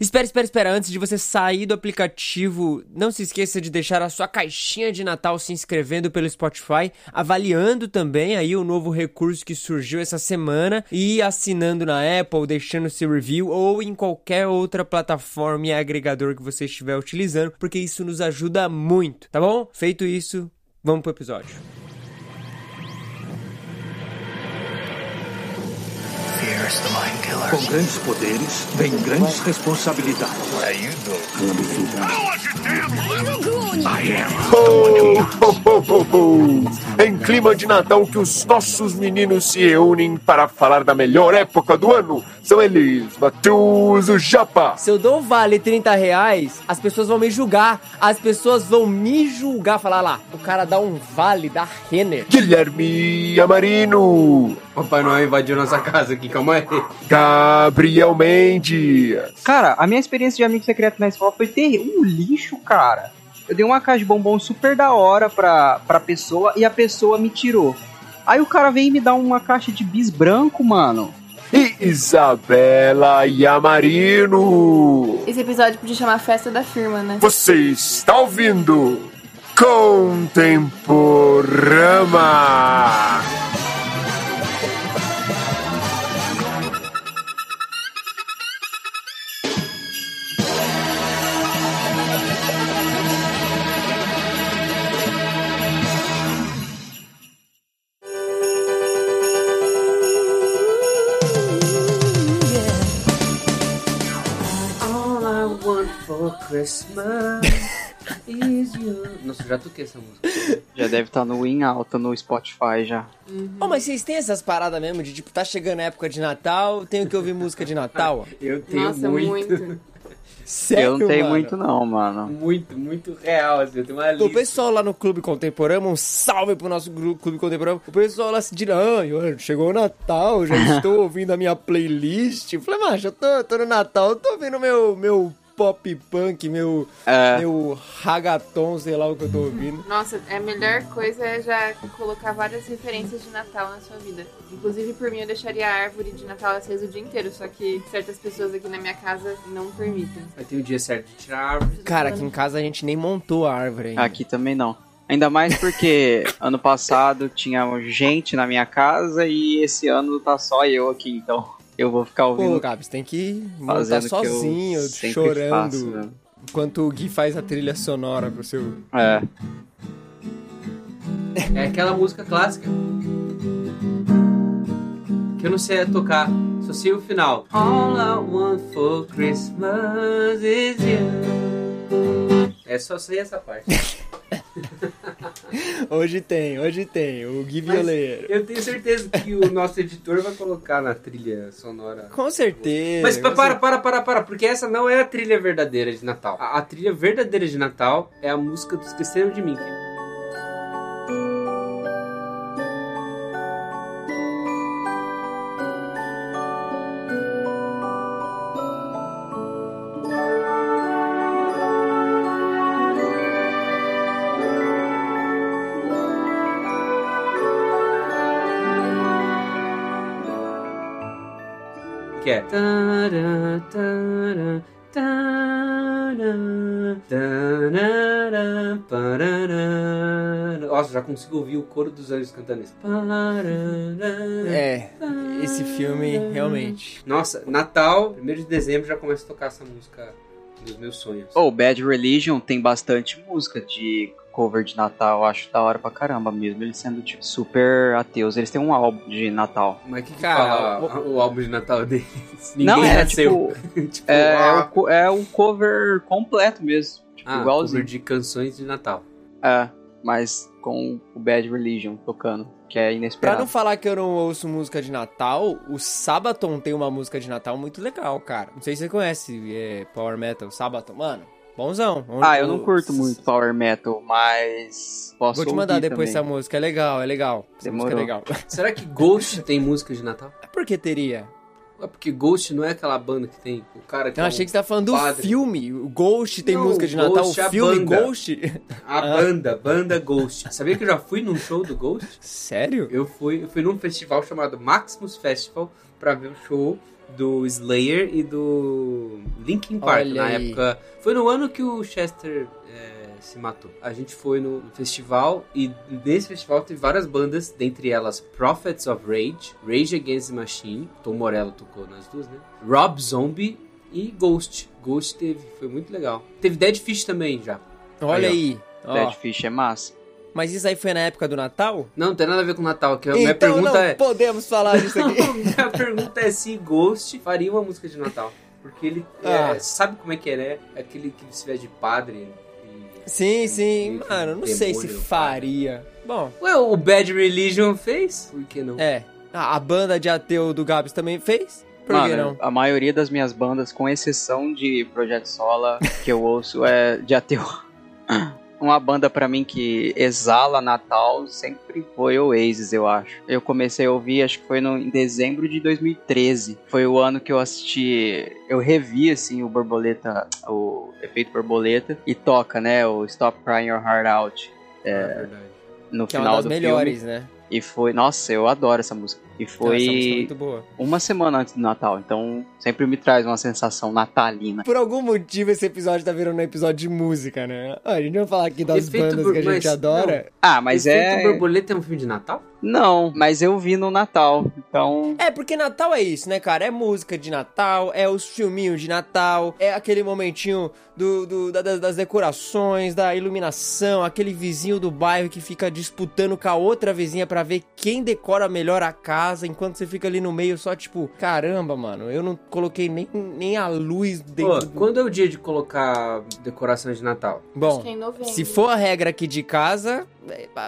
Espera, espera, espera. Antes de você sair do aplicativo, não se esqueça de deixar a sua caixinha de Natal se inscrevendo pelo Spotify, avaliando também aí o novo recurso que surgiu essa semana e assinando na Apple, deixando seu review ou em qualquer outra plataforma e agregador que você estiver utilizando, porque isso nos ajuda muito, tá bom? Feito isso, vamos pro episódio. Com grandes poderes, vem grandes responsabilidades. Ho, ho, ho, ho, ho. Em clima de Natal que os nossos meninos se reúnem para falar da melhor época do ano. São eles, Matheus, o Japa. Se eu dou vale 30 reais, as pessoas vão me julgar. As pessoas vão me julgar. Falar lá, o cara dá um vale da Renner. Guilherme Amarino. Papai Noel invadiu nossa casa aqui, calma aí. Gabriel Mendes. Cara, a minha experiência de amigo secreto na escola foi ter um lixo, cara. Eu dei uma caixa de bombom super da hora pra, pra pessoa e a pessoa me tirou. Aí o cara veio me dar uma caixa de bis branco, mano. E Isabela Yamarino. Esse episódio podia chamar Festa da Firma, né? Você está ouvindo Contemporama. Christmas is you. Nossa, já toquei essa música. Já deve estar no win alta no Spotify já. Ô, mas vocês têm essas paradas mesmo de tipo, tá chegando a época de Natal, tenho que ouvir música de Natal? Eu tenho Nossa, muito, muito. Sério, eu não tenho mano? muito não, mano. muito, muito real, assim. Eu tenho uma O lista. pessoal lá no Clube Contemporâneo, um salve pro nosso gru- Clube Contemporâneo. O pessoal lá se ah, eu- chegou o Natal, já estou ouvindo a minha playlist. Eu falei, mas eu tô, tô no Natal, eu tô ouvindo meu, meu pop punk, meu, É. meu ragaton, sei lá o que eu tô ouvindo. Nossa, a melhor coisa é já colocar várias referências de Natal na sua vida. Inclusive, por mim, eu deixaria a árvore de Natal acesa o dia inteiro, só que certas pessoas aqui na minha casa não permitem. Vai ter o dia certo de tirar a árvore. Cara, aqui em casa a gente nem montou a árvore ainda. Aqui também não. Ainda mais porque ano passado tinha gente na minha casa e esse ano tá só eu aqui, então eu vou ficar Pô, ouvindo Gabs, tem que montar eu sozinho, chorando. faço, né? enquanto o Gui faz a trilha sonora pro seu. É. É aquela música clássica. Que eu não sei tocar, só sei o final. All I want for Christmas is you. É só sei essa parte. Hoje tem, hoje tem, o Gui Mas Violeiro. Eu tenho certeza que o nosso editor vai colocar na trilha sonora. Com certeza. Mas com para, para, para, para, porque essa não é a trilha verdadeira de Natal. A, a trilha verdadeira de Natal é a música do Esqueceram de Mim. Que é. Tará, tará. Nossa, já consigo ouvir o coro dos anjos cantando isso. É, esse filme realmente. Nossa, Natal, 1 de dezembro já começa a tocar essa música dos meus sonhos. Oh, Bad Religion tem bastante música de cover de Natal, eu acho da hora pra caramba mesmo, eles sendo tipo super ateus. Eles têm um álbum de Natal. Mas que, que Cara, fala o... álbum de Natal deles? Não, Ninguém é nasceu. tipo, Tipo, é, é, ah, o, co- é um cover completo mesmo. Tipo, ah, igualzinho. cover de canções de Natal. É, mas com o Bad Religion tocando, que é Pra inesperado. não falar que eu não ouço música de Natal, o Sabaton tem uma música de Natal muito legal, cara. Não sei se você conhece é, Power Metal, Sabaton. Mano, bonzão. Ah, eu não curto muito Power Metal, mas posso Vou te mandar ouvir depois essa também. música, é legal, é legal. Essa música é Demorou. legal. Será que Ghost tem música de Natal? Por que teria? É porque Ghost não é aquela banda que tem o cara que Eu é achei um que você tá falando do padre. filme. O Ghost tem Não, música de Natal. Ghost é O a filme banda. Ghost. A Ah. banda, banda Ghost. Sabia que eu já fui num show do Ghost? Sério? Eu fui, eu fui num festival chamado Maximus Festival pra ver o show do Slayer e do Linkin Park Olha na aí. época. Foi no ano que o Chester é, se matou. A gente foi no, festival e nesse festival teve várias bandas, dentre elas Prophets of Rage, Rage Against the Machine, Tom Morello tocou nas duas, né? Rob Zombie e Ghost. Ghost teve, foi muito legal. Teve Dead Fish também já. Olha Aí, aí. Dead Fish é massa. Mas isso aí foi na época do Natal? Não, não tem nada a ver com Natal, que a minha então pergunta não é. podemos falar disso aqui. minha pergunta é se Ghost faria uma música de Natal. Porque ele Ah. é, sabe como é que ele é? É Aquele que se veste de padre. Sim, sim. e- Mano, não sei se faria. Bom, Ué, o Bad Religion fez? Por que não? é. A a banda de ateu do Gabs também fez? Por que Mano, não? a maioria das minhas bandas, com exceção de Projeto Sola, que eu ouço é de ateu. Uma banda pra mim que exala Natal sempre foi Oasis, eu acho. Eu comecei a ouvir, acho que foi no, em dezembro de 2013. Foi o ano que eu assisti, eu revi assim o Borboleta, o efeito Borboleta e toca, né, o Stop Crying Your Heart Out É verdade. no Que é uma final das do melhores, filme. né? E foi, nossa, eu adoro essa música. E Essa música é foi muito boa. uma semana antes do Natal, então sempre me traz uma sensação natalina. Por algum motivo esse episódio tá virando um episódio de música, né? Ah, a gente vai falar aqui das Efeito bandas que a gente adora. Ah, mas Efeito é. Borboleta é um filme de Natal? Não, mas eu vi no Natal, então. É, porque Natal é isso, né, cara? É música de Natal, é os filminhos de Natal, é aquele momentinho do, do- da- das, decorações, da iluminação, aquele vizinho do bairro que fica disputando com a outra vizinha pra ver quem decora melhor a casa, enquanto você fica ali no meio só tipo, caramba, mano, eu não coloquei nem, nem a luz Pô, dentro do... quando é o dia de colocar decorações de Natal? Bom, Acho que é se for a regra aqui de casa,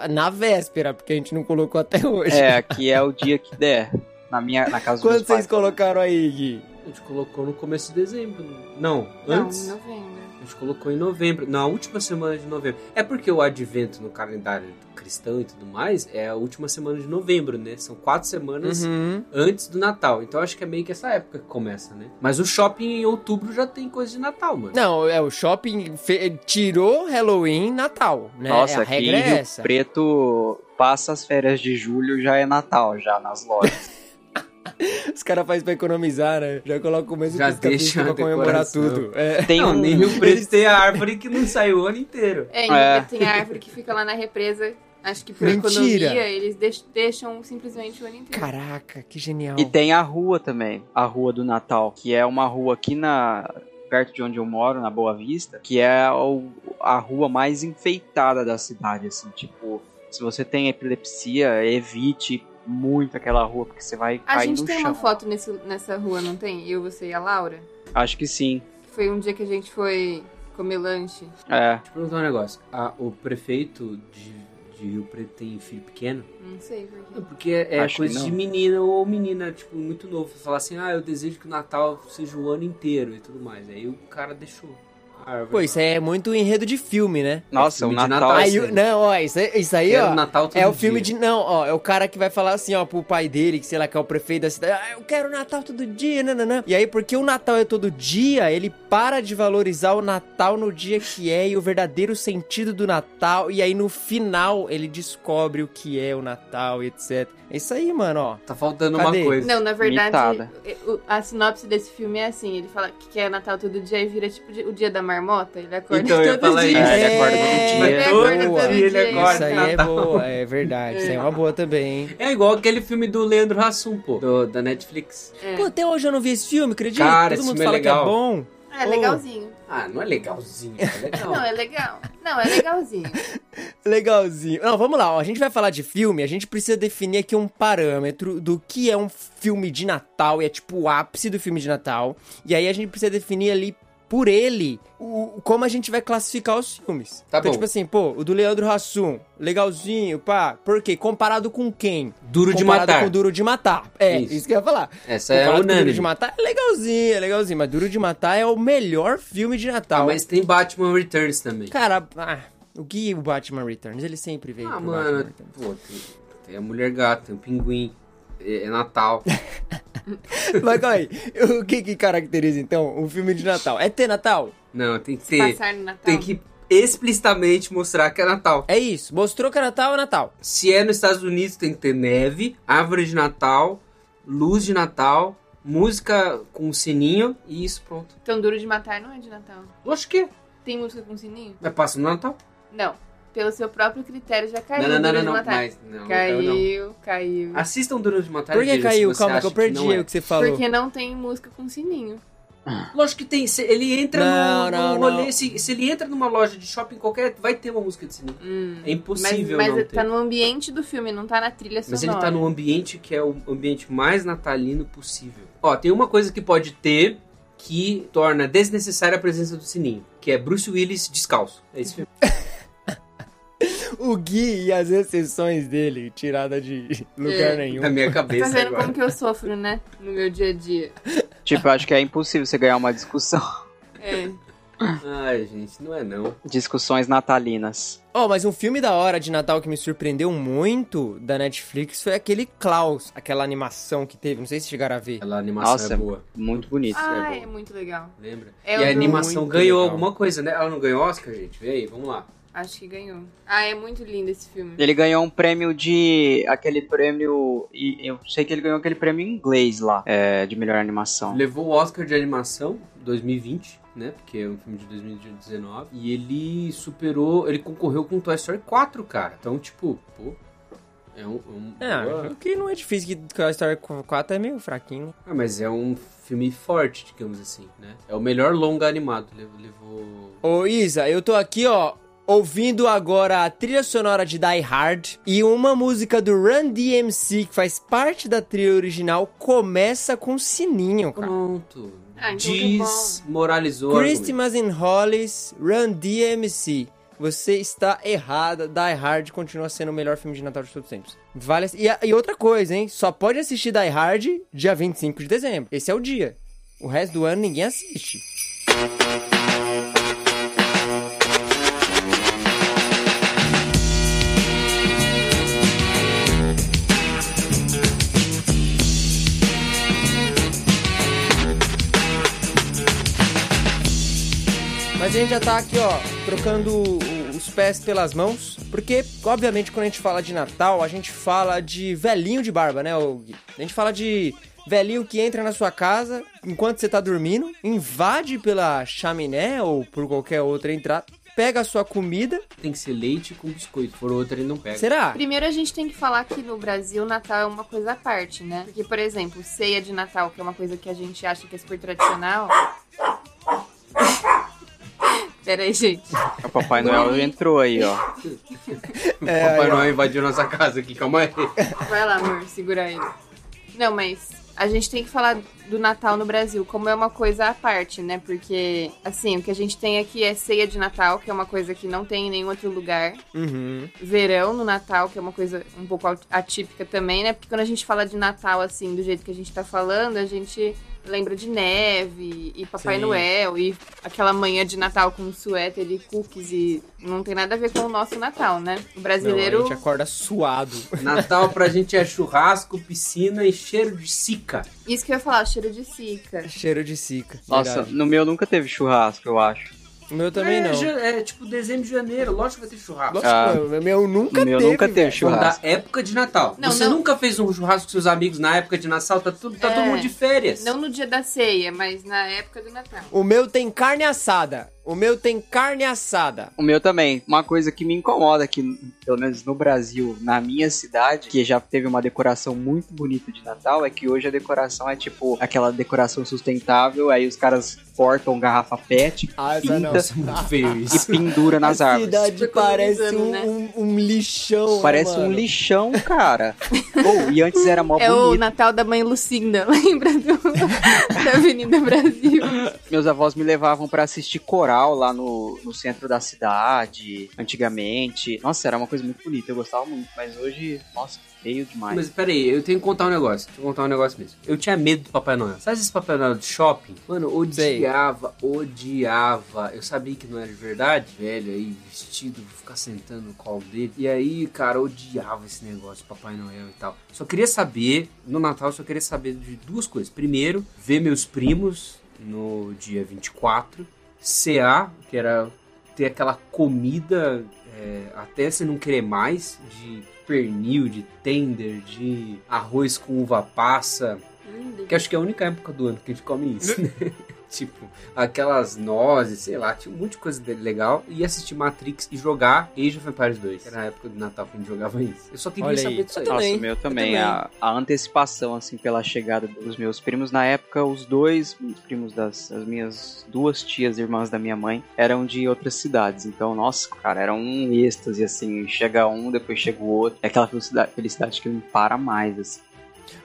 na véspera, porque a gente não colocou até hoje. É, aqui é o dia que der. Na minha na casa dos Quando meus pais. vocês colocaram aí, Gui? A gente colocou no começo de dezembro. Não, Não, antes. em novembro. A gente colocou em novembro, na última semana de novembro. É porque o advento no calendário cristão e tudo mais é a última semana de novembro, né? São quatro semanas Uhum. antes do Natal. Então acho que é meio que essa época que começa, né? Mas o shopping em outubro já tem coisa de Natal, mano. Não, é o shopping fe- tirou Halloween Natal, né? Nossa, a aqui regra em é essa. Preto passa as férias de julho, já é Natal, já nas lojas. Os caras fazem pra economizar, né? Já coloca o mesmo Já pisca-pisca deixa pra comemorar tudo. É. Tem não, um. nem Rio Preto tem a árvore que não sai o ano inteiro. É, É. tem a árvore que fica lá na represa. Acho que por Mentira. economia eles deix- deixam simplesmente o ano inteiro. Caraca, que genial. E tem a rua também, a rua do Natal, que é uma rua aqui na perto de onde eu moro, na Boa Vista, que é o- a rua mais enfeitada da cidade, assim, tipo, se você tem epilepsia, evite muito aquela rua, porque você vai A cair gente no tem chão. uma foto nesse, nessa rua, não tem? Eu, você e a Laura? Acho que sim. Foi um dia que a gente foi comer lanche. É. Deixa eu perguntar um negócio. Ah, o prefeito de, de Rio Preto tem filho pequeno? Não sei por quê. Não, porque é Acho que coisa de menina ou menina, tipo, muito novo. Falar assim, ah, eu desejo que o Natal seja o ano inteiro e tudo mais. Aí o cara deixou a árvore. Pô, isso aí é muito enredo de filme, né? Nossa, o filme de Natal. Natal, Aí, sim. o- não, ó, isso aí, isso aí ó. Natal todo É o filme dia. de. Não, ó, é o cara que vai falar assim, ó, pro pai dele, que sei lá, que é o prefeito da cidade. Ah, eu quero Natal todo dia, nananã. E aí, porque o Natal é todo dia, ele para de valorizar o Natal no dia que é e o verdadeiro sentido do Natal. E aí, no final, ele descobre o que é o Natal e etc. É isso aí, mano, ó. Tá faltando Cadê? uma coisa. Não, na verdade, Mitada. o- a sinopse desse filme é assim: ele fala que quer Natal todo dia e vira tipo o dia da marmota. Ele acorda Então, eu todo falar dia. É, ele acorda todo dia. Ele Mas acorda todo todo dia ele acorda. Isso aí é Natal. boa, é verdade. Isso aí é uma boa também, hein? É igual aquele filme do Leandro Hassum, pô, do- da Netflix. É. Pô, até hoje eu não vi esse filme, acredita? Cara, Todo esse mundo filme é fala legal. que é bom. É legalzinho. Ah, não é legalzinho, é legal. Não, é legal. Não, é legalzinho. Legalzinho. Não, vamos lá, ó. A gente vai falar de filme, a gente precisa definir aqui um parâmetro do que é um filme de Natal, e é tipo o ápice do filme de Natal. E aí a gente precisa definir ali por ele o, como a gente vai classificar os filmes. Tá então, bom. tipo assim, pô, o do Leandro Hassum, legalzinho, pá. Por quê? Comparado com quem? Duro de Comparado matar. com Duro de Matar. É, Isso. isso, que eu ia falar. Essa é Comparado com Duro unânime. de Matar é legalzinho, é legalzinho. Mas Duro de Matar é o melhor filme de Natal. Ah, mas tem Batman Returns também. Cara, ah, o Gui e o Batman Returns, ele sempre veio Ah, mano, pô, tem, tem a Mulher Gata, tem o Pinguim, é, é Natal. Mas calma aí, o que que caracteriza então um filme de Natal? É ter Natal? Não, tem que ter. Passar no Natal. Tem que explicitamente mostrar que é Natal. É isso, mostrou que é Natal, é Natal. Se é nos Estados Unidos, tem que ter neve, árvore de Natal, luz de Natal música com sininho e isso pronto. Tão duro de matar não é de Natal. Lógico que é. Tem música com sininho? Mas passa no Natal. Não. Pelo seu próprio critério já caiu não, não, não, não, de não. matar. Mas, não, caiu. não. Caiu. Assistam Duro de Matar Por e que caiu? Calma, que eu perdi não é. o que você falou. Porque não tem música com sininho. Lógico que tem. Se ele entra Não, no, não, no rolê. não. Se, se ele entra numa loja de shopping qualquer, vai ter uma música de sininho. Hum. É impossível mas não mas ter. tá no ambiente do filme, não tá na trilha sonora. Mas ele tá no ambiente que é o ambiente mais natalino possível. Ó, tem uma coisa que pode ter que torna desnecessária a presença do sininho, que é Bruce Willis descalço. É esse filme. O Gui e as exceções dele, tirada de lugar É. nenhum. Na minha Tá cabeça vendo agora. como que eu sofro, né? No meu dia a dia. Tipo, eu acho que é impossível você ganhar uma discussão. É. Ai, gente, não é não. Discussões natalinas. Oh, mas um filme da hora de Natal que me surpreendeu muito da Netflix foi aquele Klaus, aquela animação que teve, não sei se chegaram a ver. Aquela animação Nossa, é boa. Muito bonito. Ah, boa. é muito legal. Lembra? É e a animação ganhou legal. alguma coisa, né? Ela não ganhou Oscar, gente? Vê aí, vamos lá. Acho que ganhou. Ah, é muito lindo esse filme. Ele ganhou um prêmio de. aquele prêmio. E eu sei que ele ganhou aquele prêmio em inglês lá, é, de melhor animação. Levou o Oscar de animação 2020, né? Porque é um filme de 2019. E ele superou. Ele concorreu com Toy Story 4, cara. Então, tipo, pô. É um. um Ah, boa- o que não é difícil, que Toy Story 4 é meio fraquinho. Ah, mas é um filme forte, digamos assim, né? É o melhor longa animado. Levou. levou... Ô Isa, eu tô aqui, ó, ouvindo agora a trilha sonora de Die Hard e uma música do Run DMC que faz parte da trilha original começa com sininho, cara. Pronto. Ah, então tá Desmoralizou. Christmas in Hollies, Run DMC. Você está errada. Die Hard continua sendo o melhor filme de Natal de todos os tempos. Vale... E, a- e outra coisa, hein? Só pode assistir Die Hard dia 25 de dezembro. Esse é o dia. O resto do ano ninguém assiste. Gente já tá aqui, ó, trocando os pés pelas mãos. Porque, obviamente, quando a gente fala de Natal, a gente fala de velhinho de barba, né, Gui? A gente fala de velhinho que entra na sua casa enquanto você tá dormindo, invade pela chaminé ou por qualquer outra entrada, pega a sua comida. Tem que ser leite com biscoito. For outra, ele não pega. Será? Primeiro a gente tem que falar que no Brasil Natal é uma coisa à parte, né? Porque, por exemplo, ceia de Natal, que é uma coisa que a gente acha que é super tradicional. Pera aí, gente. O Papai Noel entrou aí, ó. É, Papai aí, ó. Noel invadiu nossa casa aqui, calma aí. Vai lá, amor, segura ele. Não, mas a gente tem que falar do Natal no Brasil, como é uma coisa à parte, né? Porque, assim, o que a gente tem aqui é ceia de Natal, que é uma coisa que não tem em nenhum outro lugar. Uhum. Verão no Natal, que é uma coisa um pouco atípica também, né? Porque quando a gente fala de Natal, assim, do jeito que a gente tá falando, a gente lembra de neve e Papai Sim. Noel e aquela manhã de Natal com suéter e cookies e não tem nada a ver com o nosso Natal, né? O Não, brasileiro... a gente acorda suado. Natal pra gente é churrasco, piscina e cheiro de sica. Isso que eu ia falar, cheiro de cica. Cheiro de sica. Nossa, verdade. no meu nunca teve churrasco, eu acho. O meu também é, não. É tipo dezembro de janeiro, lógico que vai ter churrasco. Lógico, Ah. o meu nunca No meu teve. nunca teve. Quando da churrasco. época de Natal. Não, Você não. nunca fez um churrasco com seus amigos na época de Natal? Tá, tudo, tá É. todo mundo de férias. Não no dia da ceia, mas na época do Natal. O meu tem carne assada. O meu tem carne assada. O meu também. Uma coisa que me incomoda aqui, pelo menos no Brasil, na minha cidade, que já teve uma decoração muito bonita de Natal, é que hoje a decoração é tipo aquela decoração sustentável, aí os caras cortam garrafa PET Ah, Pinta. não. E pendura nas a árvores. cidade Economizando, parece um, né? um- um lixão. né, Parece um mano? lixão, cara. Ou, e antes era mó É o bonito. Natal da mãe Lucinda, lembra do, da Avenida Brasil? Meus avós me levavam pra assistir coral lá no, no centro da cidade, antigamente. Nossa, era uma coisa muito bonita, eu gostava muito. Mas hoje, nossa, feio demais. Mas peraí, eu tenho que contar um negócio. Deixa eu contar um negócio mesmo. Eu tinha medo do Papai Noel. Sabe esse Papai Noel de shopping? Mano, odiava, odiava. Eu sabia que não era de verdade, velho, aí vestido, ficar sentando no colo dele. E aí, cara, odiava esse negócio, Papai Noel e tal. Só queria saber, no Natal, eu só queria saber de duas coisas. Primeiro, ver meus primos no dia 24. CA, que era ter aquela comida é, até você não querer mais, de pernil, de tender, de arroz com uva passa, Hum, Que acho que é a única época do ano que a gente come isso, né? tipo, aquelas nozes, sei lá, tinha um monte de coisa dele legal. E assistir Matrix e jogar Age of Empires 2. Era a época do Natal que a gente jogava isso. Eu só queria Olha saber aí. disso aí. Nossa, também, meu eu também. também. A, a antecipação, assim, pela chegada dos meus primos. Na época, os dois os primos das as minhas duas tias irmãs da minha mãe eram de outras cidades. Então, nossa, cara, era um êxtase, assim. Chega um, depois chega o outro. É aquela felicidade, felicidade que não para mais, assim.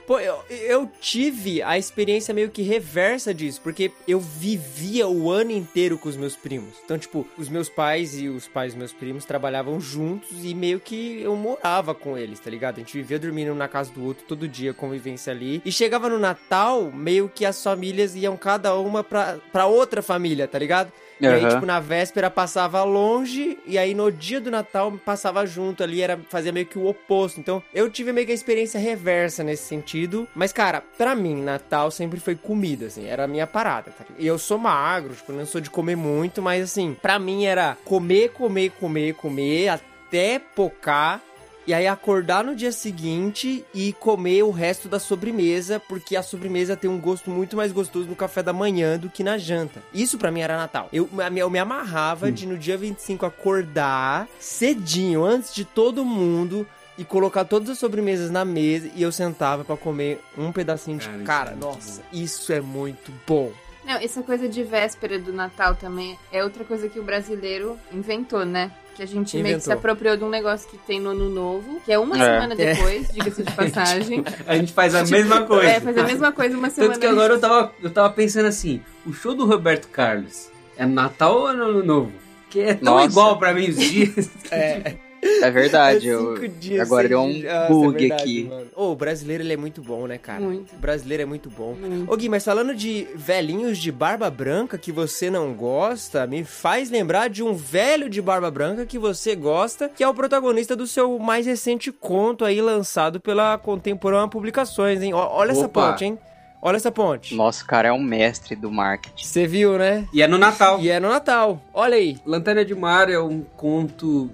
Pô, eu, eu tive a experiência meio que reversa disso, porque eu vivia o ano inteiro com os meus primos. Então, tipo, os meus pais e os pais dos meus primos trabalhavam juntos e meio que eu morava com eles, tá ligado? A gente vivia dormindo na casa do outro todo dia, convivência ali. E chegava no Natal, meio que as famílias iam cada uma pra, pra outra família, tá ligado? E aí, tipo, na véspera passava longe, e aí no dia do Natal passava junto ali, era fazia meio que o oposto. Então, eu tive meio que a experiência reversa nesse sentido. Mas, cara, pra mim, Natal sempre foi comida, assim, era a minha parada, tá? E eu sou magro, tipo, não sou de comer muito, mas assim, pra mim era comer, comer, comer, comer, até pocar. E aí acordar no dia seguinte e comer o resto da sobremesa, porque a sobremesa tem um gosto muito mais gostoso no café da manhã do que na janta. Isso pra mim era Natal. Eu, eu me amarrava de no dia 25 acordar cedinho, antes de todo mundo, e colocar todas as sobremesas na mesa e eu sentava pra comer um pedacinho de Cara, isso cara. é muito nossa, isso é muito bom. Não, essa coisa de véspera do Natal também é outra coisa que o brasileiro inventou, né? Que a gente meio que se Inventou. apropriou de um negócio que tem no ano novo, que é uma É. semana É. depois, diga-se de passagem. A gente faz a mesma coisa. É, fazer a mesma coisa uma semana Tanto que agora eu tava, eu tava pensando assim, o show do Roberto Carlos é Natal ou é Ano Novo? Que é tão Nossa. igual pra mim os dias. É verdade. É eu- dias agora deu um. Nossa, bug é verdade, aqui. Ô, o brasileiro ele é muito bom, né, cara? Muito. O brasileiro é muito bom. Muito. Ô Gui, mas falando de velhinhos de barba branca que você não gosta, me faz lembrar de um velho de barba branca que você gosta, que é o protagonista do seu mais recente conto aí lançado pela Contemporânea Publicações, hein? Olha essa Opa. ponte, hein? Olha essa ponte. Nossa, o cara é um mestre do marketing. Você viu, né? E é no Natal. E é no Natal. Olha aí. Lanterna de Mar é um conto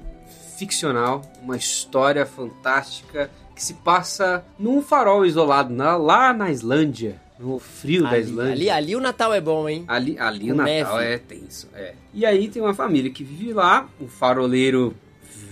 ficcional, uma história fantástica que se passa num farol isolado, na- lá na Islândia, no frio da Ali, Islândia. ali, ali o Natal é bom, hein? Ali, ali Com o Natal neve. é tenso, é. E aí tem uma família que vive lá, um faroleiro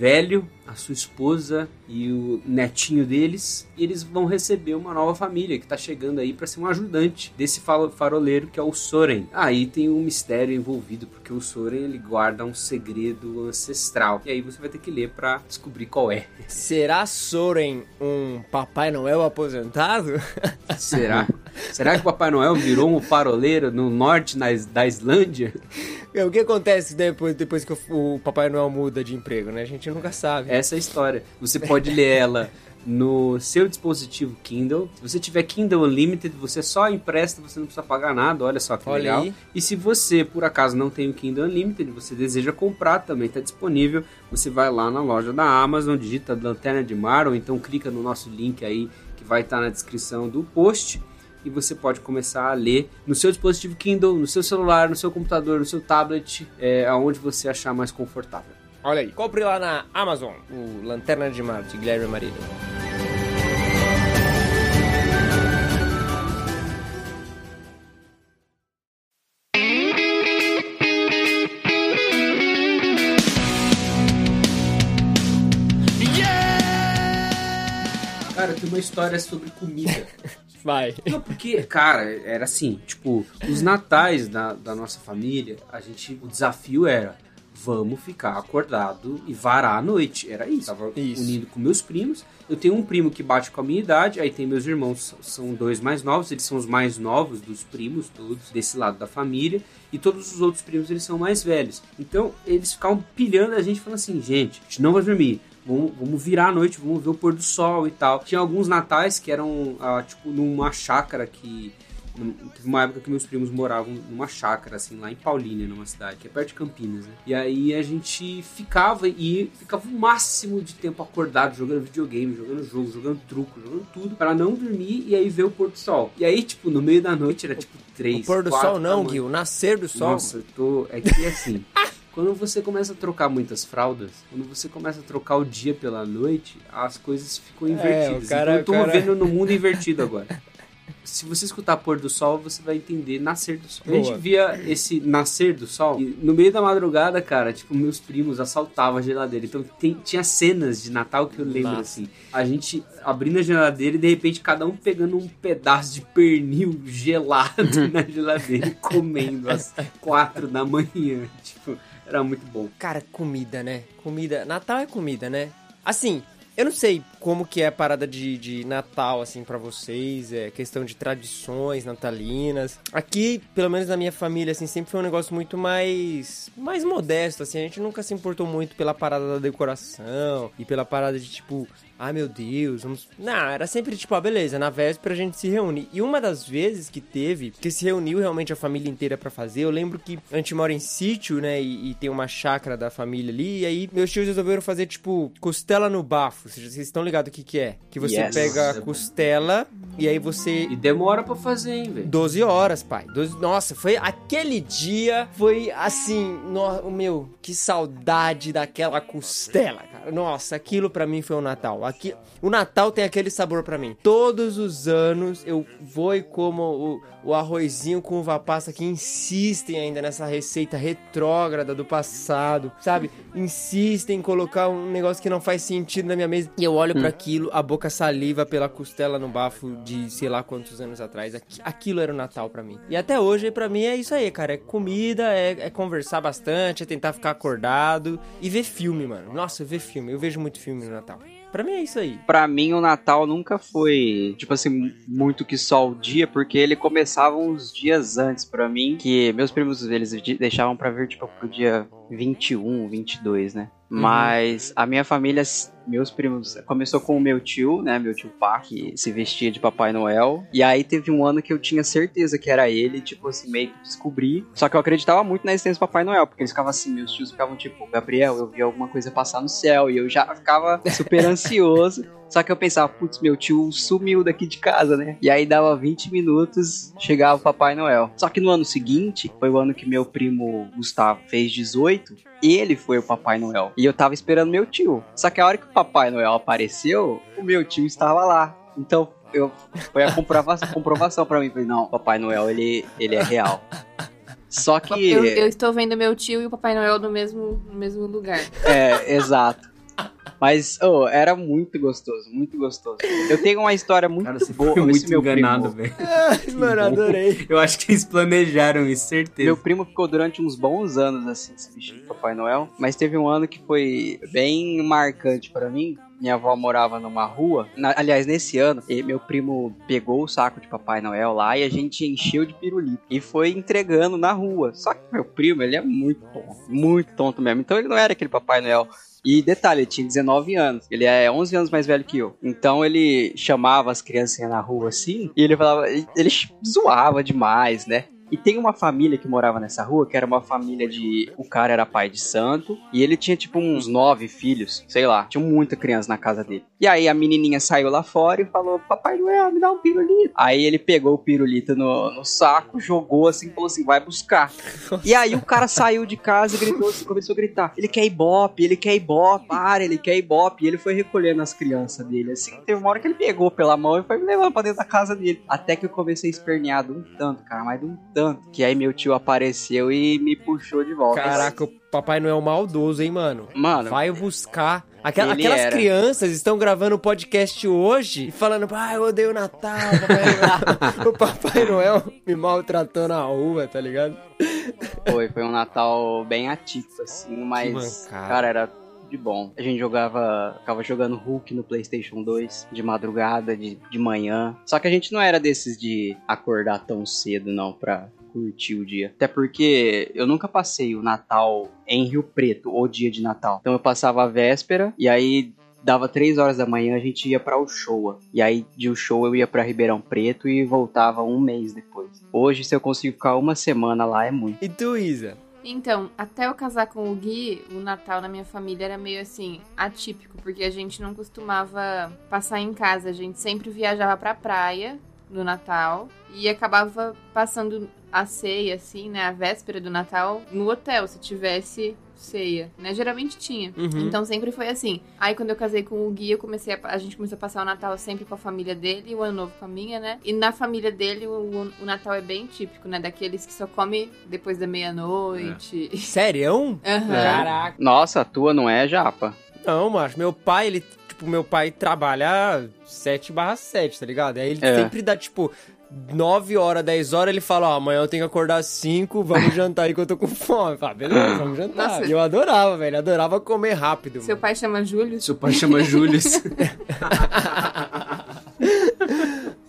velho, a sua esposa e o netinho deles, e eles vão receber uma nova família que tá chegando aí para ser um ajudante desse faro- faroleiro que é o Soren. Aí tem um mistério envolvido, porque o Soren ele guarda um segredo ancestral. E aí você vai ter que ler para descobrir qual é. Será Soren um Papai Noel aposentado? Será? Será que o Papai Noel virou um faroleiro no norte na da Islândia? O que acontece depois, depois que o, Papai Noel muda de emprego, né? A gente nunca sabe. Essa é a história. Você pode ler ela no seu dispositivo Kindle. Se você tiver Kindle Unlimited, você só empresta, você não precisa pagar nada. Olha só que Olha legal. aí. E se você, por acaso, não tem o Kindle Unlimited, você deseja comprar, também está disponível. Você vai lá na loja da Amazon, digita Lanterna de Mar, ou então clica no nosso link aí, que vai estar na descrição do post. E você pode começar a ler no seu dispositivo Kindle, no seu celular, no seu computador, no seu tablet, é, aonde você achar mais confortável. Olha aí. Compre lá na Amazon o Lanterna de Mar de Guilherme Marido. Cara, tem uma história sobre comida. Vai. Não, porque, cara, era assim, tipo, os natais da, da nossa família, a gente, o desafio era, vamos ficar acordado e varar a noite. Era isso. Tava Isso. unido com meus primos. Eu tenho um primo que bate com a minha idade, aí tem meus irmãos, são dois mais novos, eles são os mais novos dos primos todos, desse lado da família, e todos os outros primos, eles são mais velhos. Então, eles ficavam pilhando a gente, falando assim, gente, a gente não vai dormir, Vamos, vamos virar a noite, vamos ver o pôr do sol e tal. Tinha alguns natais que eram, ah, tipo, numa chácara que. Teve uma época que meus primos moravam numa chácara, assim, lá em Paulínia, numa cidade, que é perto de Campinas, né? E aí a gente ficava e ficava o máximo de tempo acordado, jogando videogame, jogando jogo, jogando truco, jogando tudo, para não dormir e aí ver o pôr do sol. E aí, tipo, no meio da noite era tipo três. O pôr do sol não. Gui. O nascer do sol. Nossa, eu tô. É que assim. Quando você começa a trocar muitas fraldas, quando você começa a trocar o dia pela noite, as coisas ficam invertidas. É, cara- então eu tô cara- vendo no mundo invertido agora. se você escutar pôr do sol, você vai entender nascer do sol. A Boa. gente via esse nascer do sol e no meio da madrugada, cara, tipo, meus primos assaltavam a geladeira. Então tem- tinha cenas de Natal que eu lembro Nossa. assim. A gente abrindo a geladeira e de repente cada um pegando um pedaço de pernil gelado na geladeira e comendo às quatro da manhã. Tipo, era muito bom. Cara, comida, né? Comida. Natal é comida, né? Assim, eu não sei como que é a parada de, de Natal, assim, pra vocês. É questão de tradições natalinas. Aqui, pelo menos na minha família, assim, sempre foi um negócio muito mais... Mais modesto, assim. A gente nunca se importou muito pela parada da decoração. E pela parada de, tipo... Ai meu Deus, vamos. Não, era sempre tipo, ah, beleza, na véspera a gente se reúne. E uma das vezes que teve, que se reuniu realmente a família inteira pra fazer, eu lembro que a gente mora em sítio, né? E, e tem uma chácara da família ali. E aí meus tios resolveram fazer, tipo, costela no bafo. Vocês estão ligados o que, que é? Que você Yes. pega a costela e aí você E demora pra fazer, hein, velho. 12 horas, pai. 12... Nossa, foi aquele dia, foi assim, no... meu, que saudade daquela costela, cara. Nossa, aquilo pra mim foi o Natal. Aqui... O Natal tem aquele sabor pra mim. Todos os anos eu vou e como o, o arrozinho com uva passa que insistem ainda nessa receita retrógrada do passado, sabe? Insistem em colocar um negócio que não faz sentido na minha mesa. E eu olho pra aquilo, a boca saliva pela costela no bafo de sei lá quantos anos atrás. Aqui- Aquilo era o Natal pra mim. E até hoje, pra mim, é isso aí, cara. É comida, é, é conversar bastante, é tentar ficar acordado e ver filme, mano. Nossa, ver filme. Eu vejo muito filme no Natal. Pra mim é isso aí. Pra mim, o Natal nunca foi, tipo assim, muito que só o dia, porque ele começava uns dias antes pra mim, que meus primos, eles de- deixavam pra vir, tipo, pro dia 21, 22, né? Mas a minha família, meus primos, começou com o meu tio, né? Meu tio Pá, que se vestia de Papai Noel. E aí teve um ano que eu tinha certeza que era ele, tipo assim, meio que descobri. Só que eu acreditava muito na existência do Papai Noel, porque eles ficavam assim, meus tios ficavam tipo, Gabriel, eu vi alguma coisa passar no céu. E eu já ficava super ansioso. Só que eu pensava, putz, meu tio sumiu daqui de casa, né? E aí dava 20 minutos, chegava o Papai Noel. Só que no ano seguinte, foi o ano que meu primo Gustavo fez 18, ele foi o Papai Noel. E eu tava esperando meu tio. Só que a hora que o Papai Noel apareceu, o meu tio estava lá. Então, eu foi a comprova- comprovação pra mim. Falei, não, Papai Noel, ele, ele é real. Só que. Eu, eu estou vendo meu tio e o Papai Noel no mesmo, no mesmo lugar. É, exato. Mas, oh, era muito gostoso, muito gostoso. Eu tenho uma história muito Cara, você boa foi esse muito meu enganado, primo. velho. Mano, adorei. Eu acho que eles planejaram isso, certeza. Meu primo ficou durante uns bons anos assim, se vestindo de Papai Noel. Mas teve um ano que foi bem marcante pra mim. Minha avó morava numa rua. Na- aliás, nesse ano, meu primo pegou o saco de Papai Noel lá e a gente encheu de pirulito. E foi entregando na rua. Só que meu primo, ele é muito tonto. Muito tonto mesmo. Então ele não era aquele Papai Noel. E detalhe, ele tinha 19 anos. Ele é 11 anos mais velho que eu. Então ele chamava as criancinhas na rua assim. E ele falava. Ele zoava demais, né? E tem uma família que morava nessa rua, que era uma família de. O cara era pai de santo. E ele tinha tipo uns nove filhos, sei lá. Tinha muita criança na casa dele. E aí a menininha saiu lá fora e falou: Papai Noel, me dá um pirulito. Aí ele pegou o pirulito no, no saco, jogou assim falou assim: vai buscar. E aí o cara saiu de casa e gritou assim, começou a gritar: ele quer ibope, ele quer ibope, para, ele quer ibope. E ele foi recolhendo as crianças dele. Assim, teve uma hora que ele pegou pela mão e foi me levando pra dentro da casa dele. Até que eu comecei a espernear de um tanto, cara, mas de um tanto. Que aí meu tio apareceu e me puxou de volta. Caraca, o Papai Noel maldoso, hein, mano? Mano, Vai buscar. Aquela- aquelas era. crianças estão gravando o podcast hoje e falando, pai, eu odeio o Natal, Papai Noel. o Papai Noel me maltratou na rua, tá ligado? foi, foi um Natal bem atípico, assim, mas, cara, era de bom. A gente jogava, ficava jogando Hulk no PlayStation 2 de madrugada, de, de manhã. Só que a gente não era desses de acordar tão cedo, não, pra curtir o dia. Até porque eu nunca passei o Natal em Rio Preto, o dia de Natal. Então eu passava a véspera e aí dava 3 horas da manhã a gente ia pra Uchoa. E aí de Uchoa eu ia pra Ribeirão Preto e voltava um mês depois. Hoje se eu consigo ficar uma semana lá é muito. E tu, Isa? Então, até eu casar com o Gui, o Natal na minha família era meio assim, atípico, porque a gente não costumava passar em casa, a gente sempre viajava pra praia no Natal e acabava passando a ceia, assim, né, a véspera do Natal no hotel, se tivesse ceia, né? Geralmente tinha. Uhum. Então sempre foi assim. Aí quando eu casei com o Gui, eu comecei a, a gente começou a passar o Natal sempre com a família dele e o Ano Novo com a minha, né? E na família dele o, o Natal é bem típico, né? Daqueles que só come depois da meia-noite. Sério? Aham. Caraca. Nossa, a tua não é japa. Não, macho. Meu pai, ele. Tipo, meu pai trabalha 7 barra 7, tá ligado? Aí ele É. sempre dá, tipo. 9 horas, 10 horas, ele fala, ó, amanhã eu tenho que acordar às 5, vamos jantar aí que eu tô com fome. Fala, beleza, vamos jantar. Nossa. E eu adorava, velho, adorava comer rápido. Seu mano. pai chama Júlio? Seu pai chama Júlio.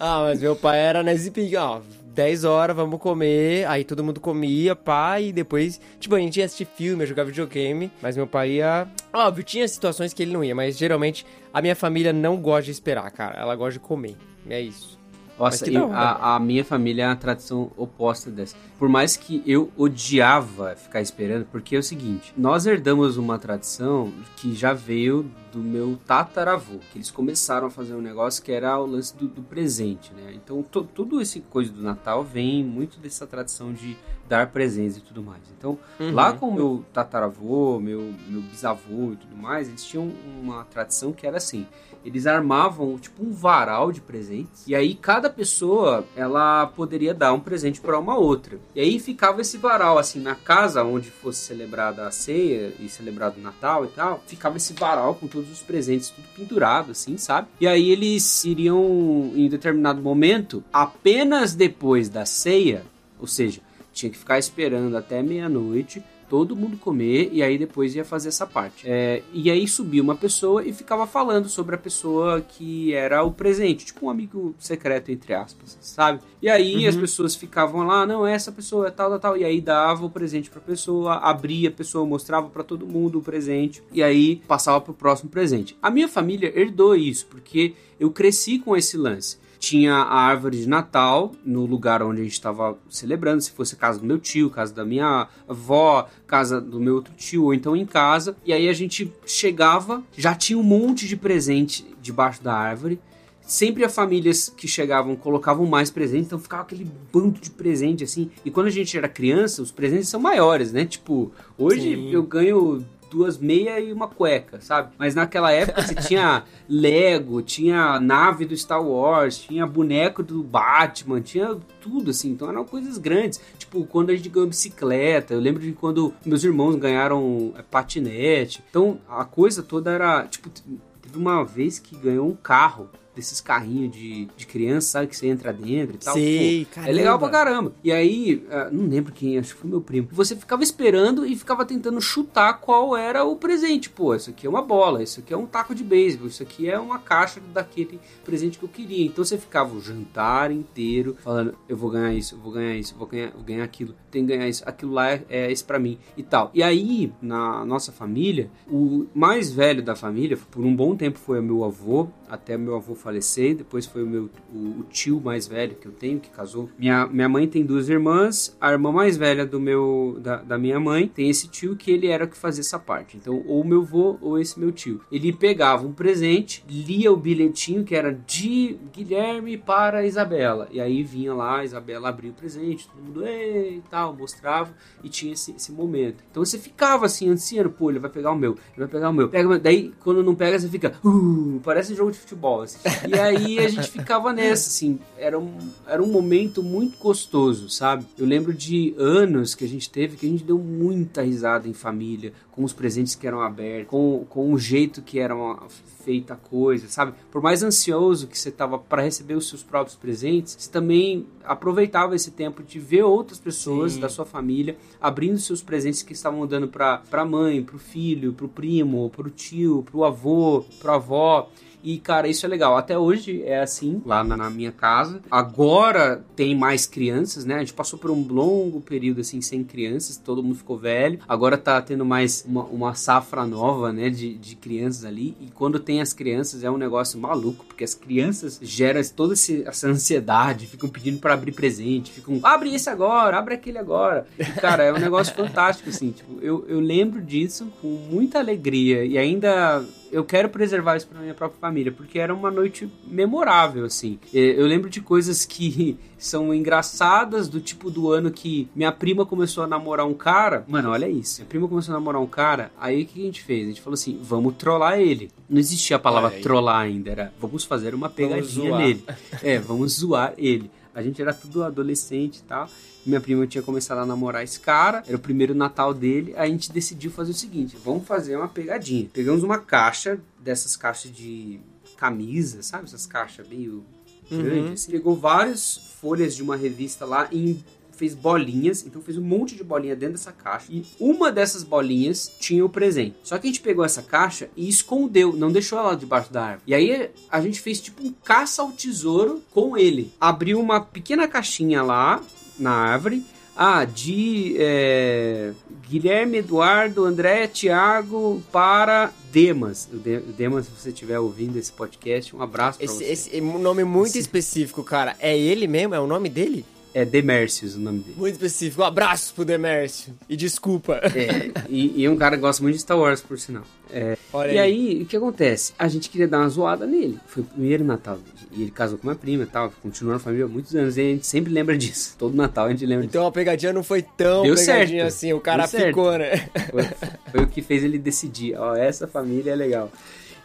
Ah, mas meu pai era nesse pique, ó, 10 horas, vamos comer, aí todo mundo comia, pai, e depois, tipo, a gente ia assistir filme, ia jogar videogame, mas meu pai ia... Óbvio, tinha situações que ele não ia, mas geralmente a minha família não gosta de esperar, cara, ela gosta de comer, é isso. Nossa, eu- a, a minha família é a tradição oposta dessa. Por mais que eu odiava ficar esperando, porque é o seguinte, nós herdamos uma tradição que já veio do meu tataravô, que eles começaram a fazer um negócio que era o lance do, do presente, né? Então, to- tudo esse coisa do Natal vem muito dessa tradição de dar presentes e tudo mais. Então, Uhum. lá com o meu tataravô, meu, meu bisavô e tudo mais, eles tinham uma tradição que era assim, eles armavam tipo um varal de presentes. E aí cada pessoa ela poderia dar um presente para uma outra. E aí ficava esse varal assim na casa onde fosse celebrada a ceia e celebrado o Natal e tal ficava esse varal com todos os presentes tudo pendurado assim sabe? E aí eles iriam em determinado momento apenas depois da ceia ou seja tinha que ficar esperando até meia-noite todo mundo comer e aí depois ia fazer essa parte. É, e aí subia uma pessoa e ficava falando sobre a pessoa que era o presente, tipo um amigo secreto, entre aspas, sabe? E aí as pessoas ficavam lá, não, essa pessoa é tal, tal, tal, e aí dava o presente pra pessoa, abria a pessoa, mostrava pra todo mundo o presente, e aí passava pro próximo presente. A minha família herdou isso, porque eu cresci com esse lance tinha a árvore de Natal no lugar onde a gente estava celebrando, se fosse casa do meu tio, casa da minha avó, casa do meu outro tio, ou então em casa. E aí a gente chegava, já tinha um monte de presente debaixo da árvore. Sempre as famílias que chegavam colocavam mais presente, então ficava aquele bando de presente assim. E quando a gente era criança, os presentes são maiores, né? Tipo, hoje Sim. eu ganho duas meias e uma cueca, sabe? Mas naquela época você tinha Lego, tinha nave do Star Wars, tinha boneco do Batman, tinha tudo assim. Então eram coisas grandes. Tipo, quando a gente ganhou bicicleta, eu lembro de quando meus irmãos ganharam é, patinete. Então a coisa toda era, tipo, teve uma vez que ganhou um carro desses carrinhos de, de criança, sabe? Que você entra dentro e tal. Sei, Pô, É legal pra caramba. E aí, ah, não lembro quem, acho que foi meu primo. Você ficava esperando e ficava tentando chutar qual era o presente. Pô, isso aqui é uma bola, isso aqui é um taco de beisebol, isso aqui é uma caixa daquele presente que eu queria. Então você ficava o jantar inteiro falando: eu vou ganhar isso, eu vou ganhar isso, eu vou ganhar, vou ganhar aquilo, tem que ganhar isso, aquilo lá é, é esse pra mim e tal. E aí, na nossa família, o mais velho da família, por um bom tempo foi o meu avô, até meu avô falecer, depois foi o meu o, o tio mais velho que eu tenho, que casou. Minha, minha mãe tem duas irmãs, a irmã mais velha do meu da, da minha mãe tem esse tio que ele era o que fazia essa parte. Então, ou meu avô ou esse meu tio. Ele pegava um presente, lia o bilhetinho que era de Guilherme para Isabela. E aí vinha lá, Isabela abria o presente, todo mundo e tal, mostrava e tinha esse, esse momento. Então você ficava assim, ansiando, pô, ele vai pegar o meu, ele vai pegar o meu. Pega, daí quando não pega, você fica, uh, parece jogo de futebol. assim. E aí a gente ficava nessa, assim, era um, era um momento muito gostoso, sabe? Eu lembro de anos que a gente teve que a gente deu muita risada em família, com os presentes que eram abertos, com, com o jeito que era uma- feita a coisa, sabe? Por mais ansioso que você tava para receber os seus próprios presentes, você também aproveitava esse tempo de ver outras pessoas Sim. da sua família abrindo seus presentes que estavam dando para pra mãe, pro filho, pro primo, pro tio, pro avô, pro avó. E, cara, isso é legal. Até hoje é assim, lá na, na minha casa. Agora tem mais crianças, né? A gente passou por um longo período, assim, sem crianças. Todo mundo ficou velho. Agora tá tendo mais uma, uma safra nova, né? De, de crianças ali. E quando tem as crianças é um negócio maluco, porque as crianças geram toda esse- essa ansiedade, ficam pedindo para abrir presente, ficam, abre esse agora, abre aquele agora. E, cara, é um negócio fantástico, assim. Tipo, eu, eu lembro disso com muita alegria. E ainda eu quero preservar isso pra minha própria família, porque era uma noite memorável, assim. Eu lembro de coisas que são engraçadas, do tipo do ano que minha prima começou a namorar um cara. Mano, olha isso. Minha prima começou a namorar um cara, aí o que a gente fez? A gente falou assim: vamos trollar ele. Não existia a palavra trollar ainda, era vamos fazer uma pegadinha nele. É, vamos zoar ele. A gente era tudo adolescente e tal. Minha prima tinha começado a namorar esse cara, era o primeiro Natal dele. A gente decidiu fazer o seguinte: vamos fazer uma pegadinha. Pegamos uma caixa, dessas caixas de camisa, sabe? Essas caixas meio grandes. assim. Pegou várias folhas de uma revista lá e fez bolinhas, então fez um monte de bolinha dentro dessa caixa. E uma dessas bolinhas tinha o presente. Só que a gente pegou essa caixa e escondeu, não deixou ela debaixo da árvore. E aí a gente fez tipo um caça ao tesouro com ele. Abriu uma pequena caixinha lá na árvore. Ah, de é, Guilherme, Eduardo, André, Thiago para Demas. O De- o Demas, se você estiver ouvindo esse podcast, um abraço pra Esse, você. esse é um nome muito específico, cara. É ele mesmo? É o nome dele? É Demércios o nome dele. Muito específico. Um abraço pro Demércio. E desculpa. É, e, e um cara que gosta muito de Star Wars, por sinal. É, Olha e aí, o que acontece? A gente queria dar uma zoada nele. Foi o primeiro Natal dele. E ele casou com uma prima e tal. Continuou na família há muitos anos. E a gente sempre lembra disso. Todo Natal a gente lembra Então a pegadinha não foi tão Deu pegadinha certo. assim. O cara ficou, né? disso. Foi, foi o que fez ele decidir. Ó, essa família é legal.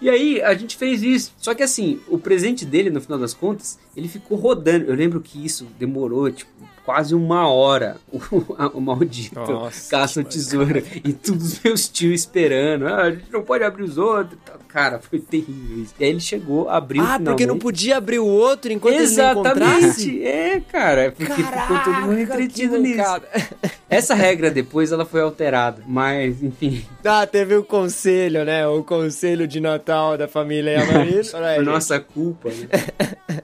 E aí, a gente fez isso. Só que assim, o presente dele, no final das contas, ele ficou rodando. Eu lembro que isso demorou, tipo, quase uma hora. O, a- o maldito Nossa, caça tesoura. E todos os meus tios esperando. Ah, a gente não pode abrir os outros. tal. Cara, foi terrível isso. E aí ele chegou, abriu Ah, porque não finalmente. podia abrir o outro enquanto ele não encontrasse? Exatamente, é, cara, porque ficou todo mundo entretido nisso. Essa regra depois ela foi alterada, mas enfim, Ah, teve o conselho, né? O conselho de Natal da família por gente. nossa culpa, né?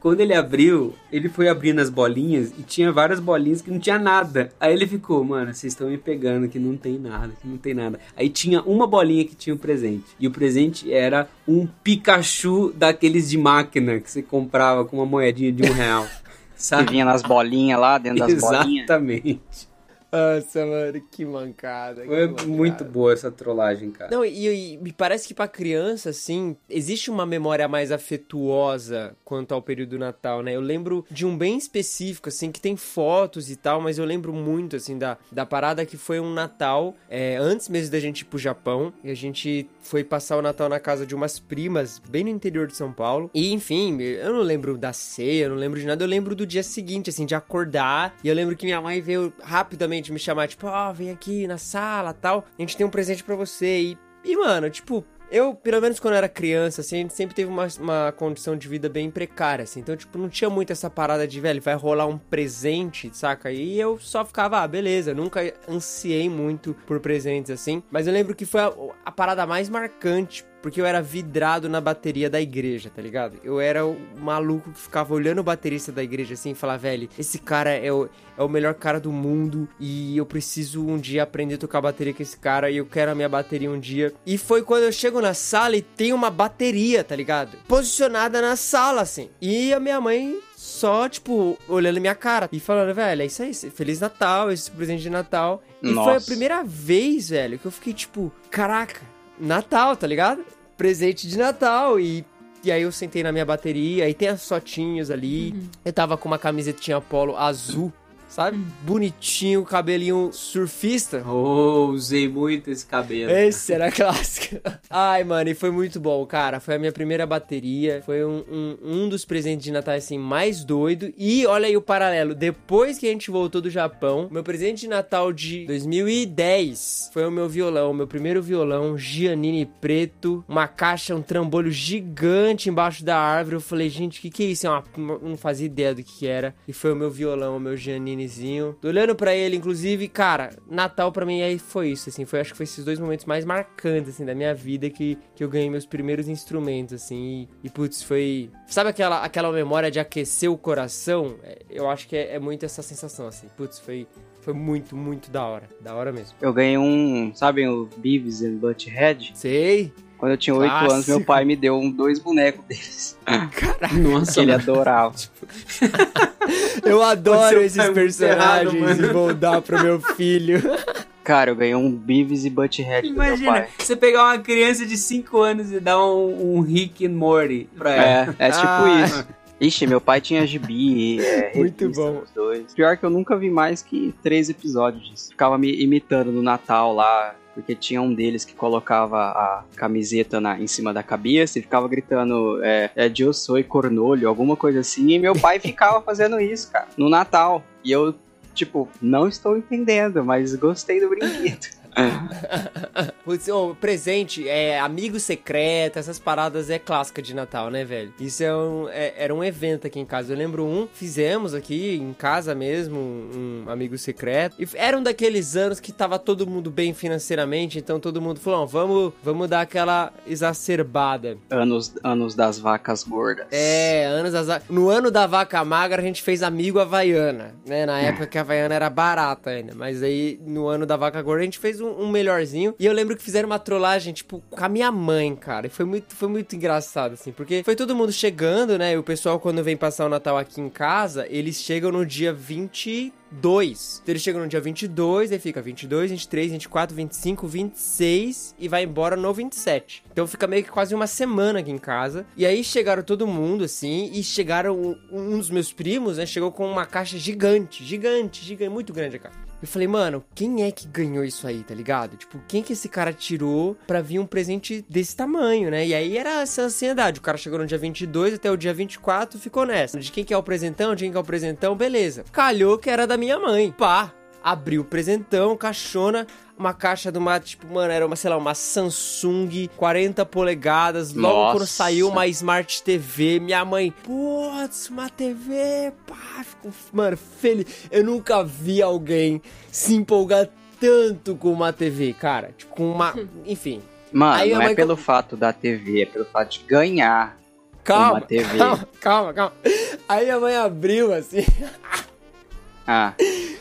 Quando ele abriu, ele foi abrindo as bolinhas e tinha várias bolinhas que não tinha nada. Aí ele ficou, mano, vocês estão me pegando que não tem nada, que não tem nada. Aí tinha uma bolinha que tinha um presente. E o presente era um Pikachu daqueles de máquina que você comprava com uma moedinha de um real. Que Sabe? vinha nas bolinhas lá, dentro das bolinhas. Exatamente. Nossa, mano, que mancada. que Foi mancada. muito boa essa trollagem, cara. Não, e, e me parece que pra criança, assim, existe uma memória mais afetuosa quanto ao período do Natal, né? Eu lembro de um bem específico, assim, que tem fotos e tal, mas eu lembro muito, assim, da, da parada que foi um Natal, é, antes mesmo da gente ir pro Japão, e a gente foi passar o Natal na casa de umas primas, bem no interior de São Paulo. E, enfim, eu não lembro da ceia, eu não lembro de nada, eu lembro do dia seguinte, assim, de acordar, e eu lembro que minha mãe veio rapidamente me chamar, tipo, ó, vem aqui na sala, tal, a gente tem um presente pra você, e e, mano, tipo, eu, pelo menos quando eu era criança, assim, a gente sempre teve uma, uma condição de vida bem precária, assim. Então, tipo, não tinha muito essa parada de, velho, vai rolar um presente, saca? E eu só ficava, ah, beleza. Nunca ansiei muito por presentes, assim. Mas eu lembro que foi a, a parada mais marcante porque eu era vidrado na bateria da igreja, tá ligado? Eu era o maluco que ficava olhando o baterista da igreja assim e falava, velho, esse cara é o, é o melhor cara do mundo e eu preciso um dia aprender a tocar bateria com esse cara e eu quero a minha bateria um dia. E foi quando eu chego na sala e tem uma bateria, tá ligado? Posicionada na sala, assim. E a minha mãe só, tipo, olhando minha cara e falando, velho, é isso aí, Feliz Natal, esse presente de Natal. E foi a primeira vez, velho, que eu fiquei, tipo, caraca, Natal, tá ligado? Presente de Natal e. E aí eu sentei na minha bateria, aí tem as fotinhos ali. Eu tava com uma camisetinha polo azul, sabe? Bonitinho, cabelinho surfista. Oh, usei muito esse cabelo. Esse era clássico. Ai, mano, e foi muito bom, cara. Foi a minha primeira bateria. Foi um, um, um dos presentes de Natal, assim, mais doido. E olha aí o paralelo. Depois que a gente voltou do Japão, meu presente de Natal de 2010 foi o meu violão. o Meu primeiro violão, Giannini preto. Uma caixa, um trambolho gigante embaixo da árvore. Eu falei, gente, o que que é isso? Uma- não fazia ideia do que que era. E foi o meu violão, o meu Gianninizinho. Olhando pra ele, inclusive, cara, Natal pra mim aí foi isso, assim. Foi, acho que foi esses dois momentos mais marcantes, assim, da minha vida que, que eu ganhei meus primeiros instrumentos, assim. E, e, putz, foi... Sabe aquela, aquela memória de aquecer o coração? É, Eu acho que é, é muito essa sensação, assim. Putz, foi... Foi muito, muito da hora. Da hora mesmo. Eu ganhei um, sabem o Beavis and Butthead? Sei. Quando eu tinha 8 Clássico. anos, meu pai me deu um, dois bonecos deles. Nossa, que ele mano. adorava. Eu adoro esses é personagens errado, e vou dar pro meu filho. Cara, eu ganhei um Beavis e Butthead do meu Imagina, pai. você pegar uma criança de 5 anos e dar um, um Rick and Morty pra ela. É, é tipo Ah. isso. Ixi, meu pai tinha gibi, é, Muito bom. dois. Pior que eu nunca vi mais que três episódios disso. Ficava me imitando no Natal lá, porque tinha um deles que colocava a camiseta na, em cima da cabeça e ficava gritando é, é Eu sou cornolho, alguma coisa assim. E meu pai ficava fazendo isso, cara, no Natal. E eu, tipo, não estou entendendo, mas gostei do brinquedo. Putz, ô, presente, é, amigo secreto, essas paradas é clássica de Natal, né, velho? Isso é um, é- era um evento aqui em casa. Eu lembro um, fizemos aqui em casa mesmo, um, amigo secreto. E era um daqueles anos que tava todo mundo bem financeiramente, então todo mundo falou, "Não, vamos, vamos dar aquela exacerbada. Anos, anos das vacas gordas. É, anos das va- no ano da vaca magra a gente fez amigo Havaiana, né? Na época que a Havaiana era barata ainda. Mas aí no ano da vaca gorda a gente fez um, um melhorzinho. E eu lembro que fizeram uma trollagem, tipo, com a minha mãe, cara. E foi muito, foi muito engraçado, assim, porque foi todo mundo chegando, né? E o pessoal, quando vem passar o Natal aqui em casa, eles chegam no dia 22. Então eles chegam no dia 22, aí fica 22, 23, 24, 25, 26 e vai embora no 27. Então fica meio que quase uma semana aqui em casa. E aí chegaram todo mundo, assim, e chegaram um, um dos meus primos, né? Chegou com uma caixa gigante, gigante, gigante, muito grande a caixa. Eu falei, mano, quem é que ganhou isso aí, tá ligado? Tipo, quem que esse cara tirou pra vir um presente desse tamanho, né? E aí era essa ansiedade. O cara chegou no dia 22 até o dia 24 ficou nessa. De quem que é o presentão, de quem que é o presentão, beleza. Calhou que era da minha mãe. Pá, abriu o presentão, caixona, uma caixa de uma, tipo, mano, era uma, sei lá, uma Samsung 40 polegadas. Logo Nossa. quando saiu uma Smart TV, minha mãe, putz, uma TV, pá, ficou, mano, feliz. Eu nunca vi alguém se empolgar tanto com uma TV, cara. Tipo, com uma, enfim. Mano, Aí não é mãe pelo fato da TV, é pelo fato de ganhar Calma, uma TV. calma, calma, calma. Aí a mãe abriu assim, Ah,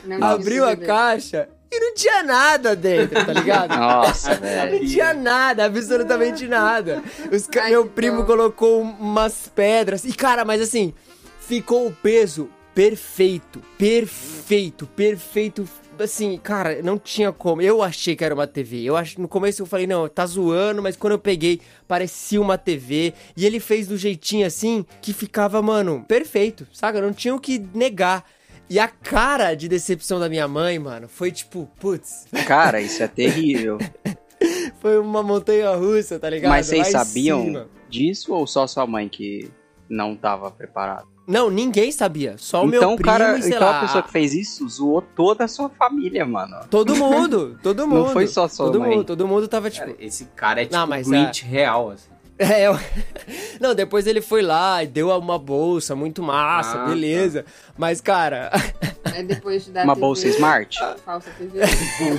Não abriu a beber. caixa e não tinha nada dentro, tá ligado? nossa, Não velho. tinha nada, absolutamente nada. Os Ai, meu primo dó. colocou umas pedras. E, cara, mas assim, ficou o peso perfeito. Perfeito, perfeito. Assim, cara, não tinha como. Eu achei que era uma TV. Eu ach... No começo eu falei, não, tá zoando, mas quando eu peguei, parecia uma TV. E ele fez do jeitinho assim que ficava, mano, perfeito, saca? Não tinha o que negar. E a cara de decepção da minha mãe, mano, foi tipo, putz, Cara, isso é terrível. foi uma montanha russa, tá ligado? Mas vocês Lá sabiam cima. disso ou só sua mãe que não tava preparada? Não, ninguém sabia. Só o então, meu o primo cara, e sei então lá. a pessoa que fez isso zoou toda a sua família, mano. Todo mundo, todo mundo. Não foi só sua todo mãe. mundo, todo mundo tava tipo. Cara, esse cara é tipo Não, mas Grinch real, assim. É, eu... Não, depois ele foi lá e deu uma bolsa muito massa, Ah, beleza. Mas, cara, Aí depois de dar Uma TV, bolsa smart? Falsa TV.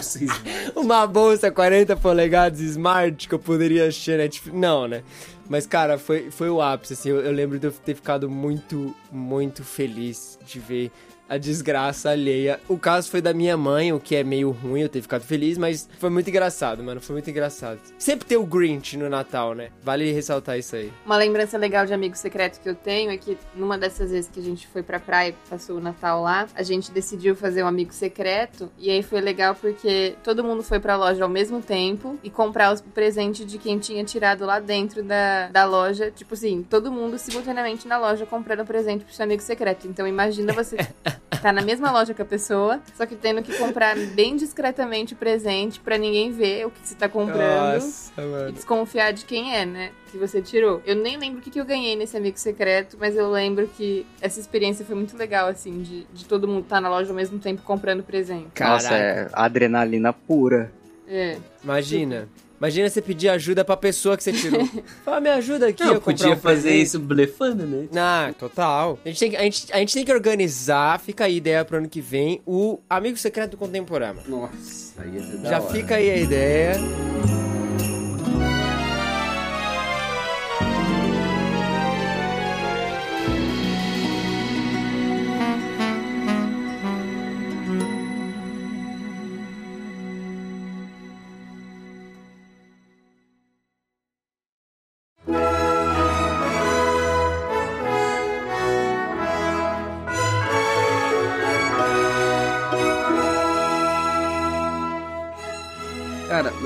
Uma bolsa 40 polegadas smart que eu poderia achar Netflix. Não, né? Mas, cara, foi, foi o ápice, assim. Eu, eu lembro de eu ter ficado muito, muito feliz de ver a desgraça alheia. O caso foi da minha mãe, o que é meio ruim eu ter ficado feliz, mas foi muito engraçado, mano. Foi muito engraçado. Sempre tem o Grinch no Natal, né? Vale ressaltar isso aí. Uma lembrança legal de amigo secreto que eu tenho é que numa dessas vezes que a gente foi pra praia, passou o Natal lá, a gente decidiu fazer um amigo secreto e aí foi legal porque todo mundo foi pra loja ao mesmo tempo e comprar os presentes de quem tinha tirado lá dentro da, da loja. Tipo assim, todo mundo simultaneamente na loja comprando presente pro seu amigo secreto. Então imagina você tá na mesma loja que a pessoa, só que tendo que comprar bem discretamente o presente pra ninguém ver o que você tá comprando Nossa, e mano. desconfiar de quem é, né? Que você tirou. Eu nem lembro o que, que eu ganhei nesse amigo secreto, mas eu lembro que essa experiência foi muito legal, assim, de, de todo mundo estar na loja ao mesmo tempo comprando presente. Nossa, Caraca. é adrenalina pura. É. Imagina. Imagina você pedir ajuda pra pessoa que você tirou. Fala, me ajuda aqui. Não, eu podia um fazer presente." isso blefando, né? Ah, total. A gente, tem que, a, gente, a gente tem que organizar, fica aí a ideia pro ano que vem, o Amigo Secreto Contemporâneo. Nossa, aí da Já hora. fica aí a ideia.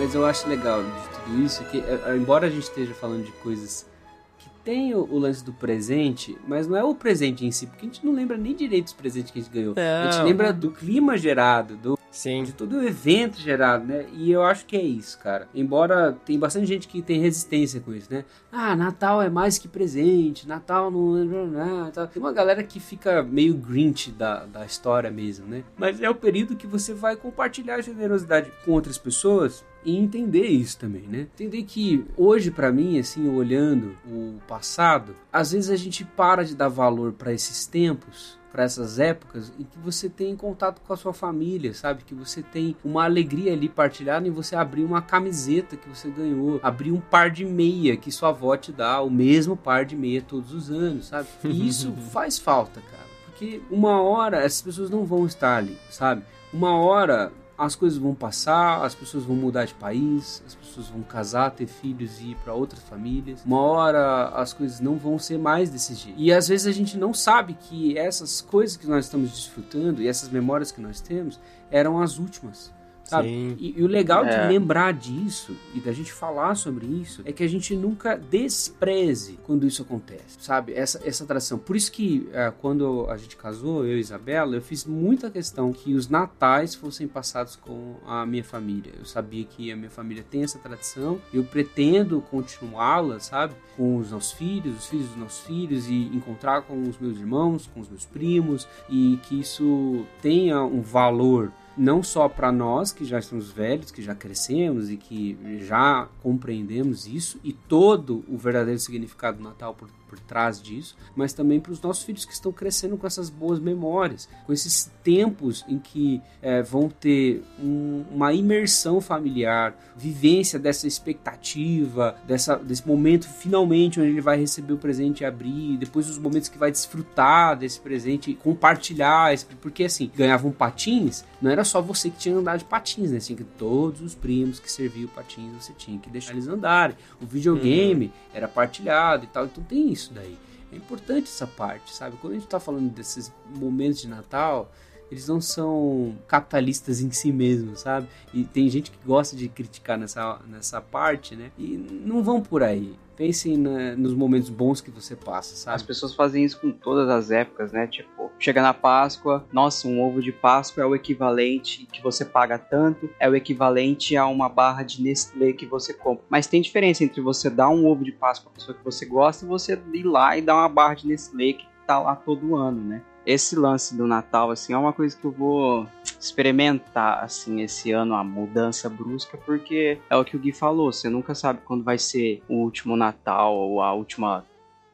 Mas eu acho legal de tudo isso que, é, embora a gente esteja falando de coisas que tem o, o lance do presente, mas não é o presente em si, porque a gente não lembra nem direito dos presentes que a gente ganhou. A gente Não. lembra do clima gerado, do, Sim. de todo o evento gerado, né? E eu acho que é isso, cara. Embora tem bastante gente que tem resistência com isso, né? Ah, Natal é mais que presente, Natal não é nada. Tem uma galera que fica meio grinch da, da história mesmo, né? Mas é o período que você vai compartilhar generosidade com outras pessoas e entender isso também, né? Entender que hoje, pra mim, assim, olhando o passado, às vezes a gente para de dar valor pra esses tempos para essas épocas em que você tem contato com a sua família, sabe? Que você tem uma alegria ali partilhada em você abrir uma camiseta que você ganhou, abrir um par de meia que sua avó te dá, o mesmo par de meia todos os anos, sabe? E isso faz falta, cara. Porque uma hora essas pessoas não vão estar ali, sabe? Uma hora as coisas vão passar, as pessoas vão mudar de país, as pessoas vão casar, ter filhos e ir para outras famílias. Uma hora as coisas não vão ser mais desse jeito. E às vezes a gente não sabe que essas coisas que nós estamos desfrutando e essas memórias que nós temos eram as últimas. Sabe? Sim. E, e o legal É. de lembrar disso e da gente falar sobre isso é que a gente nunca despreze quando isso acontece, sabe? Essa, essa tradição. Por isso que é, quando a gente casou, eu e Isabela, eu fiz muita questão que os natais fossem passados com a minha família. Eu sabia que a minha família tem essa tradição, eu pretendo continuá-la, sabe? Com os nossos filhos, os filhos dos nossos filhos e encontrar com os meus irmãos, com os meus primos e que isso tenha um valor não só para nós que já estamos velhos, que já crescemos e que já compreendemos isso e todo o verdadeiro significado do Natal por, por trás disso, mas também para os nossos filhos que estão crescendo com essas boas memórias, com esses tempos em que eh, vão ter um- uma imersão familiar, vivência dessa expectativa, dessa, desse momento finalmente onde ele vai receber o presente e abrir, depois os momentos que vai desfrutar desse presente e compartilhar, esse- porque assim, ganhavam patins, não era só você que tinha que andar de patins, né? Tinha que todos os primos que serviam patins, você tinha que deixar eles andarem. O videogame era partilhado e tal, então tem isso daí. É importante essa parte, sabe? Quando a gente tá falando desses momentos de Natal, eles não são capitalistas em si mesmos, sabe? E tem gente que gosta de criticar nessa, nessa parte, né? E não vão por aí. Pensem na- nos momentos bons que você passa, As sabe? pessoas fazem isso com todas as épocas, né? Tipo, chega na Páscoa, nossa, um ovo de Páscoa é o equivalente que você paga tanto, é o equivalente a uma barra de Nestlé que você compra. Mas tem diferença entre você dar um ovo de Páscoa pra pessoa que você gosta e você ir lá e dar uma barra de Nestlé que tá lá todo ano, né? Esse lance do Natal, assim, é uma coisa que eu vou experimentar, assim, esse ano, a mudança brusca, porque é o que o Gui falou, você nunca sabe quando vai ser o último Natal ou a última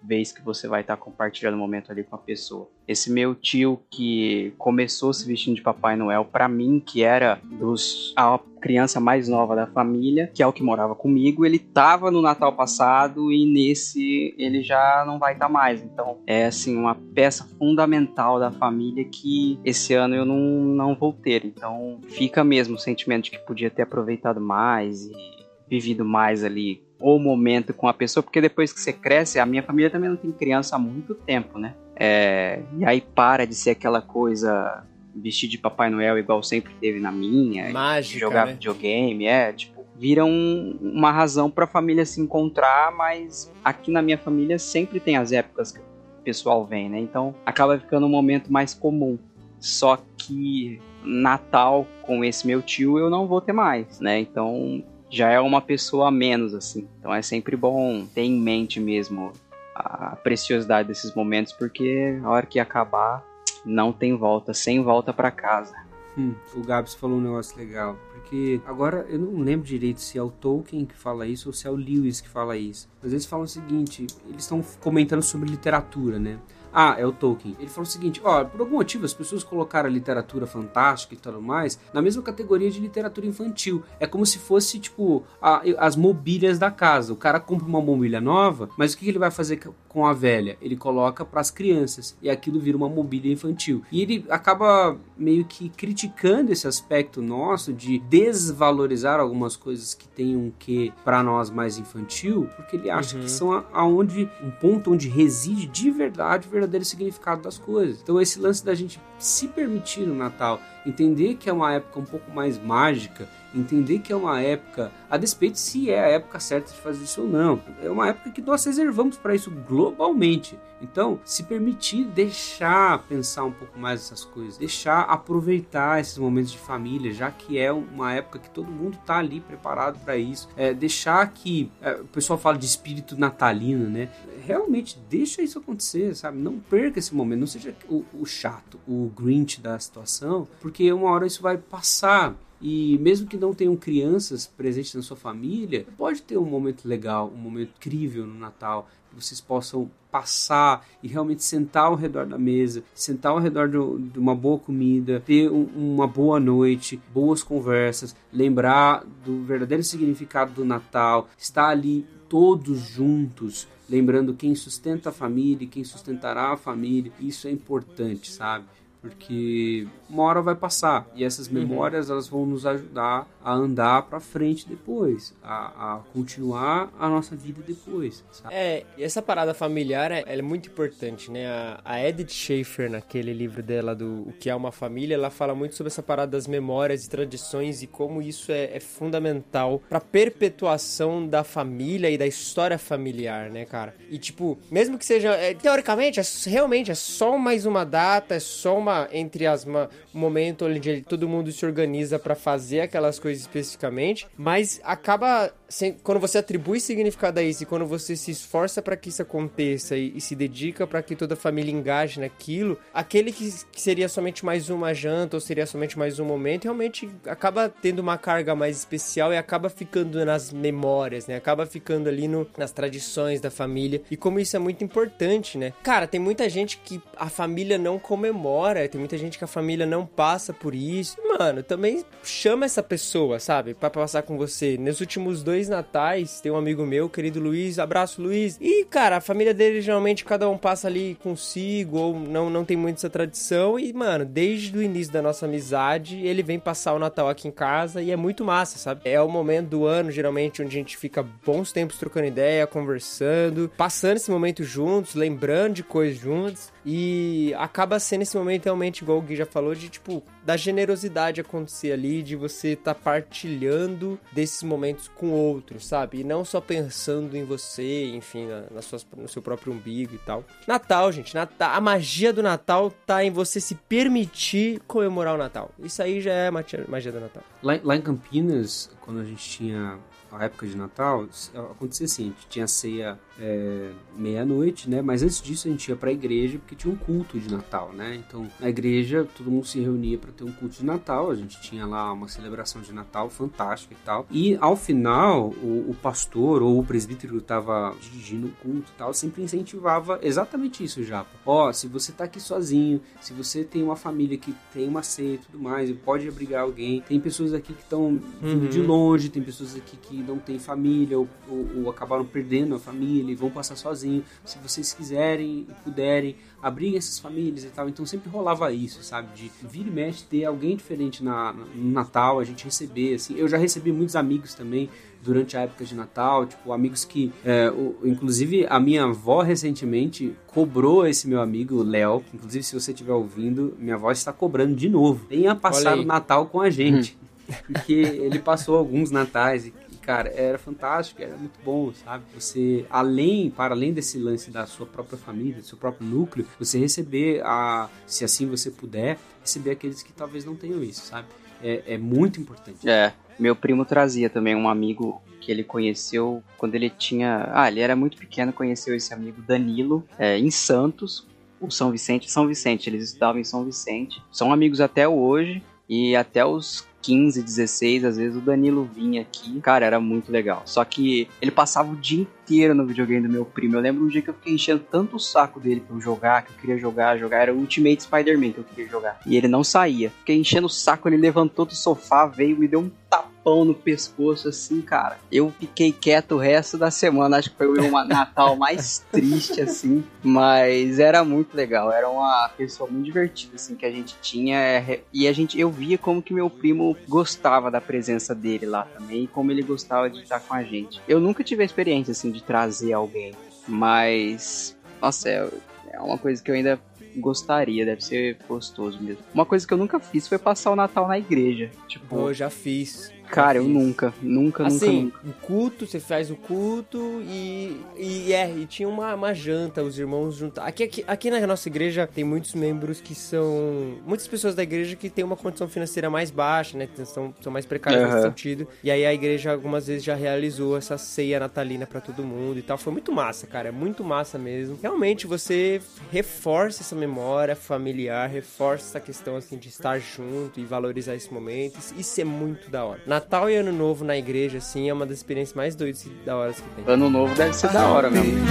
vez que você vai estar compartilhando o momento ali com a pessoa. Esse meu tio que começou se vestindo de Papai Noel, pra mim, que era dos a criança mais nova da família, que é o que morava comigo, ele tava no Natal passado e nesse ele já não vai estar mais. Então, é assim uma peça fundamental da família que esse ano eu não, não vou ter. Então, fica mesmo o sentimento de que podia ter aproveitado mais e vivido mais ali o momento com a pessoa, porque depois que você cresce, a minha família também não tem criança há muito tempo, né? É, e aí para de ser aquela coisa vestir de Papai Noel igual sempre teve na minha, Mágica, jogar né? videogame, é, tipo, vira um- uma razão pra família se encontrar, mas aqui na minha família sempre tem as épocas que o pessoal vem, né? Então acaba ficando um momento mais comum. Só que Natal com esse meu tio eu não vou ter mais, né? Então já é uma pessoa a menos, assim. Então é sempre bom ter em mente mesmo a preciosidade desses momentos, porque a hora que acabar, não tem volta, sem volta pra casa. Hum, o Gabs falou um negócio legal. Porque agora eu não lembro direito se é o Tolkien que fala isso ou se é o Lewis que fala isso. Mas eles falam o seguinte: eles estão comentando sobre literatura, né? Ah, é o Tolkien. Ele falou o seguinte: ó, por algum motivo as pessoas colocaram a literatura fantástica e tudo mais na mesma categoria de literatura infantil. É como se fosse, tipo, a- as mobílias da casa. O cara compra uma mobília nova, mas o que que ele vai fazer com a velha? Ele coloca para as crianças e aquilo vira uma mobília infantil. E ele acaba meio que criticando esse aspecto nosso de desvalorizar algumas coisas que têm um quê para nós mais infantil, porque ele acha Uhum. que são aonde um ponto onde reside de verdade o verdadeiro significado das coisas. Então esse lance da gente se permitir no Natal, entender que é uma época um pouco mais mágica Entender que é uma época, a despeito se é a época certa de fazer isso ou não, é uma época que nós reservamos para isso globalmente. Então, se permitir deixar pensar um pouco mais essas coisas, deixar aproveitar esses momentos de família, já que é uma época que todo mundo tá ali preparado para isso, é, deixar que é, o pessoal fala de espírito natalino, né? Realmente deixa isso acontecer, sabe? Não perca esse momento, não seja o, o chato, o Grinch da situação, porque uma hora isso vai passar. E mesmo que não tenham crianças presentes na sua família, pode ter um momento legal, um momento incrível no Natal, que vocês possam passar e realmente sentar ao redor da mesa, sentar ao redor de, de uma boa comida, ter um, uma boa noite, boas conversas, lembrar do verdadeiro significado do Natal, estar ali todos juntos, lembrando quem sustenta a família quem sustentará a família. Isso é importante, sabe? Porque uma hora vai passar e essas uhum. memórias elas vão nos ajudar a andar para frente depois, a, a, continuar a nossa vida depois. Sabe? É, e essa parada familiar é, é muito importante, né? A, a, Edith Schaefer, naquele livro dela do O que é uma família, ela fala muito sobre essa parada das memórias e tradições e como isso é, é fundamental para perpetuação da família e da história familiar, né, cara? E tipo, mesmo que seja é, teoricamente, é, realmente é só mais uma data, é só uma entre as, uma, um momento onde todo mundo se organiza para fazer aquelas coisas especificamente, mas acaba quando você atribui significado a isso e quando você se esforça para que isso aconteça e, e se dedica para que toda a família engaje naquilo, aquele que, que, seria somente mais uma janta ou seria somente mais um momento, realmente acaba tendo uma carga mais especial e acaba ficando nas memórias, né? Acaba ficando ali no, nas tradições da família. E como isso é muito importante, né? Cara, tem muita gente que a família não comemora, tem muita gente que a família não passa por isso. Mano, também chama essa pessoa, sabe? para passar com você. Nos últimos dois natais, tem um amigo meu, querido Luiz, abraço Luiz. E, cara, a família dele geralmente cada um passa ali consigo, ou não, não tem muito essa tradição. E, mano, desde o início da nossa amizade, ele vem passar o Natal aqui em casa e é muito massa, sabe? É o momento do ano, geralmente, onde a gente fica bons tempos trocando ideia, conversando, passando esse momento juntos, lembrando de coisas juntos. E acaba sendo esse momento realmente, igual o Gui já falou, de tipo, da generosidade acontecer ali, de você estar tá partilhando desses momentos com outros, sabe? E não só pensando em você, enfim, na, na suas, no seu próprio umbigo e tal. Natal, gente, Natal, a magia do Natal tá em você se permitir comemorar o Natal. Isso aí já é magia, magia do Natal. Lá, lá em Campinas, quando a gente tinha a época de Natal, acontecia assim, a gente tinha ceia é, meia-noite, né? Mas antes disso a gente ia para a igreja porque tinha um culto de Natal, né? Então na igreja todo mundo se reunia para ter um culto de Natal. A gente tinha lá uma celebração de Natal fantástica e tal. E ao final o, o pastor ou o presbítero que estava dirigindo o culto e tal sempre incentivava exatamente isso, já. Ó, oh, se você tá aqui sozinho, se você tem uma família que tem uma ceia e tudo mais, pode abrigar alguém. Tem pessoas aqui que estão vindo uhum. de longe, tem pessoas aqui que não têm família ou, ou, ou acabaram perdendo a família e vão passar sozinho. Se vocês quiserem e puderem, abriguem essas famílias e tal. Então sempre rolava isso, sabe? De vir e mexe, ter alguém diferente na, no Natal, a gente receber, assim. Eu já recebi muitos amigos também durante a época de Natal, tipo, amigos que, é, o, inclusive, a minha avó recentemente cobrou esse meu amigo, Léo, que inclusive se você estiver ouvindo, minha avó está cobrando de novo. Venha passar o Natal com a gente. Hum. Porque ele passou alguns natais e cara, era fantástico, era muito bom, sabe? Você, além, para além desse lance da sua própria família, do seu próprio núcleo, você receber, a, se assim você puder, receber aqueles que talvez não tenham isso, sabe? É, é muito importante. É, meu primo trazia também um amigo que ele conheceu quando ele tinha. Ah, ele era muito pequeno, conheceu esse amigo Danilo é, em Santos, o São Vicente. São Vicente, eles estavam em São Vicente. São amigos até hoje. E até os 15, 16, às vezes o Danilo vinha aqui. Cara, era muito legal. Só que ele passava o dia inteiro no videogame do meu primo. Eu lembro um dia que eu fiquei enchendo tanto o saco dele pra eu jogar, que eu queria jogar, jogar. Era o Ultimate Spider-Man que eu queria jogar. E ele não saía. Fiquei enchendo o saco, ele levantou do sofá, veio, me deu um tapão no pescoço, assim, cara. Eu fiquei quieto o resto da semana. Acho que foi o Natal mais triste, assim. Mas era muito legal. Era uma pessoa muito divertida, assim, que a gente tinha. É, e a gente, eu via como que meu primo gostava da presença dele lá também. E como ele gostava de estar com a gente. Eu nunca tive a experiência, assim, de trazer alguém. Mas, nossa, é, é uma coisa que eu ainda gostaria, deve ser gostoso mesmo. Uma coisa que eu nunca fiz foi passar o Natal na igreja. Tipo, eu já fiz. Cara, eu fiz. nunca, nunca, nunca, Assim, nunca. o culto, você faz o culto e. E é, e tinha uma, uma janta, os irmãos juntaram. Aqui, aqui, aqui na nossa igreja tem muitos membros que são. Muitas pessoas da igreja que têm uma condição financeira mais baixa, né? São, são mais precárias nesse Aham. sentido. E aí a igreja algumas vezes já realizou essa ceia natalina pra todo mundo e tal. Foi muito massa, cara. É muito massa mesmo. Realmente você reforça essa memória familiar, reforça essa questão assim de estar junto e valorizar esse momento. Isso- Isso é muito da hora. Natal e Ano Novo na igreja, assim, é uma das experiências mais doidas e da hora que tem. Ano novo deve ser da hora mesmo.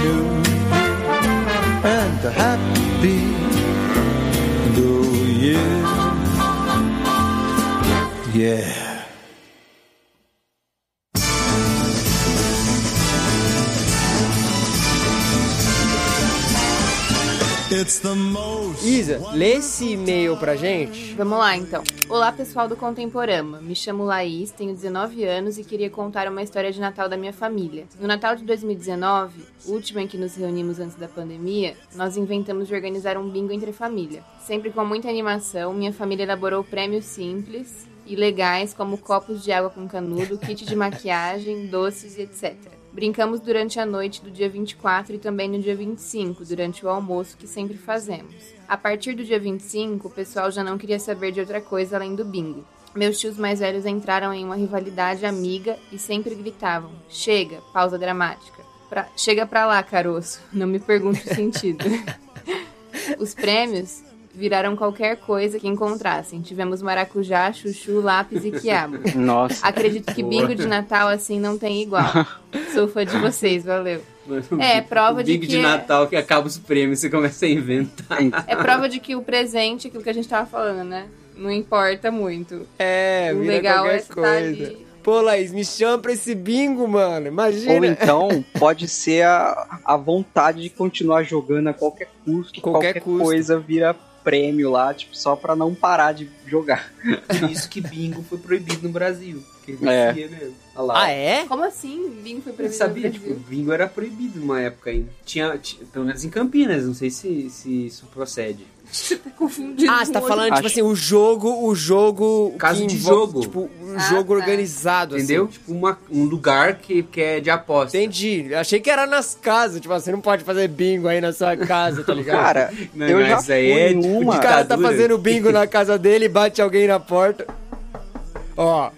and a happy new year. Yeah. It's the most Isa, lê esse e-mail pra gente. Vamos lá, então. Olá, pessoal do Contemporama. Me chamo Laís, tenho 19 anos e queria contar uma história de Natal da minha família. No Natal de 2019, o último em que nos reunimos antes da pandemia, nós inventamos de organizar um bingo entre família. Sempre com muita animação, minha família elaborou prêmios simples e legais, como copos de água com canudo, kit de maquiagem, doces e etc. Brincamos durante a noite do dia 24 e também no dia 25, durante o almoço que sempre fazemos. A partir do dia 25, o pessoal já não queria saber de outra coisa além do bingo. Meus tios mais velhos entraram em uma rivalidade amiga e sempre gritavam: Chega, pausa dramática. Pra- Chega pra lá, caroço. Não me pergunte o sentido. Os prêmios viraram qualquer coisa que encontrassem. Tivemos maracujá, chuchu, lápis e quiabo. Nossa. Acredito que bingo de Natal assim não tem igual. Sou fã de vocês, valeu. É, o prova de bingo que de é- Natal que acaba os prêmios, você começa a inventar. É prova de que o presente, aquilo que a gente tava falando, né? Não importa muito. É, O legal é estar coisa. ali. Pô, Laís, me chama pra esse bingo, mano. Imagina. Ou então, pode ser a, a vontade de continuar jogando a qualquer custo, que Qualquer qualquer, custo. coisa vira prêmio lá, tipo, só pra não parar de jogar. Por isso que bingo foi proibido no Brasil. Porque É. vicia mesmo. Olha lá. Ah, é? Como assim? Bingo foi Eu proibido sabia, no tipo, bingo era proibido numa época ainda. Tinha, tinha- pelo menos em Campinas, não sei se, se isso procede. Você tá confundindo Ah, você tá falando, Acho- tipo assim, o jogo, o jogo... Caso que de envolve, jogo. Tipo, um Ah, jogo tá. organizado, Entendeu? assim. Tipo, uma, um lugar que, que é de aposta. Entendi. Eu achei que era nas casas. Tipo, você não pode fazer bingo aí na sua casa, tá ligado? Cara, Não, eu mas já isso fui aí é, tipo, uma. o cara tá fazendo bingo na casa dele, bate alguém na porta. Ó,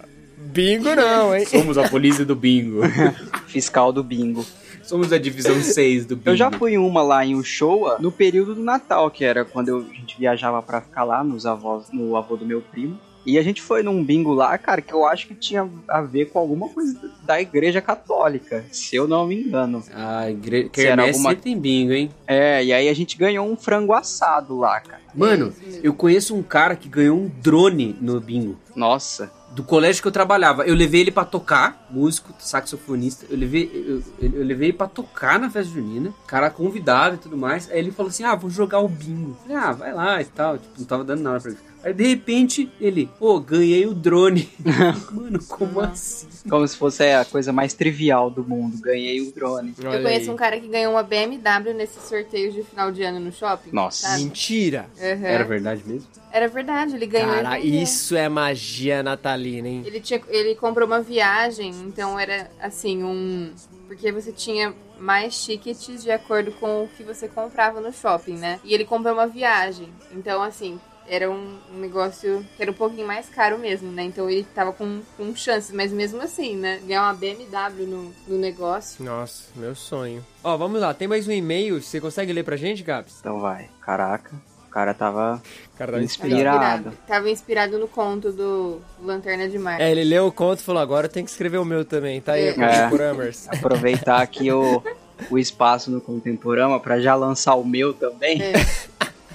bingo não, hein? Somos a polícia do bingo. Fiscal do bingo. Somos a divisão 6 do bingo. Eu já fui em uma lá em Uchoa no período do Natal, que era quando eu- a gente viajava pra ficar lá nos avós, no avô do meu primo. E a gente foi num bingo lá, cara, que eu acho que tinha a ver com alguma coisa da igreja católica, se eu não me engano. A igreja... Se era Quermesse alguma- tem bingo, hein? É, e aí a gente ganhou um frango assado lá, cara. Mano, eu conheço um cara que ganhou um drone no bingo. Nossa. Do colégio que eu trabalhava. Eu levei ele pra tocar, músico, saxofonista. Eu levei, eu- eu levei ele pra tocar na festa junina. Cara convidado e tudo mais. Aí ele falou assim: Ah, vou jogar o bingo. Eu Falei, ah, vai lá e tal. Tipo, não tava dando nada pra ele. Aí de repente ele, pô, ganhei o drone. Mano, como assim? Como se fosse a coisa mais trivial do mundo. Ganhei o drone. Eu conheço um cara que ganhou uma BMW nesses sorteios de final de ano no shopping. Nossa. sabe? Mentira. Uhum. Era verdade mesmo? Era verdade, ele ganhou. Cara, isso é magia natalina, hein? Ele, tinha, ele comprou uma viagem, então era assim, um. Porque você tinha mais tickets de acordo com o que você comprava no shopping, né? E ele comprou uma viagem. Então, assim, era um, um negócio que era um pouquinho mais caro mesmo, né? Então ele tava com, com chances, mas mesmo assim, né? Ganhar uma BMW no, no negócio. Nossa, meu sonho. Ó, vamos lá, tem mais um e-mail. Você consegue ler pra gente, Gabs? Então vai. Caraca. O cara tava. Cara, inspirado. Irado. Tava inspirado no conto do Lanterna de Mar. É, ele leu o conto e falou: agora tem que escrever o meu também, tá aí, É. Contemporamers. Aproveitar aqui o, o espaço no Contemporama pra já lançar o meu também. É.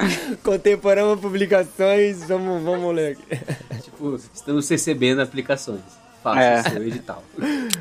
Contemporama Publicações, vamos, vamos ler aqui. Tipo, estamos recebendo aplicações. Faça É. o seu edital.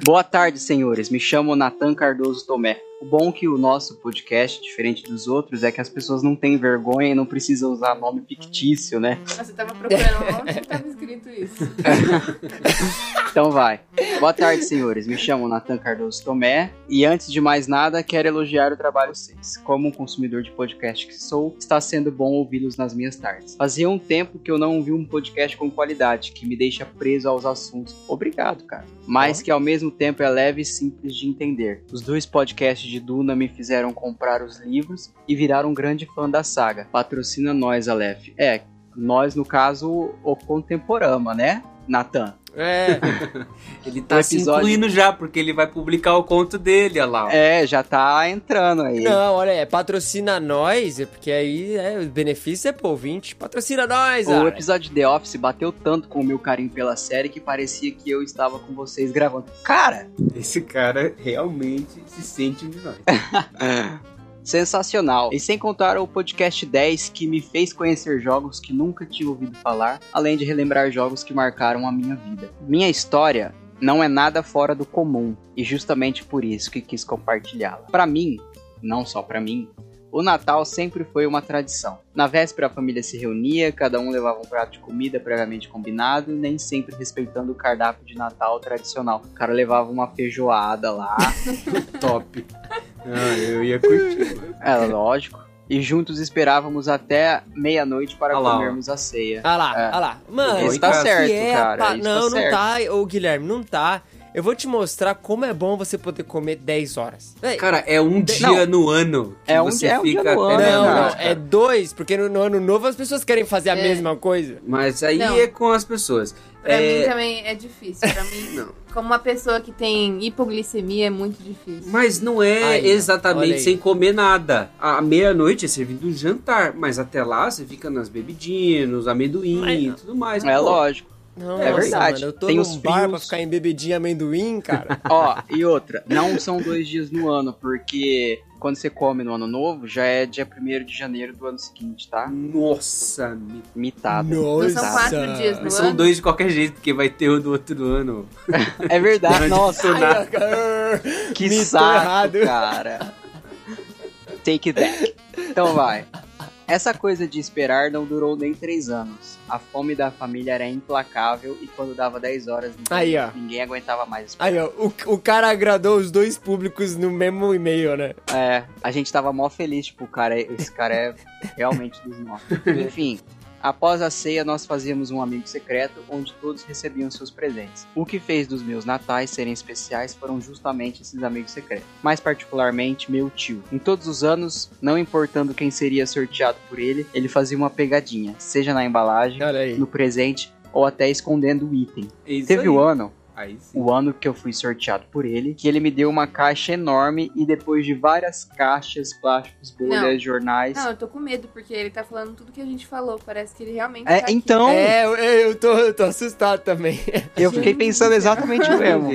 Boa tarde, senhores. Me chamo Natan Cardoso Tomé. O bom que o nosso podcast, diferente dos outros, é que as pessoas não têm vergonha e não precisam usar nome fictício, né? Você tava procurando onde que tava escrito isso. Então vai. Boa tarde, senhores. Me chamo Natan Cardoso Tomé e antes de mais nada, quero elogiar o trabalho de vocês. Como um consumidor de podcast que sou, está sendo bom ouvi-los nas minhas tardes. Fazia um tempo que eu não ouvi um podcast com qualidade, que me deixa preso aos assuntos. Obrigado, cara. Mas que ao mesmo tempo é leve e simples de entender. Os dois podcasts de Duna me fizeram comprar os livros e virar um grande fã da saga. Patrocina nós, Aleph. É, nós, no caso, o Contemporama, né, Natan? É. Ele tá se incluindo já, porque ele vai publicar o conto dele, olha lá. ó. É, já tá entrando aí. Não, olha, é patrocina nós, é porque aí é, o benefício é pro ouvinte. Patrocina nós, O ah. episódio de The Office bateu tanto com o meu carinho pela série que parecia que eu estava com vocês gravando. Cara, Esse cara realmente se sente um de nós. sensacional. E sem contar o podcast 10 que me fez conhecer jogos que nunca tinha ouvido falar, além de relembrar jogos que marcaram a minha vida. Minha história não é nada fora do comum e justamente por isso que quis compartilhá-la. Para mim, não só para mim, o Natal sempre foi uma tradição. Na véspera a família se reunia, cada um levava um prato de comida previamente combinado, nem sempre respeitando o cardápio de Natal tradicional. O cara levava uma feijoada lá, Top. Ah, eu ia curtir. é lógico. E juntos esperávamos até meia-noite para Ah lá, ó. comermos a ceia. Ah lá, É. ah lá. Mano, Isso tá certo, é, cara, isso tá não, não certo. tá, ô Guilherme, não tá. Eu vou te mostrar como é bom você poder comer 10 horas. Cara, é um dia Não. no ano que É um você dia- é um fica dia no ano, não, não, é dois, porque no, no ano novo as pessoas querem fazer a É. mesma coisa. Mas aí Não. é com as pessoas. Pra É, mim também é difícil. Pra mim, Não. como uma pessoa que tem hipoglicemia, é muito difícil. Mas não é Aí, exatamente sem comer nada. À meia-noite é servido um jantar, mas até lá você fica nas bebidinhas, nos amendoim e tudo mais. É Pô, lógico. Não, É verdade. Mano, eu tô Tem num os bar pra frios. ficar em bebidinha amendoim, cara. Ó, e outra, não são dois dias no ano, porque quando você come no ano novo, já é dia 1 de janeiro do ano seguinte, tá? Nossa, Mitado. Não são Nossa. quatro dias no mas ano? são dois de qualquer jeito, porque vai ter o do outro ano. É verdade, nossa, Ai, que mitou saco, errado. cara. Take it back. Então vai. Essa coisa de esperar não durou nem três anos. A fome da família era implacável e quando dava 10 horas, ninguém, Aí, ó. ninguém aguentava mais esperar. Aí, ó, o, o cara agradou os dois públicos no mesmo e-mail, né? É, a gente tava mó feliz, tipo, o cara, é- esse cara é realmente dos nossos. Enfim, após a ceia nós fazíamos um amigo secreto onde todos recebiam seus presentes. O que fez dos meus natais serem especiais foram justamente esses amigos secretos. Mais particularmente meu tio. Em todos os anos, não importando quem seria sorteado por ele, ele fazia uma pegadinha, seja na embalagem, no presente ou até escondendo o item. É isso Teve aí. o ano Aí sim. O ano que eu fui sorteado por ele, que ele me deu uma caixa enorme e depois de várias caixas, plásticos, bolhas, Não. jornais. Não, eu tô com medo, porque ele tá falando tudo que a gente falou. Parece que ele realmente É, tá aqui. então, É, eu, eu tô, eu tô assustado também. eu fiquei pensando exatamente o mesmo.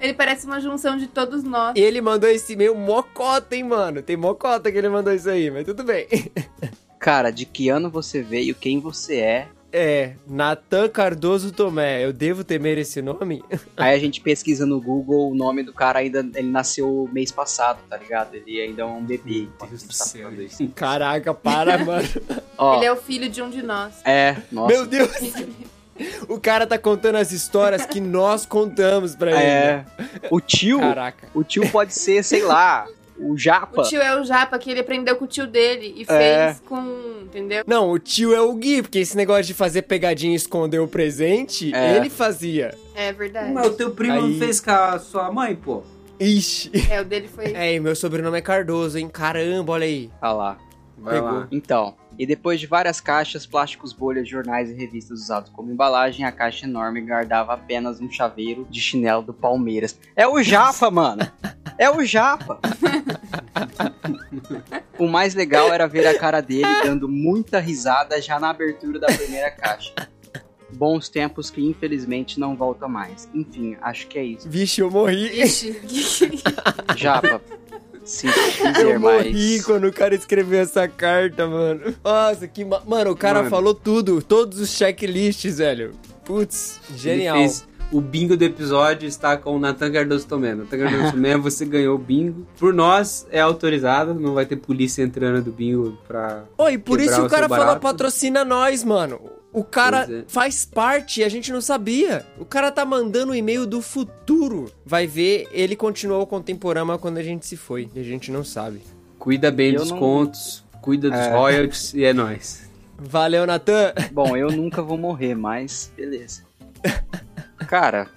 Ele parece uma junção de todos nós. E ele mandou esse e-mail mocota, hein, mano? Tem mocota que ele mandou isso aí, mas tudo bem. Cara, de que ano você veio, quem você é. É, Natan Cardoso Tomé. Eu devo temer esse nome? Aí a gente pesquisa no Google o nome do cara ainda. Ele nasceu mês passado, tá ligado? Ele ainda é um bebê. Meu Deus do céu. Caraca, para, mano. Ó, Ele é o filho de um de nós. é, nossa. Meu Deus. O cara tá contando as histórias que nós contamos pra ele. É. O tio, Caraca. o tio pode ser, sei lá, o Japa. O tio é o Japa, que ele aprendeu com o tio dele e É. fez com. Entendeu? Não, o tio é o Gui, porque esse negócio de fazer pegadinha e esconder o presente, É. ele fazia. É verdade. Mas o teu primo Aí- não fez com a sua mãe, pô? Ixi. É, o dele foi. É, e meu sobrenome é Cardoso, hein? Caramba, olha aí. Olha lá. Vai Pegou. lá. Então, e depois de várias caixas, plásticos, bolhas, jornais e revistas usados como embalagem, a caixa enorme guardava apenas um chaveiro de chinelo do Palmeiras. É o Japa, mano! É o Japa! o mais legal era ver a cara dele dando muita risada já na abertura da primeira caixa. Bons tempos que infelizmente não voltam mais. Enfim, acho que é isso. Vixe, eu morri. Ixi. Japa, sinto Eu dizer, morri mas... quando o cara escreveu essa carta, mano. Nossa, que. Ma... Mano, o cara Mano. falou tudo. Todos os checklists, velho. Putz, genial. Ele fez o bingo do episódio está com o Natan Cardoso Tomé. Natan Cardoso Tomé, você ganhou o bingo. Por nós, é autorizado, não vai ter polícia entrando do bingo pra. Oi, por isso o o cara falou patrocina nós, mano. O cara é. faz parte e a gente não sabia. O cara tá mandando o e-mail do futuro. Vai ver, ele continuou o Contemporama quando a gente se foi. E a gente não sabe. Cuida bem Eu dos não- contos, cuida dos É. royalties e é nóis. Valeu, Natan. Bom, eu nunca vou morrer, mas beleza. Cara,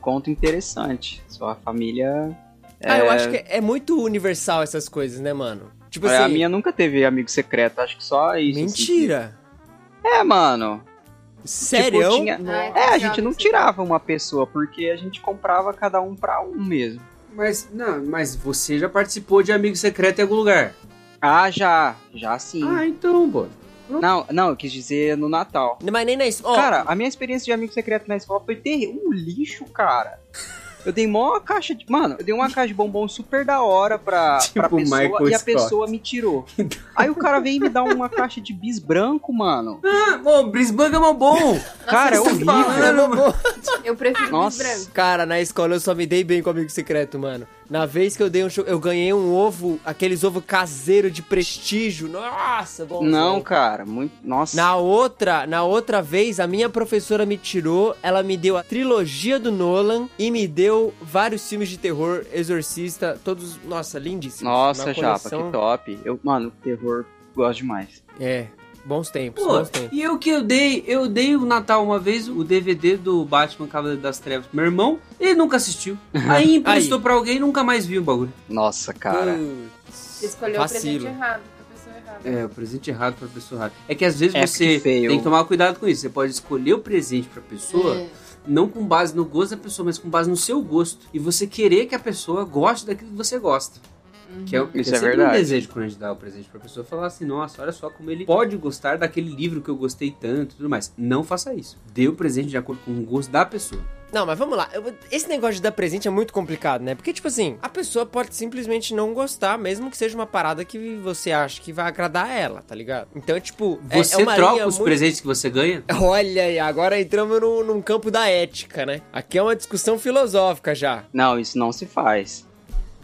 conto interessante. Sua família. Ah, eu é- acho que é muito universal essas coisas, né, mano? Tipo É, assim. a minha nunca teve amigo secreto, acho que só isso. assim. Mentira. É, mano. Sério? Tipo, tinha- Ai, É, a que gente não tirava uma pessoa, porque a gente comprava cada um pra um mesmo. Mas, não, mas você já participou de Amigo Secreto em algum lugar? Ah, já. Já sim. Ah, então, pô. Não, não, eu quis dizer no Natal. Mas nem na escola. Cara, a minha experiência de amigo secreto na escola foi terrível. Um lixo, cara. Eu dei mó caixa de. Mano, eu dei uma caixa de bombom super da hora pra, Tipo pra pessoa Michael e a Scott. pessoa me tirou. Aí o cara veio me dar uma caixa de bis branco, mano. Ah, pô, Brisbane é mó bom. Cara, é horrível. falando? Eu prefiro Nossa. bis branco. Cara, na escola eu só me dei bem com amigo secreto, mano. Na vez que eu dei um show, eu ganhei um ovo, aqueles ovos caseiro de prestígio. Nossa, bom. Não, cara, muito. Nossa. Na outra, na outra vez, a minha professora me tirou, ela me deu a trilogia do Nolan e me deu vários filmes de terror, Exorcista, todos, nossa, lindíssimos. Nossa, Uma chapa, coleção- que top. Eu, mano, terror, gosto demais. É, bons tempos, Pô, bons tempos. e eu que eu dei, eu dei o Natal uma vez, o DVD do Batman Cavaleiro das Trevas pro meu irmão, ele nunca assistiu. Aí emprestou pra alguém e nunca mais viu o bagulho. Nossa, cara. Putz, Você escolheu vacilo. o presente errado pra pessoa errada. É, o presente errado pra pessoa errada. É que às vezes É, você que tem que tomar cuidado com isso. Você pode escolher o presente pra pessoa, É. não com base no gosto da pessoa, mas com base no seu gosto. E você querer que a pessoa goste daquilo que você gosta. Que é, que Isso é é verdade. um desejo quando a gente dá o presente pra pessoa falar assim, nossa, olha só como ele pode gostar daquele livro que eu gostei tanto e tudo mais. Não faça isso. Dê o presente de acordo com o gosto da pessoa. Não, mas vamos lá. Eu Esse negócio de dar presente é muito complicado, né? Porque, tipo assim, a pessoa pode simplesmente não gostar, mesmo que seja uma parada que você acha que vai agradar a ela, tá ligado? Então, tipo, é- Você é uma troca linha os muito- presentes que você ganha? Olha aí, agora entramos num, num campo da ética, né? Aqui é uma discussão filosófica já. Não, isso não se faz.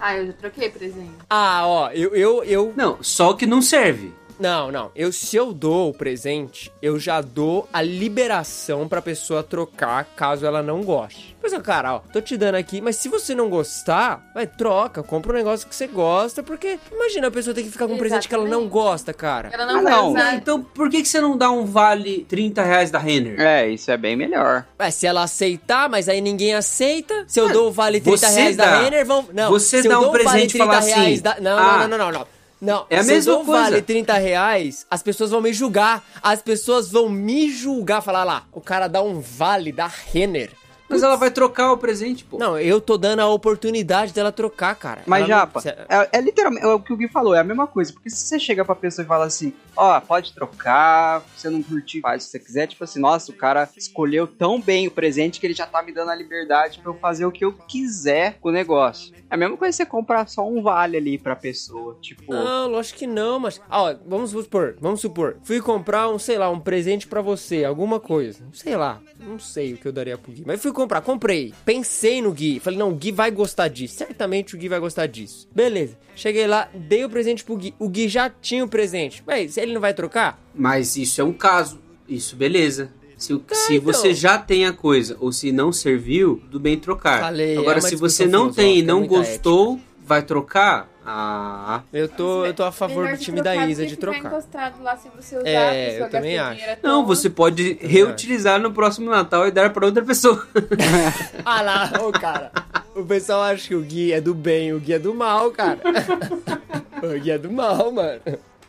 Ah, eu já troquei presente. Ah, ó, eu, eu, eu Não, só o que não serve. Não, não. Eu, se eu dou o presente, eu já dou a liberação pra pessoa trocar caso ela não goste. Pois é, cara, ó, tô te dando aqui, mas se você não gostar, vai, troca, compra um negócio que você gosta, porque imagina a pessoa ter que ficar com um presente que ela não gosta, cara. Ela não Ah, não. usar. Então por que, que você não dá um vale 30 reais da Renner? É, isso é bem melhor. Ué, se ela aceitar, mas aí ninguém aceita, se eu dou o vale 30 você reais da dá. Renner, vão. Não, Você se eu dá um o vale presente e fala 30 reais assim, da- Não, ah, não, não, não, não. Não, é a mesma eu dou o coisa. vale 30 reais, as pessoas vão me julgar. As pessoas vão me julgar. Falar lá, o cara dá um vale da Renner. Mas ela vai trocar o presente, pô. Não, eu tô dando a oportunidade dela trocar, cara. Mas, Ela não- Japa, se- é, é literalmente é o que o Gui falou, é a mesma coisa. Porque se você chega pra pessoa e fala assim, ó, pode trocar, você não curtir, faz se você quiser. Tipo assim, nossa, o cara escolheu tão bem o presente que ele já tá me dando a liberdade pra eu fazer o que eu quiser com o negócio. É a mesma coisa que você comprar só um vale ali pra pessoa. Tipo, Não, lógico que não, mas. Ah, ó, vamos supor, vamos supor. Fui comprar um, sei lá, um presente pra você, alguma coisa. Sei lá, não sei o que eu daria pro Gui. Mas fui comprar, comprei. Pensei no Gui. Falei, não, o Gui vai gostar disso. Certamente o Gui vai gostar disso. Beleza. Cheguei lá, dei o presente pro Gui. O Gui já tinha o presente. Mas ele não vai trocar? Mas isso é um caso. Isso, beleza. Se, o- se então. você já tem a coisa ou se não serviu, tudo bem trocar. Falei, Agora, é se você não tem e não muita gostou, vai trocar? Ah. Eu tô, eu tô a favor Melhor do de time trocar da Isa que de trocar. encostado lá se você usar, É, a pessoa eu também acho. Não, você pode reutilizar no próximo Natal e dar pra outra pessoa. Ah lá, ô cara. O pessoal acha que o Gui é do bem, o Gui é do mal, cara. o Gui é do mal, mano.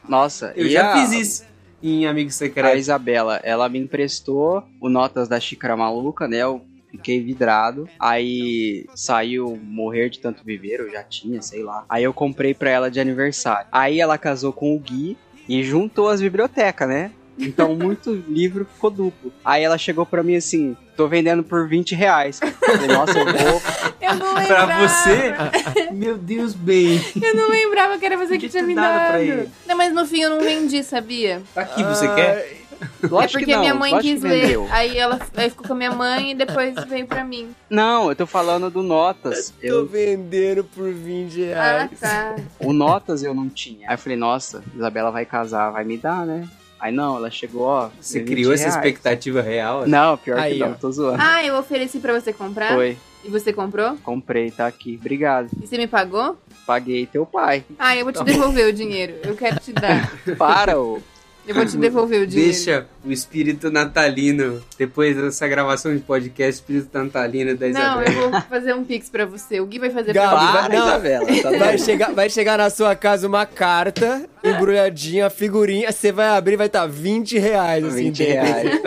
nossa, Eu e já a- fiz isso em Amigo A Secreto. Isabela, ela me emprestou o Notas da Xícara Maluca, né? Eu fiquei vidrado. Aí saiu Morrer de Tanto Viver, eu já tinha, sei lá. Aí eu comprei pra ela de aniversário. Aí ela casou com o Gui e juntou as bibliotecas, né? Então muito livro ficou duplo. Aí ela chegou pra mim assim: tô vendendo por 20 reais. Eu Falei, nossa, eu vou. Eu não Pra lembrava. você? Meu Deus, bem. Eu não lembrava que era você que Podia tinha me dado pra. Não, mas no fim eu não vendi, sabia? Tá aqui, você quer? É Lógico porque que não, minha mãe quis que ler. Aí ela aí ficou com a minha mãe e depois veio pra mim. Não, eu tô falando do Notas. Tô Eu, vendendo por 20 Ah, reais. tá. o Notas eu não tinha. Aí eu falei, nossa, Isabela vai casar, vai me dar, né? Aí não, ela chegou, ó. Você 20 criou essa reais. expectativa real? Não, pior Aí, que não, ó. tô zoando. Ah, eu ofereci pra você comprar? Foi, E você comprou? comprei, tá aqui. Obrigado. E você me pagou? Paguei teu pai. Ah, eu vou te devolver o dinheiro. Eu quero te dar. Para, ô. Eu vou te devolver o dinheiro. Deixa o espírito natalino, depois dessa gravação de podcast, o espírito natalino da Não, Isabela. eu vou fazer um pix pra você. O Gui vai fazer Gabi, pra você. Para, não. Isabela. Tá Vai chegar, vai chegar na sua casa uma carta embrulhadinha, figurinha, você vai abrir vai estar 20 reais assim 20 dentro. reais.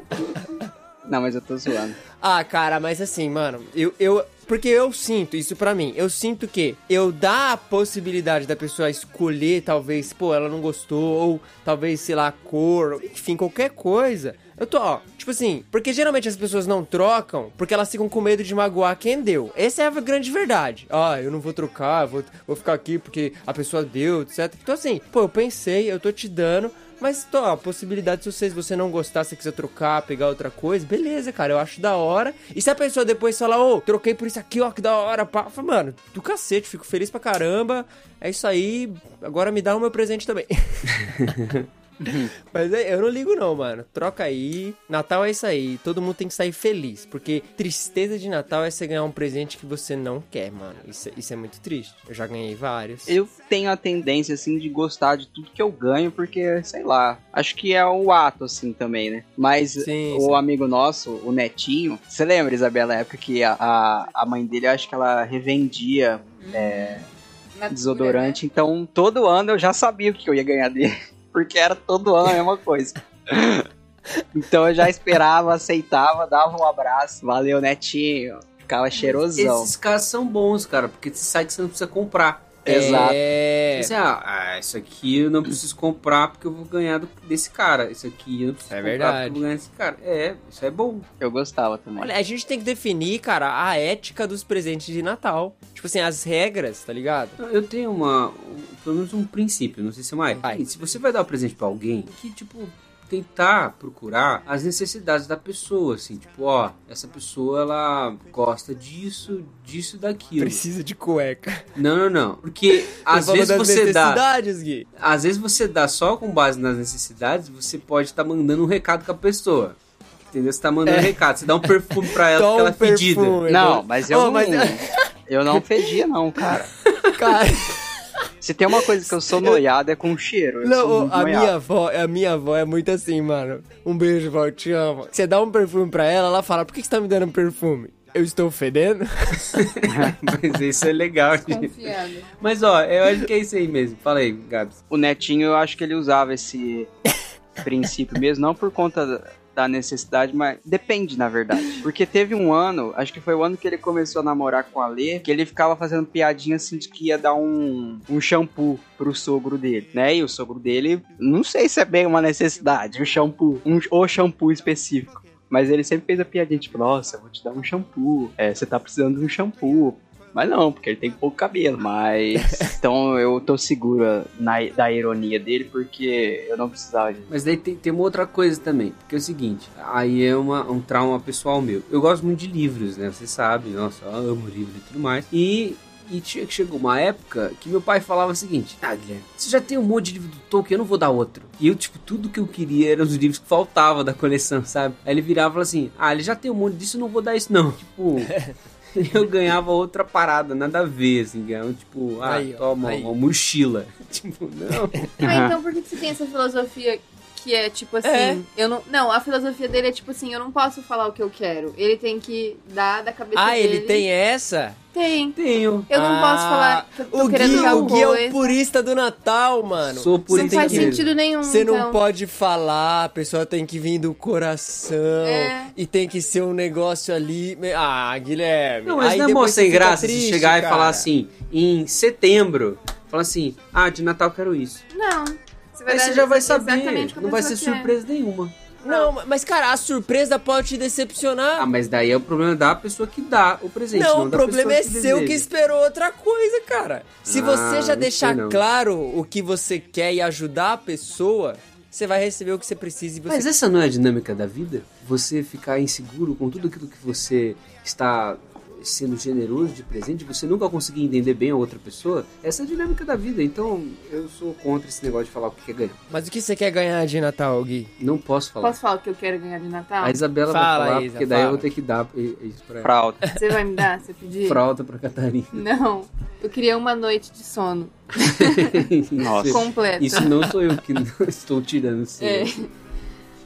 Não, mas eu tô zoando. Ah, cara, mas assim, mano, eu, eu. Porque eu sinto isso pra mim. Eu sinto que eu dar a possibilidade da pessoa escolher, talvez, pô, ela não gostou, ou talvez, sei lá, a cor, enfim, qualquer coisa. Eu tô, ó, tipo assim, porque geralmente as pessoas não trocam porque elas ficam com medo de magoar quem deu. Essa é a grande verdade. Ah, eu não vou trocar, vou, vou ficar aqui porque a pessoa deu, etc. Então assim, pô, eu pensei, eu tô te dando. Mas, tô, a possibilidade, se você, se você não gostar, se quiser trocar, pegar outra coisa, beleza, cara, eu acho da hora. E se a pessoa depois falar, ô, troquei por isso aqui, ó, que da hora, pá, falo, mano, do cacete, fico feliz pra caramba. É isso aí, agora me dá o meu presente também. Mas é, eu não ligo não, mano. Troca aí. Natal é isso aí. Todo mundo tem que sair feliz. Porque tristeza de Natal é você ganhar um presente que você não quer, mano. Isso, é- isso é muito triste. Eu já ganhei vários. Eu tenho a tendência, assim, de gostar de tudo que eu ganho, porque, sei lá, acho que é o ato, assim, também, né? Mas Sim, o sim. amigo nosso, o Netinho, você lembra, Isabela, na época que a, a, a mãe dele, acho que ela revendia Natura, desodorante, então todo ano eu já sabia o que eu ia ganhar dele, porque era todo ano a mesma coisa. Então eu já esperava, aceitava, dava um abraço, valeu, Netinho, ficava cheirosão. Esses caras são bons, cara, porque você sabe que você não precisa comprar. Exato. É. Você, ah, ah, isso aqui eu não preciso comprar porque eu vou ganhar do- desse cara. Isso aqui eu não preciso É comprar verdade. porque eu vou ganhar desse cara. É, isso é bom. Eu gostava também. Olha, a gente tem que definir, cara, a ética dos presentes de Natal. Tipo assim, as regras, tá ligado? Eu tenho uma, um- pelo menos um princípio, não sei se é mais. Vai. Se você vai dar um presente pra alguém, que tipo tentar procurar as necessidades da pessoa, assim, tipo, ó, essa pessoa ela gosta disso, disso e daquilo. Precisa de cueca. Não, não, não. Porque às vezes você dá, necessidades, Gui. às vezes você dá só com base nas necessidades, você pode estar mandando um recado com a pessoa. Entendeu? Você tá mandando um recado, você dá um perfume pra ela porque ela é fedida. perfume. Não, mas eu Oh, não. mas- Eu não fedia, não, cara. Cara, Se tem uma coisa que eu sou noiado é com cheiro. Eu sou não, muito a noiado. minha avó, a minha avó é muito assim, mano. Um beijo, vó, te amo. Você dá um perfume pra ela, ela fala, por que você tá me dando um perfume? Eu estou fedendo? Mas isso é legal. gente. Mas ó, eu acho que é isso aí mesmo. Fala aí, Gabs. O Netinho, eu acho que ele usava esse princípio mesmo, não por conta da- da necessidade, mas depende, na verdade. Porque teve um ano, acho que foi o ano que ele começou a namorar com a Lê, que ele ficava fazendo piadinha assim de que ia dar um, um shampoo pro sogro dele, né? E o sogro dele, não sei se é bem uma necessidade, o shampoo, um, o shampoo específico. Mas ele sempre fez a piadinha, tipo, nossa, vou te dar um shampoo. É, você tá precisando de um shampoo. Mas não, porque ele tem pouco cabelo. Mas. então eu tô segura na, da ironia dele, porque eu não precisava disso. Mas daí tem, tem uma outra coisa também, porque é o seguinte, aí é uma, um trauma pessoal meu. Eu gosto muito de livros, né? Você sabe, nossa, eu amo livro e tudo mais. E, e che- chegou uma época que meu pai falava o seguinte: Ah, Guilherme, você já tem um monte de livro do Tolkien, eu não vou dar outro. E eu, tipo, tudo que eu queria eram os livros que faltavam da coleção, sabe? Aí ele virava e falava assim: Ah, ele já tem um monte disso, eu não vou dar isso, não. Tipo. Eu ganhava outra parada, nada a ver, assim, ganhava, tipo, ah, Aí, ó, toma aí. uma mochila. Tipo, não. Ah, então por que que você tem essa filosofia que é tipo assim, É. eu não, não, a filosofia dele é tipo assim, eu não posso falar o que eu quero. Ele tem que dar da cabeça Ah, dele. ele tem essa? Tem. Tenho. Eu não Ah, posso falar que eu tô O Gui, querendo tal o Gui é o purista do Natal, mano. Sou por não isso faz sentido nenhum. Você não então. pode falar, a pessoa tem que vir do coração É. e tem que ser um negócio ali. Ah, Guilherme. Não, mas aí não é mó sem graça triste, se chegar e cara. falar assim, em setembro, falar assim, ah, de Natal eu quero isso. Não. Você vai Aí você já vai saber, que não vai ser quer. surpresa nenhuma. Não, mas cara, a surpresa pode te decepcionar. Ah, mas daí é o problema da pessoa que dá o presente, não, não, o da problema é pessoa seu que esperou outra coisa, cara. Se Ah, você já deixar claro o que você quer e ajudar a pessoa, você vai receber o que você precisa e você Mas essa não é a dinâmica da vida? Você ficar inseguro com tudo aquilo que você está sendo generoso de presente, você nunca conseguir entender bem a outra pessoa? Essa é a dinâmica da vida. Então, eu sou contra esse negócio de falar o que quer ganhar. Mas o que você quer ganhar de Natal, Gui? Não posso falar. Posso falar o que eu quero ganhar de Natal? A Isabela Fala, vai falar, Isa, porque daí eu fala. vou ter que dar isso pra ela. Fralda. Você vai me dar se eu pedir? Fralda pra Catarina. Não. Eu queria uma noite de sono Nossa. completa. Isso não sou eu que estou tirando. Sim. É.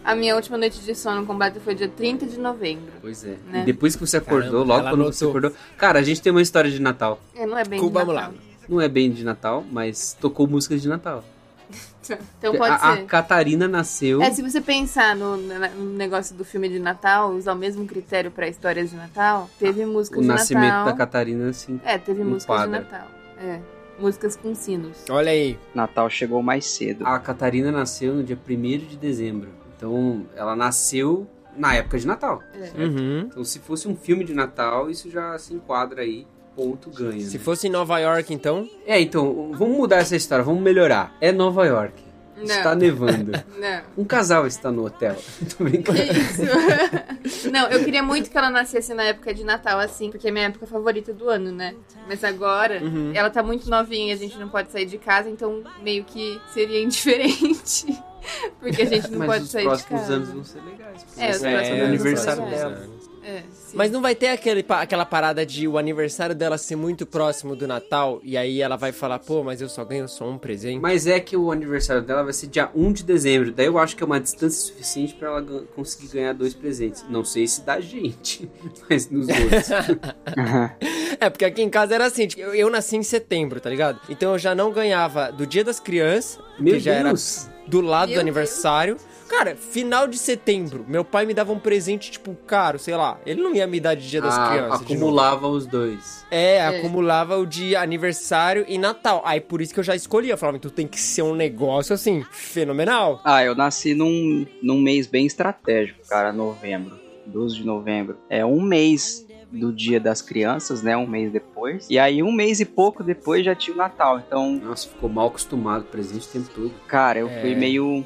A minha última noite de sono completa foi dia 30 de novembro. Pois é. Né? E depois que você acordou, Caramba, logo quando você anotou. acordou. Cara, a gente tem uma história de Natal. É, não é bem Cuba, de vamos Natal. lá. Não é bem de Natal, mas tocou músicas de Natal. Então pode a, a ser. Catarina nasceu. É, se você pensar no, no negócio do filme de Natal, usar o mesmo critério pra histórias de Natal, teve músicas o de nascimento Natal. da Catarina, assim. É, teve músicas de. Natal. É. Músicas com sinos. Olha aí. Natal chegou mais cedo. A Catarina nasceu no dia 1 de dezembro. Então, ela nasceu na época de Natal. Uhum. Então, se fosse um filme de Natal, isso já se enquadra aí. Ponto ganha. Se né? fosse em Nova York, então. É, então, vamos mudar essa história, vamos melhorar. É Nova York. Não. Está nevando. Não. Um casal está no hotel. Tô brincando. Isso. Não, eu queria muito que ela nascesse na época de Natal, assim, porque é minha época favorita do ano, né? Mas agora, Uhum. ela tá muito novinha e a gente não pode sair de casa, então meio que seria indiferente. Porque a gente não Mas pode os sair de próximos casa. anos vão ser legais. É, os próximos o anos aniversário dela. É. Mas não vai ter aquele, aquela parada de o aniversário dela ser muito próximo do Natal e aí ela vai falar, pô, mas eu só ganho só um presente. Mas é que o aniversário dela vai ser dia 1 de dezembro. Daí eu acho que é uma distância suficiente pra ela conseguir ganhar dois presentes. Não sei se da gente, mas nos outros. É, porque aqui em casa era assim, tipo, eu, eu nasci em setembro, tá ligado? Então eu já não ganhava do dia das crianças, Meu que já Deus. era do lado Meu do aniversário. Cara, final de setembro, meu pai me dava um presente, tipo, caro, sei lá. Ele não ia me dar de dia das Ah, crianças. acumulava os dois. É, É. acumulava o de aniversário e Natal. Aí por isso que eu já escolhi. Eu falava, então tem que ser um negócio assim, fenomenal. Ah, eu nasci num, num mês bem estratégico, cara, novembro. 12 de novembro. É um mês do dia das crianças, né? Um mês depois. E aí, um mês e pouco depois já tinha o Natal. Então, Nossa, ficou mal acostumado, presente o tempo todo. cara, eu É. fui meio.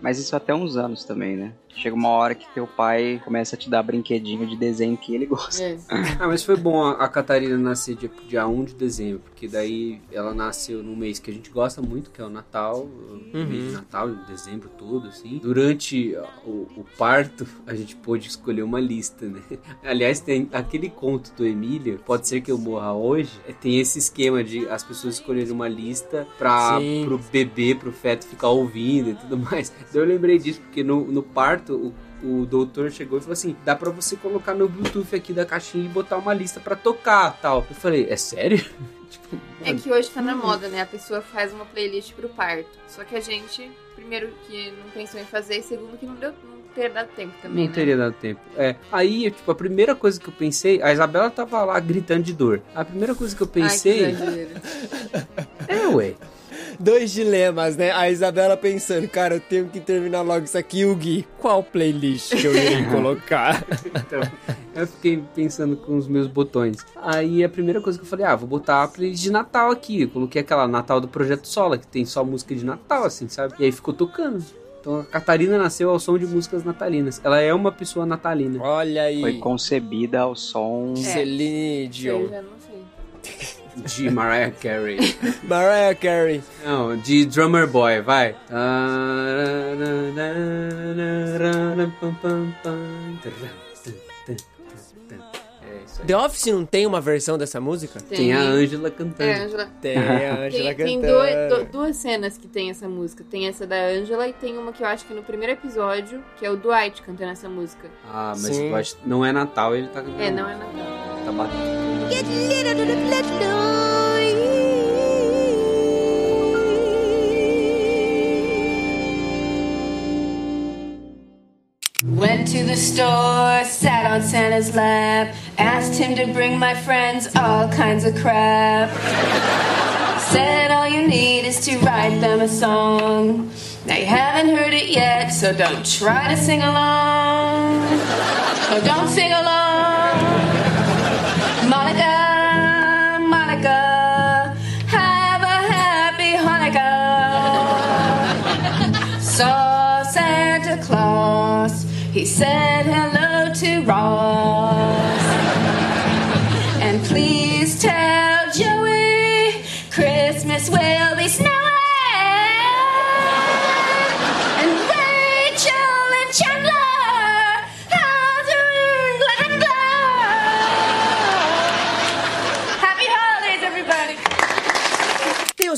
Mas isso até uns anos também, né? Chega uma hora que teu pai começa a te dar brinquedinho de desenho que ele gosta. É. Ah, mas foi bom a, a Catarina nascer dia, dia 1 de dezembro, porque daí ela nasceu num mês que a gente gosta muito, que é o Natal, o mês de Natal, de dezembro todo, assim. Durante o, o parto, a gente pôde escolher uma lista, né? Aliás, tem aquele conto do Emílio, Pode Ser Que Eu Morra Hoje, tem esse esquema de as pessoas escolherem uma lista pra, Sim. pro bebê, pro feto ficar ouvindo e tudo mais. Daí eu lembrei disso, porque no, no parto, o, o doutor chegou e falou assim: dá pra você colocar no Bluetooth aqui da caixinha e botar uma lista pra tocar tal. Eu falei: é sério? tipo, É que hoje tá na moda, né? A pessoa faz uma playlist pro parto. Só que a gente, primeiro, que não pensou em fazer, e segundo, que não deu não ter dado tempo também. não né? teria dado tempo. É. Aí, tipo, a primeira coisa que eu pensei, a Isabela tava lá gritando de dor. A primeira coisa que eu Ai, que pensei é, ué. Dois dilemas, né? A Isabela pensando, cara, eu tenho que terminar logo isso aqui. E o Gui, qual playlist que eu irei colocar? Então, eu fiquei pensando com os meus botões. Aí a primeira coisa que eu falei, ah, vou botar a playlist de Natal aqui. Eu coloquei aquela Natal do Projeto Sola, que tem só música de Natal, assim, sabe? E aí ficou tocando. Então a Catarina nasceu ao som de músicas natalinas. Ela é uma pessoa natalina. Olha aí. Foi concebida ao som. Celine Isso eu Dion. já não sei. De Mariah Carey. Mariah Carey. Não, de Drummer Boy, vai. É. The Office não tem uma versão dessa música? Tem a Ângela cantando. É, Angela. Tem a Angela Tem, tem cantando. duas, du- duas cenas que tem essa música. Tem essa da Angela e tem uma que eu acho que no primeiro episódio, que é o Dwight cantando essa música. Ah, mas Sim. não é Natal, ele tá cantando. É, não é Natal. Tá batendo. Went to the store, sat on Santa's lap, asked him to bring my friends all kinds of crap. Said all you need is to write them a song. Now you haven't heard it yet, so don't try to sing along. Oh, don't sing along.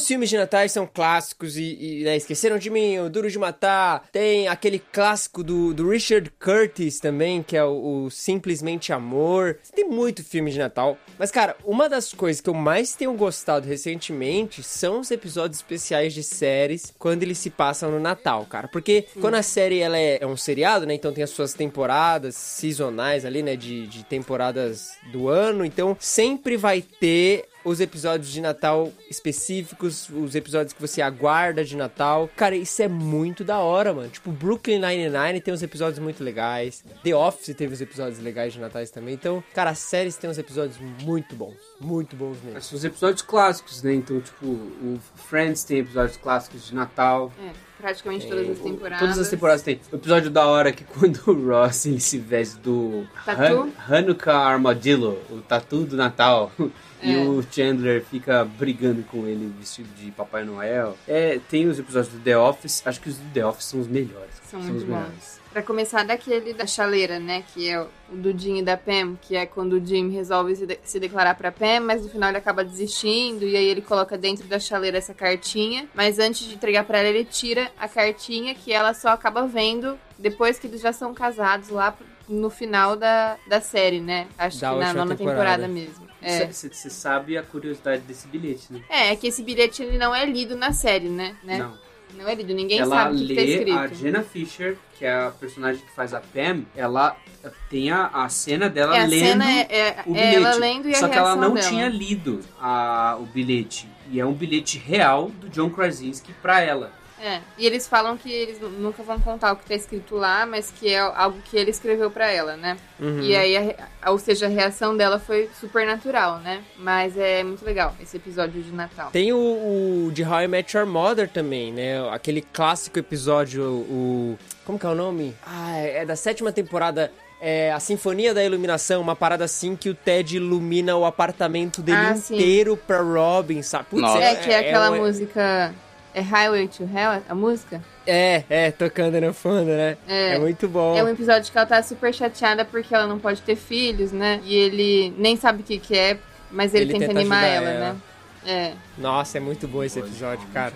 Os filmes de Natal são clássicos e, e, né, Esqueceram de Mim, o Duro de Matar. Tem aquele clássico do, do Richard Curtis também, que é o, o Simplesmente Amor. Tem muito filme de Natal. Mas, cara, uma das coisas que eu mais tenho gostado recentemente são os episódios especiais de séries quando eles se passam no Natal, cara. Porque quando a série ela é, é um seriado, né? Então tem as suas temporadas seasonais ali, né? De, de temporadas do ano. Então sempre vai ter os episódios de Natal específicos, os episódios que você aguarda de Natal. Cara, isso é muito da hora, mano. Tipo, Brooklyn Nine-Nine tem uns episódios muito legais. The Office teve uns episódios legais de Natais também. Então, cara, as séries têm uns episódios muito bons. Muito bons mesmo. São os episódios clássicos, né? Então, tipo, o Friends tem episódios clássicos de Natal. É, praticamente todas as temporadas. Todas as temporadas tem. O episódio da hora que quando o Ross ele se veste do? Han- Hanukkah Armadillo, o tatu do Natal. E É. o Chandler fica brigando com ele vestido de Papai Noel. É, tem os episódios do The Office. Acho que os do The Office são os melhores. São os muito melhores. Pra começar, daquele da chaleira, né? Que é o do Jim e da Pam, que é quando o Jim resolve se, de- se declarar pra Pam, mas no final ele acaba desistindo, e aí ele coloca dentro da chaleira essa cartinha. Mas antes de entregar pra ela, ele tira a cartinha que ela só acaba vendo depois que eles já são casados lá no final da, da série, né? Acho Da que na nona temporada. temporada, mesmo. É. Você sabe a curiosidade desse bilhete, né? é, é que esse bilhete ele não é lido na série, né? né? Não. Não é lido, ninguém ela sabe o que, que tá lê escrito. a Jenna Fisher, que é a personagem que faz a Pam, ela tem a, a cena dela É, a lendo cena é, é- o é bilhete. ela lendo e a Só que ela não dela. tinha lido a- o bilhete. E é um bilhete real do John Krasinski pra ela. É, e eles falam que eles nunca vão contar o que tá escrito lá, mas que é algo que ele escreveu pra ela, né? Uhum. E aí, a ou seja, a reação dela foi super natural, né? Mas é muito legal esse episódio de Natal. Tem o, o de How I Met Your Mother também, né? Aquele clássico episódio, o... Como que é o nome? Ah, é da sétima temporada. É a Sinfonia da Iluminação, uma parada assim que o Ted ilumina o apartamento dele Ah, sim. inteiro pra Robin, sabe? Putz, Nossa. É, que é aquela um- música. É Highway to Hell, a música? É, é, tocando no fundo, né? É. É muito bom. É um episódio que ela tá super chateada porque ela não pode ter filhos, né? E ele nem sabe o que, que é, mas ele, Ele tenta, tenta animar ela, ela. né? É. Nossa, é muito bom esse episódio, cara.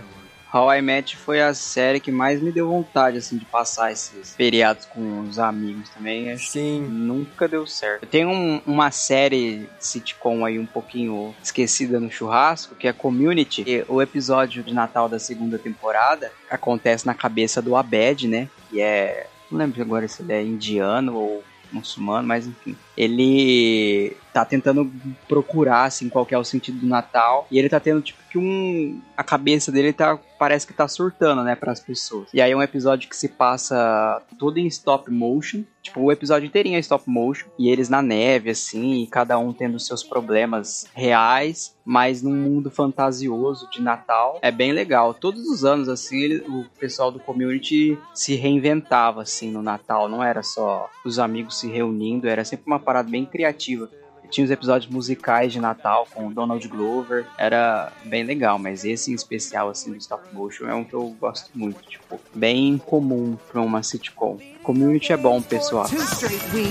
How I Met foi a série que mais me deu vontade, assim, de passar esses feriados com os amigos também. Acho Sim. nunca deu certo. Tem um- uma série sitcom aí um pouquinho esquecida no churrasco, que é Community. E o episódio de Natal da segunda temporada acontece na cabeça do Abed, né? Que é... Não lembro agora se ele é indiano ou muçulmano, mas enfim. Ele tá tentando procurar, assim, qual é o sentido do Natal. E ele tá tendo, tipo, que um... A cabeça dele tá... Parece que tá surtando, né, pras pessoas. E aí é um episódio que se passa todo em stop motion. Tipo, o episódio inteirinho é stop motion. E eles na neve, assim, e cada um tendo seus problemas reais. Mas num mundo fantasioso de Natal. É bem legal. Todos os anos, assim, ele- o pessoal do community se reinventava, assim, no Natal. Não era só os amigos se reunindo, era sempre uma parada bem criativa. Tinha os episódios musicais de Natal com o Donald Glover, era bem legal, mas esse em especial, assim, do stop motion é um que eu gosto muito, tipo, bem comum pra uma sitcom. Community é bom, pessoal.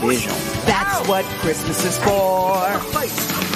Beijão. That's what Christmas is for.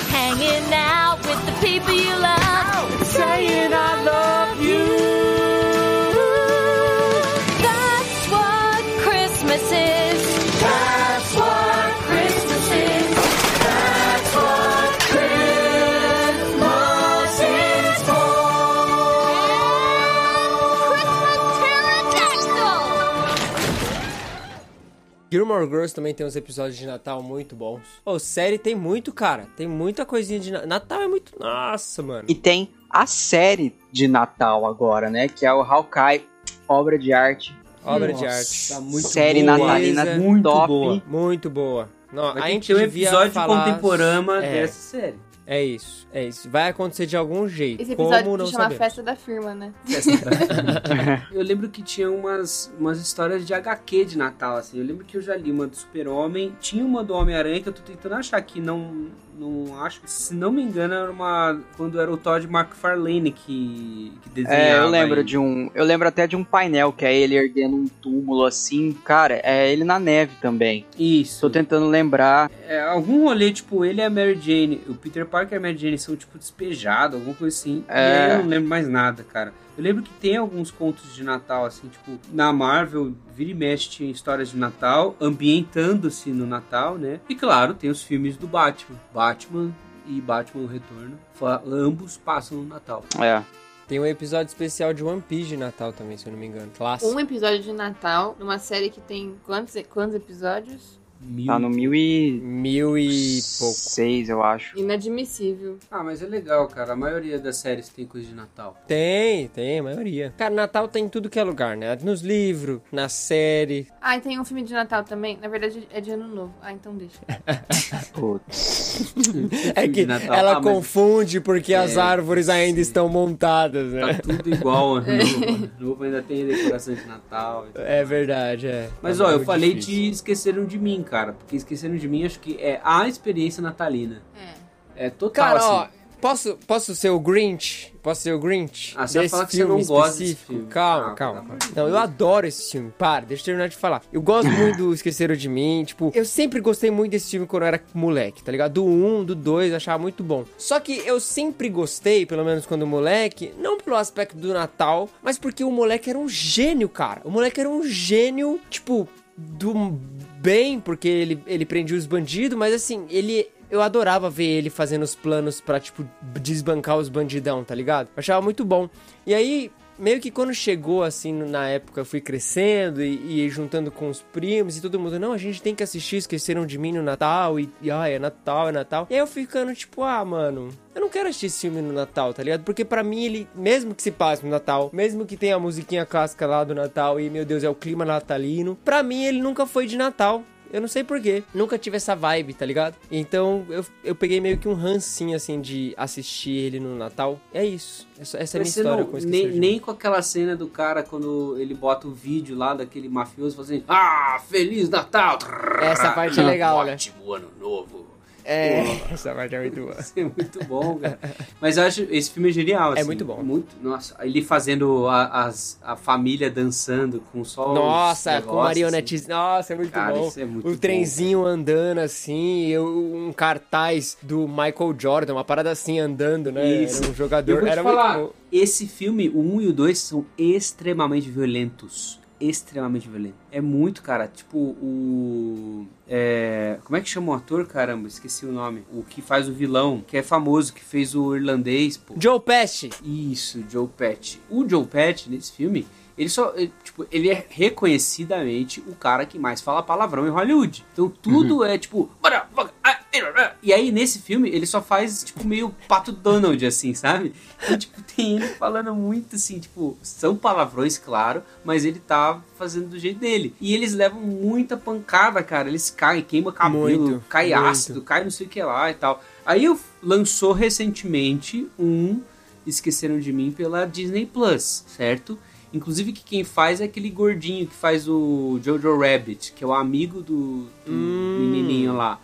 Gilmore Girls também tem uns episódios de Natal muito bons. Ô, série tem muito, cara. Tem muita coisinha de Natal. Natal é muito. Nossa, mano. E tem a série de Natal agora, né? Que é o Hawkeye, obra de arte. Obra de Nossa, arte. tá muito série boa. natalina. Muito top. boa. Muito boa. Não, Vai a gente ter um episódio falar... contemporâneo É. dessa série. É isso, é isso. Vai acontecer de algum jeito. Esse episódio Como não se chama sabemos. Festa da Firma, né? Eu lembro que tinha umas, umas histórias de HQ de Natal, assim. Eu lembro que eu já li uma do Super-Homem. Tinha uma do Homem-Aranha que eu tô tentando achar aqui, não, não acho. Se não me engano, era uma. Quando era o Todd McFarlane que, que desenhava. É, eu lembro aí. de um. Eu lembro até de um painel que é ele erguendo um túmulo assim. Cara, é ele na neve também. Isso. Tô tentando lembrar. É, algum rolê, tipo, ele e a Mary Jane, o Peter Parker e a Mary Jane são, tipo, despejados, alguma coisa assim. É. E aí eu não lembro mais nada, cara. Eu lembro que tem alguns contos de Natal, assim, tipo, na Marvel, vira e mexe tinha histórias de Natal, ambientando-se no Natal, né? E claro, tem os filmes do Batman. Batman e Batman o Retorno. Ambos passam no Natal. É. Tem um episódio especial de One Piece de Natal também, se eu não me engano. Clássico. Um episódio de Natal, numa série que tem quantos, quantos episódios? Mil... Tá no mil e. Mil e pouco. Seis, eu acho. Inadmissível. Ah, mas é legal, cara. A maioria das séries tem coisa de Natal. Tem, tem, a maioria. Cara, Natal tem em tudo que é lugar, né? Nos livros, na série. Ah, e tem um filme de Natal também. Na verdade, é de ano novo. Ah, então deixa. Putz. É que ela Ah, mas- confunde porque as É, árvores ainda sim. estão montadas, Tá né? tudo igual ano novo. Ano novo ainda tem decoração de Natal. e tudo É verdade, é. Mas Tá ó, eu meio falei difícil. de Esqueceram de Mim, cara. Porque Esqueceram de Mim acho que é a experiência natalina. É. É total Cara, assim. ó, posso, posso ser o Grinch? Posso ser o Grinch? Ah, você falar que você filme não gosta desse específico? filme. Calma, Ah, calma. calma. de Não, eu adoro esse filme. Para, deixa eu terminar de falar. Eu gosto muito do Esqueceram de Mim. Tipo, eu sempre gostei muito desse filme quando eu era moleque, tá ligado? Do 1, do 2, eu achava muito bom. Só que eu sempre gostei, pelo menos quando moleque, não pelo aspecto do Natal, mas porque o moleque era um gênio, cara. O moleque era um gênio, tipo, do bem, porque ele, ele prendia os bandidos, mas assim, ele. Eu adorava ver ele fazendo os planos pra, tipo, desbancar os bandidão, tá ligado? Eu achava muito bom. E aí, meio que quando chegou, assim, na época, eu fui crescendo e, e juntando com os primos e todo mundo, não, a gente tem que assistir Esqueceram de Mim no Natal e, e ah, é Natal, é Natal. E aí eu ficando, tipo, ah, mano, eu não quero assistir esse filme no Natal, tá ligado? Porque pra mim ele, mesmo que se passe no Natal, mesmo que tenha a musiquinha clássica lá do Natal e, meu Deus, é o clima natalino, pra mim ele nunca foi de Natal. Eu não sei porquê. Nunca tive essa vibe, tá ligado? Então eu, eu peguei meio que um rancinho, assim, de assistir ele no Natal. É isso. Essa, essa é a minha história não- com nem, nem com aquela cena do cara quando ele bota o vídeo lá daquele mafioso fazendo Ah, Feliz Natal! Essa parte é legal, né? Ótimo ano novo. É, essa parte é muito boa. Isso é muito bom, cara. Mas eu acho esse filme é genial. É assim, muito bom. Muito, nossa, ele fazendo a, as, a família dançando com só os Nossa, com negócios, marionetes. Nossa, é muito Cara, bom. isso é muito o bom, trenzinho andando assim, eu- um cartaz do Michael Jordan, uma parada assim andando, né? Isso. Era um Eu jogador. vou te Era falar, muito bom. esse filme, o 1 e o 2, são extremamente violentos. Extremamente violentos. É muito, cara. Tipo, o. É, como é que chama o ator? Caramba, esqueci o nome. O que faz o vilão, que é famoso, que fez o irlandês, pô. Joe Pesci. Isso, Joe Pesci. O Joe Pesci, nesse filme, ele só. ele, tipo, ele é reconhecidamente o cara que mais fala palavrão em Hollywood. Então tudo é tipo. "Bora, bora, ah, ah", E aí, nesse filme, ele só faz, tipo, meio pato Donald, assim, sabe? Então, tipo, tem ele falando muito assim, tipo, são palavrões, claro, mas ele tá fazendo do jeito dele. E eles levam muita pancada, cara. Eles caem, queima cabelo, Muito, cai muito. ácido, cai não sei o que lá e tal. Aí eu lançou recentemente um Esqueceram de Mim pela Disney Plus, certo? Inclusive que quem faz é aquele gordinho que faz o Jojo Rabbit, que é o amigo do, do menininho lá,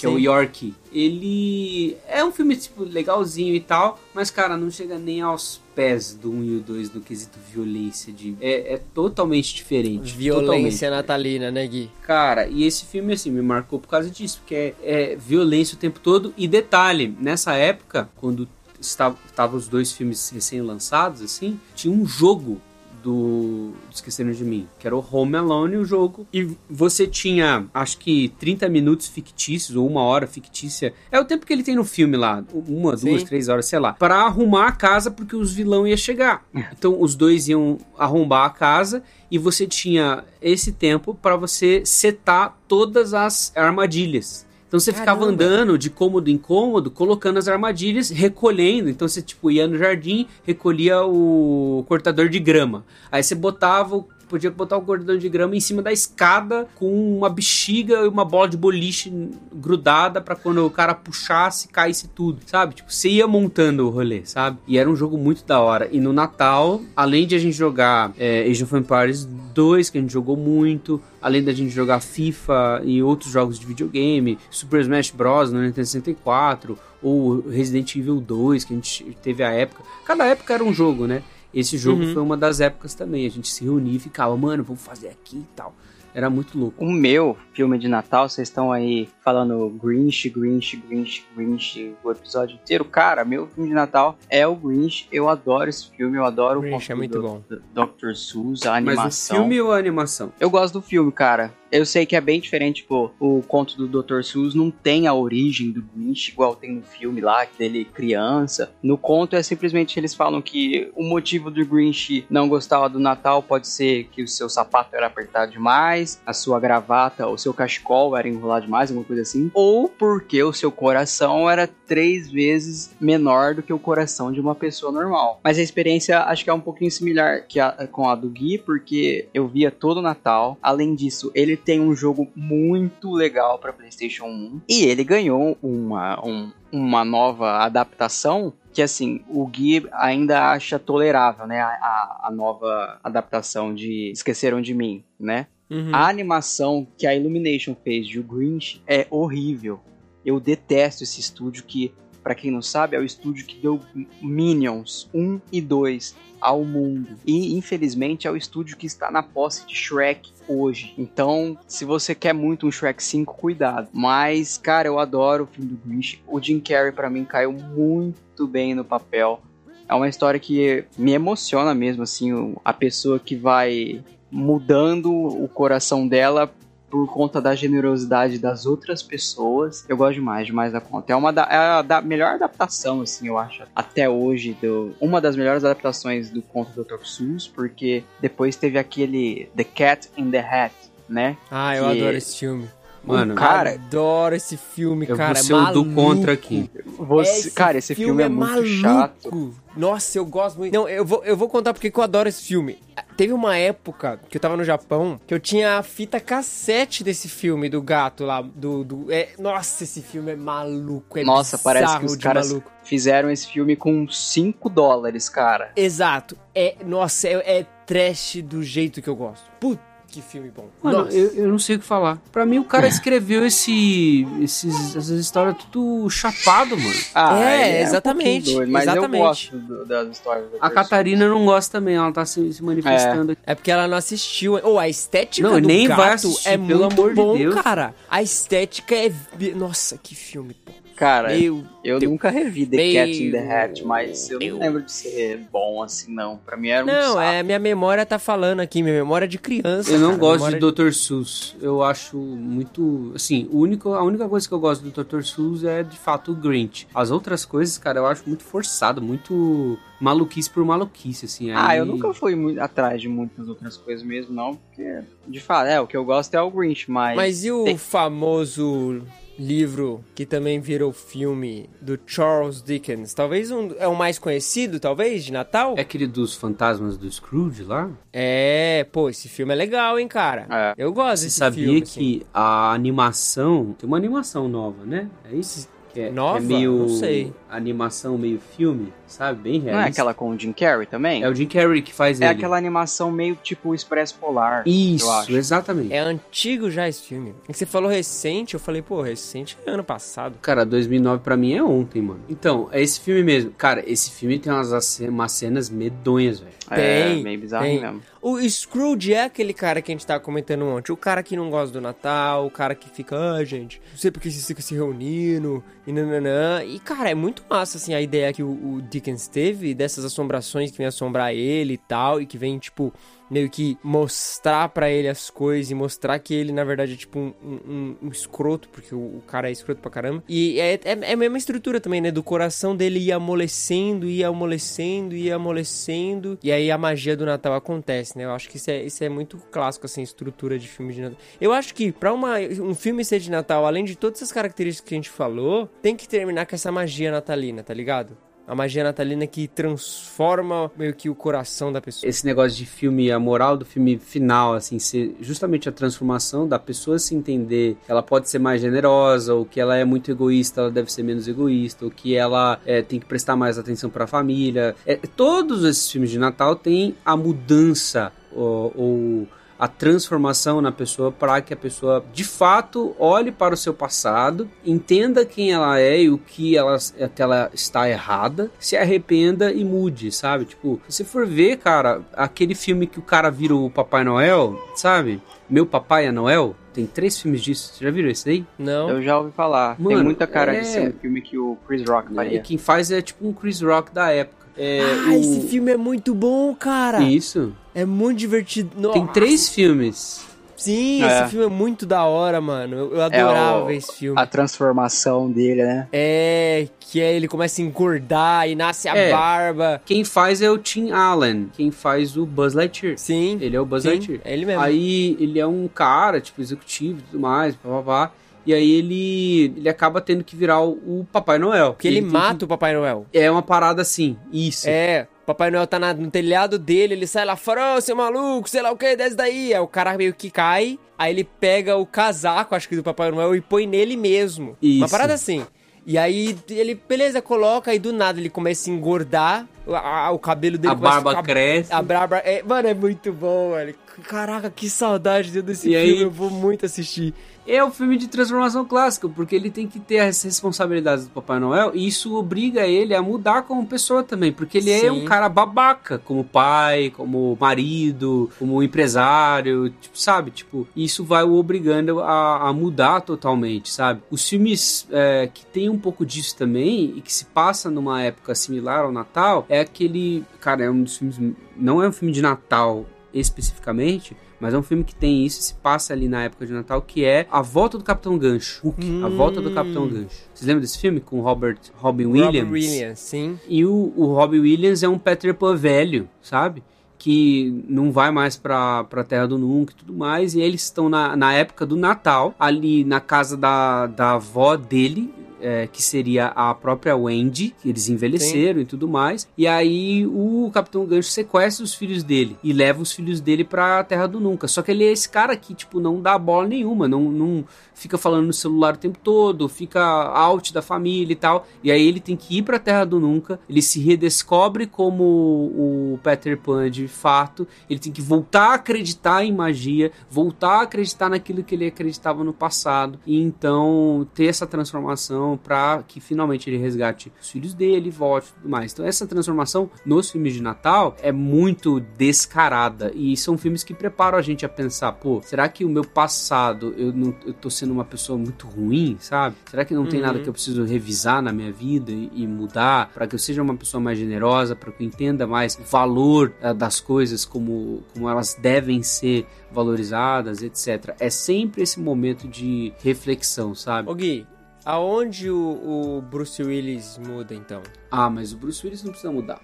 que é o. Sim. York. Ele é um filme tipo legalzinho e tal, mas cara, não chega nem aos pés do 1 e o 2 no quesito violência de é, é totalmente diferente. Violência totalmente. natalina, né, Gui? Cara, e esse filme, assim, me marcou por causa disso, porque é, é violência o tempo todo. E detalhe, nessa época, quando estavam estavam os dois filmes recém-lançados, assim, tinha um jogo do Esqueceram de Mim, que era o Home Alone, o jogo. E você tinha, acho que 30 minutos fictícios, ou uma hora fictícia. É o tempo que ele tem no filme lá, uma, Sim. duas, três horas, sei lá. Pra arrumar a casa, porque os vilão iam chegar. Então, os dois iam arrombar a casa e você tinha esse tempo pra você setar todas as armadilhas. Então você ficava Caramba. andando de cômodo em cômodo, colocando as armadilhas, recolhendo. Então você tipo ia no jardim, recolhia o cortador de grama. Aí você botava o podia botar o cordão de grama em cima da escada com uma bexiga e uma bola de boliche grudada pra quando o cara puxasse, caísse tudo, sabe? Tipo, você ia montando o rolê, sabe? E era um jogo muito da hora. E no Natal, além de a gente jogar é, Age of Empires 2, que a gente jogou muito, além da gente jogar FIFA e outros jogos de videogame, Super Smash Bros. no Nintendo 64, ou Resident Evil 2, que a gente teve a época. Cada época era um jogo, né? Esse jogo Uhum. foi uma das épocas também. A gente se reunia e ficava, mano, vamos fazer aqui e tal. Era muito louco. O meu filme de Natal, vocês estão aí falando Grinch, Grinch, Grinch, Grinch o episódio inteiro. Cara, meu filme de Natal é o Grinch. Eu adoro esse filme, eu adoro Grinch o é conto muito do, bom. do Dr. Seuss, a Mas animação. o filme ou a animação? Eu gosto do filme, cara. Eu sei que é bem diferente, tipo, o conto do Dr. Seuss não tem a origem do Grinch, igual tem no filme lá, dele criança. No conto é simplesmente eles falam que o motivo do Grinch não gostava do Natal pode ser que o seu sapato era apertado demais, a sua gravata, o seu cachecol era enrolado demais, alguma coisa assim. Ou porque o seu coração era três vezes menor do que o coração de uma pessoa normal. Mas a experiência acho que é um pouquinho similar que a- com a do Gui, porque eu via todo Natal. Além disso, ele tem um jogo muito legal para PlayStation 1 e ele ganhou uma, um- uma nova adaptação que assim, o Gui ainda acha tolerável, né? A, a- a nova adaptação de Esqueceram de Mim, né? Uhum. A animação que a Illumination fez de O Grinch é horrível. Eu detesto esse estúdio que, pra quem não sabe, é o estúdio que deu Minions 1 e 2 ao mundo. E, infelizmente, é o estúdio que está na posse de Shrek hoje. Então, se você quer muito um Shrek 5, cuidado. Mas, cara, eu adoro o filme do Grinch. O Jim Carrey, pra mim, caiu muito bem no papel. É uma história que me emociona mesmo, assim, a pessoa que vai mudando o coração dela por conta da generosidade das outras pessoas. Eu gosto demais, demais da conta. É uma da, é a da melhor adaptação, assim, eu acho, até hoje. Do, uma das melhores adaptações do conto do Dr. Seuss, porque depois teve aquele The Cat in the Hat, né? Ah, eu Que- adoro esse filme. Mano, cara, adoro esse filme, eu cara. vou é ser o do maluco. contra aqui. Você, cara, esse filme, é, muito maluco. chato. Nossa, eu gosto muito. Não, eu vou, eu vou contar porque que eu adoro esse filme. Teve uma época que eu tava no Japão que eu tinha a fita cassete desse filme do gato lá. Do, do, é, nossa, esse filme é maluco. É Nossa, parece que os de caras maluco. fizeram esse filme com 5 dólares, cara. Exato. É, nossa, é, é trash do jeito que eu gosto. Puta, que filme bom. Mano, eu, eu não sei o que falar. Pra mim, o cara escreveu esse, esses, essas histórias tudo chapado, mano. Ah, É, um exatamente, pouquinho doido, mas exatamente. eu gosto do- das histórias. A. Catarina não gosta também, ela tá se, se manifestando aqui. É porque ela não assistiu. Ou a estética Não, do nem gato vai assistir, é pelo muito amor de bom, Deus. cara. A estética é... Nossa, que filme bom. Cara, Meu eu Deus. nunca revi The Meu Cat in the Hat, mas eu Deus. não lembro de ser bom assim, não. Pra mim era um Não, saco. é minha memória tá falando aqui, minha memória é de criança. Eu não cara, gosto memória de Dr. Seuss. Eu acho muito. Assim, o único, a única coisa que eu gosto do Dr. Seuss é de fato o Grinch. As outras coisas, cara, eu acho muito forçado, muito maluquice por maluquice, assim. Ah, aí- eu nunca fui muito atrás de muitas outras coisas mesmo, não. Porque, de fato, é, o que eu gosto é o Grinch, mas. Mas e o Tem- famoso livro que também virou filme do Charles Dickens? Talvez um, é o mais conhecido, talvez, de Natal? É aquele dos fantasmas do Scrooge lá? É, pô, esse filme é legal, hein, cara? É. Eu gosto Você desse sabia filme. assim. que a animação. Tem uma animação nova, né? É isso? Que é, Nova? É meio. Não sei. Animação meio filme, sabe? Bem Não é realista. aquela com o Jim Carrey também? É o Jim Carrey que faz É ele. aquela animação meio tipo Expresso Polar. eu Isso, acho. exatamente. É antigo já esse filme. É que você falou recente, eu falei, pô, recente é ano passado. Cara, 2009 pra mim é ontem, mano. Então, é esse filme mesmo. Cara, esse filme tem umas, umas cenas medonhas, velho. É, Tem, meio bizarro tem. mesmo. O Scrooge é aquele cara que a gente tava comentando ontem. O cara que não gosta do Natal, o cara que fica, ah, gente, não sei porque vocês ficam se reunindo, e nananã. E, cara, é muito massa, assim, a ideia que o, o Dickens teve dessas assombrações que vem assombrar ele e tal, e que vem, tipo, meio que mostrar pra ele as coisas e mostrar que ele, na verdade, é tipo um, um- um escroto, porque o, o cara é escroto pra caramba. E é, é, é a mesma estrutura também, né? Do coração dele ir amolecendo, ir amolecendo, ir amolecendo. E aí a magia do Natal acontece, né? Eu acho que isso é, isso é muito clássico, assim, estrutura de filme de Natal. Eu acho que pra uma, um filme ser de Natal, além de todas essas características que a gente falou, tem que terminar com essa magia natalina, tá ligado? A magia natalina que transforma meio que o coração da pessoa. Esse negócio de filme, a moral do filme final, assim, ser justamente a transformação da pessoa se entender que ela pode ser mais generosa, ou que ela é muito egoísta, ela deve ser menos egoísta, ou que ela é, tem que prestar mais atenção pra família. É, todos esses filmes de Natal têm a mudança, ou, ou a transformação na pessoa para que a pessoa de fato olhe para o seu passado, entenda quem ela é e o que ela, que ela está errada, se arrependa e mude, sabe? Tipo, se você for ver, cara, aquele filme que o cara vira o Papai Noel, sabe? Meu Papai é Noel. Tem três filmes disso. Você já viram esse aí? Não. Eu já ouvi falar. Tem Mano, muita cara é- de ser um filme que o Chris Rock E faria. quem faz é tipo um Chris Rock da época. É, Ah, o- esse filme é muito bom, cara. Isso. É muito divertido. Tem Nossa. três filmes. Sim, É. esse filme é muito da hora, mano. Eu, eu É adorava o- ver esse filme. A transformação dele, né? É, que aí ele começa a engordar e nasce a É. barba. Quem faz é o Tim Allen. Quem faz o Buzz Lightyear. Sim. Ele é o Buzz Sim, Lightyear. é ele mesmo. Aí ele é um cara, tipo, executivo e tudo mais, papapá. E aí ele, ele acaba tendo que virar o, o Papai Noel. Porque ele, tem mata o Papai Noel. que- É uma parada assim, isso. É, Papai Noel tá na- no telhado dele, ele sai lá fora, ô, seu maluco, sei lá o que, desce daí. Aí o cara meio que cai, aí ele pega o casaco, acho que do Papai Noel, e põe nele mesmo. Uma Isso. parada assim. E aí ele, beleza, coloca, e do nada ele começa a engordar, o, a- o cabelo dele A barba cresce. A barba, é, mano, é muito bom, velho. Caraca, que saudade desse E filme, aí- eu vou muito assistir. É o filme de transformação clássico, porque ele tem que ter as responsabilidades do Papai Noel e isso obriga ele a mudar como pessoa também, porque ele é Sim. um cara babaca, como pai, como marido, como empresário, tipo, sabe? Tipo, isso vai o obrigando a, a mudar totalmente, sabe? Os filmes é, que tem um pouco disso também e que se passa numa época similar ao Natal é aquele, cara, é um dos filmes, não é um filme de Natal especificamente, mas é um filme que tem isso e se passa ali na época de Natal, que é A Volta do Capitão Gancho. Hook, A Volta do Capitão Gancho. Vocês lembram desse filme? Com Robert Robin Williams? Robert Williams, sim. E o, o Robin Williams é um Peter Pan velho, sabe? Que não vai mais pra, pra Terra do Nunca e tudo mais. E eles estão na, na época do Natal, ali na casa da, da avó dele, é, que seria a própria Wendy, que eles envelheceram e tudo mais. E aí o Capitão Gancho sequestra os filhos dele e leva os filhos dele pra Terra do Nunca. Só que ele é esse cara que, tipo, não dá bola nenhuma, não, não fica falando no celular o tempo todo, fica out da família e tal. E aí ele tem que ir pra Terra do Nunca, ele se redescobre como o Peter Pan de fato, ele tem que voltar a acreditar em magia, voltar a acreditar naquilo que ele acreditava no passado, e então ter essa transformação pra que finalmente ele resgate os filhos dele, volte e tudo mais. Então essa transformação nos filmes de Natal é muito descarada, e são filmes que preparam a gente a pensar, pô, será que o meu passado, eu, não, eu tô sendo uma pessoa muito ruim, sabe? Será que não tem Uhum. nada que eu preciso revisar na minha vida e, e mudar para que eu seja uma pessoa mais generosa, para que eu entenda mais o valor eh, das coisas como, como elas devem ser valorizadas, etc. É sempre esse momento de reflexão, sabe? Ô Gui, aonde o, o Bruce Willis muda então? Ah, mas o Bruce Willis não precisa mudar.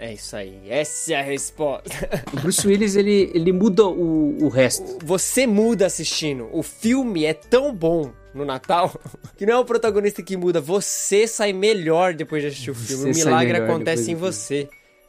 É isso aí, essa é a resposta. O Bruce Willis, ele, ele muda o, o resto. Você muda assistindo. O filme é tão bom no Natal que não é o protagonista que muda. Você sai melhor depois de assistir o filme. Você o milagre acontece em você.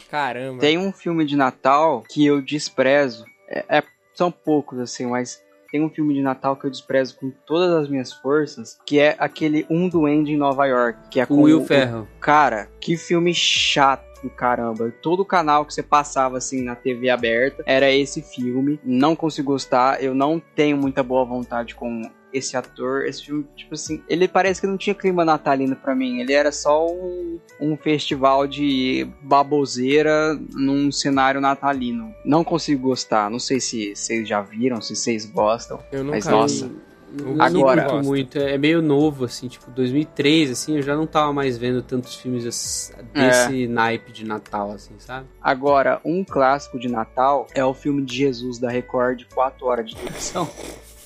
Caramba. Tem um filme de Natal que eu desprezo. É, é- são poucos, assim, mas tem um filme de Natal que eu desprezo com todas as minhas forças, que é aquele Um Duende em Nova York, que é com o Will Ferrell. Cara, que filme chato caramba. Todo canal que você passava assim na TV aberta era esse filme. Não consigo gostar, eu não tenho muita boa vontade com esse ator. Esse filme, tipo assim, ele parece que não tinha clima natalino pra mim. Ele era só um, um festival de baboseira num cenário natalino. Não consigo gostar. Não sei se vocês já viram, se vocês gostam. Eu nunca Mas nossa, Eu Agora- curto muito, é meio novo, assim, tipo, 2003, assim, eu já não tava mais vendo tantos filmes desse naipe de Natal, assim, sabe? Agora, um clássico de Natal é o filme de Jesus da Record, 4 horas de duração.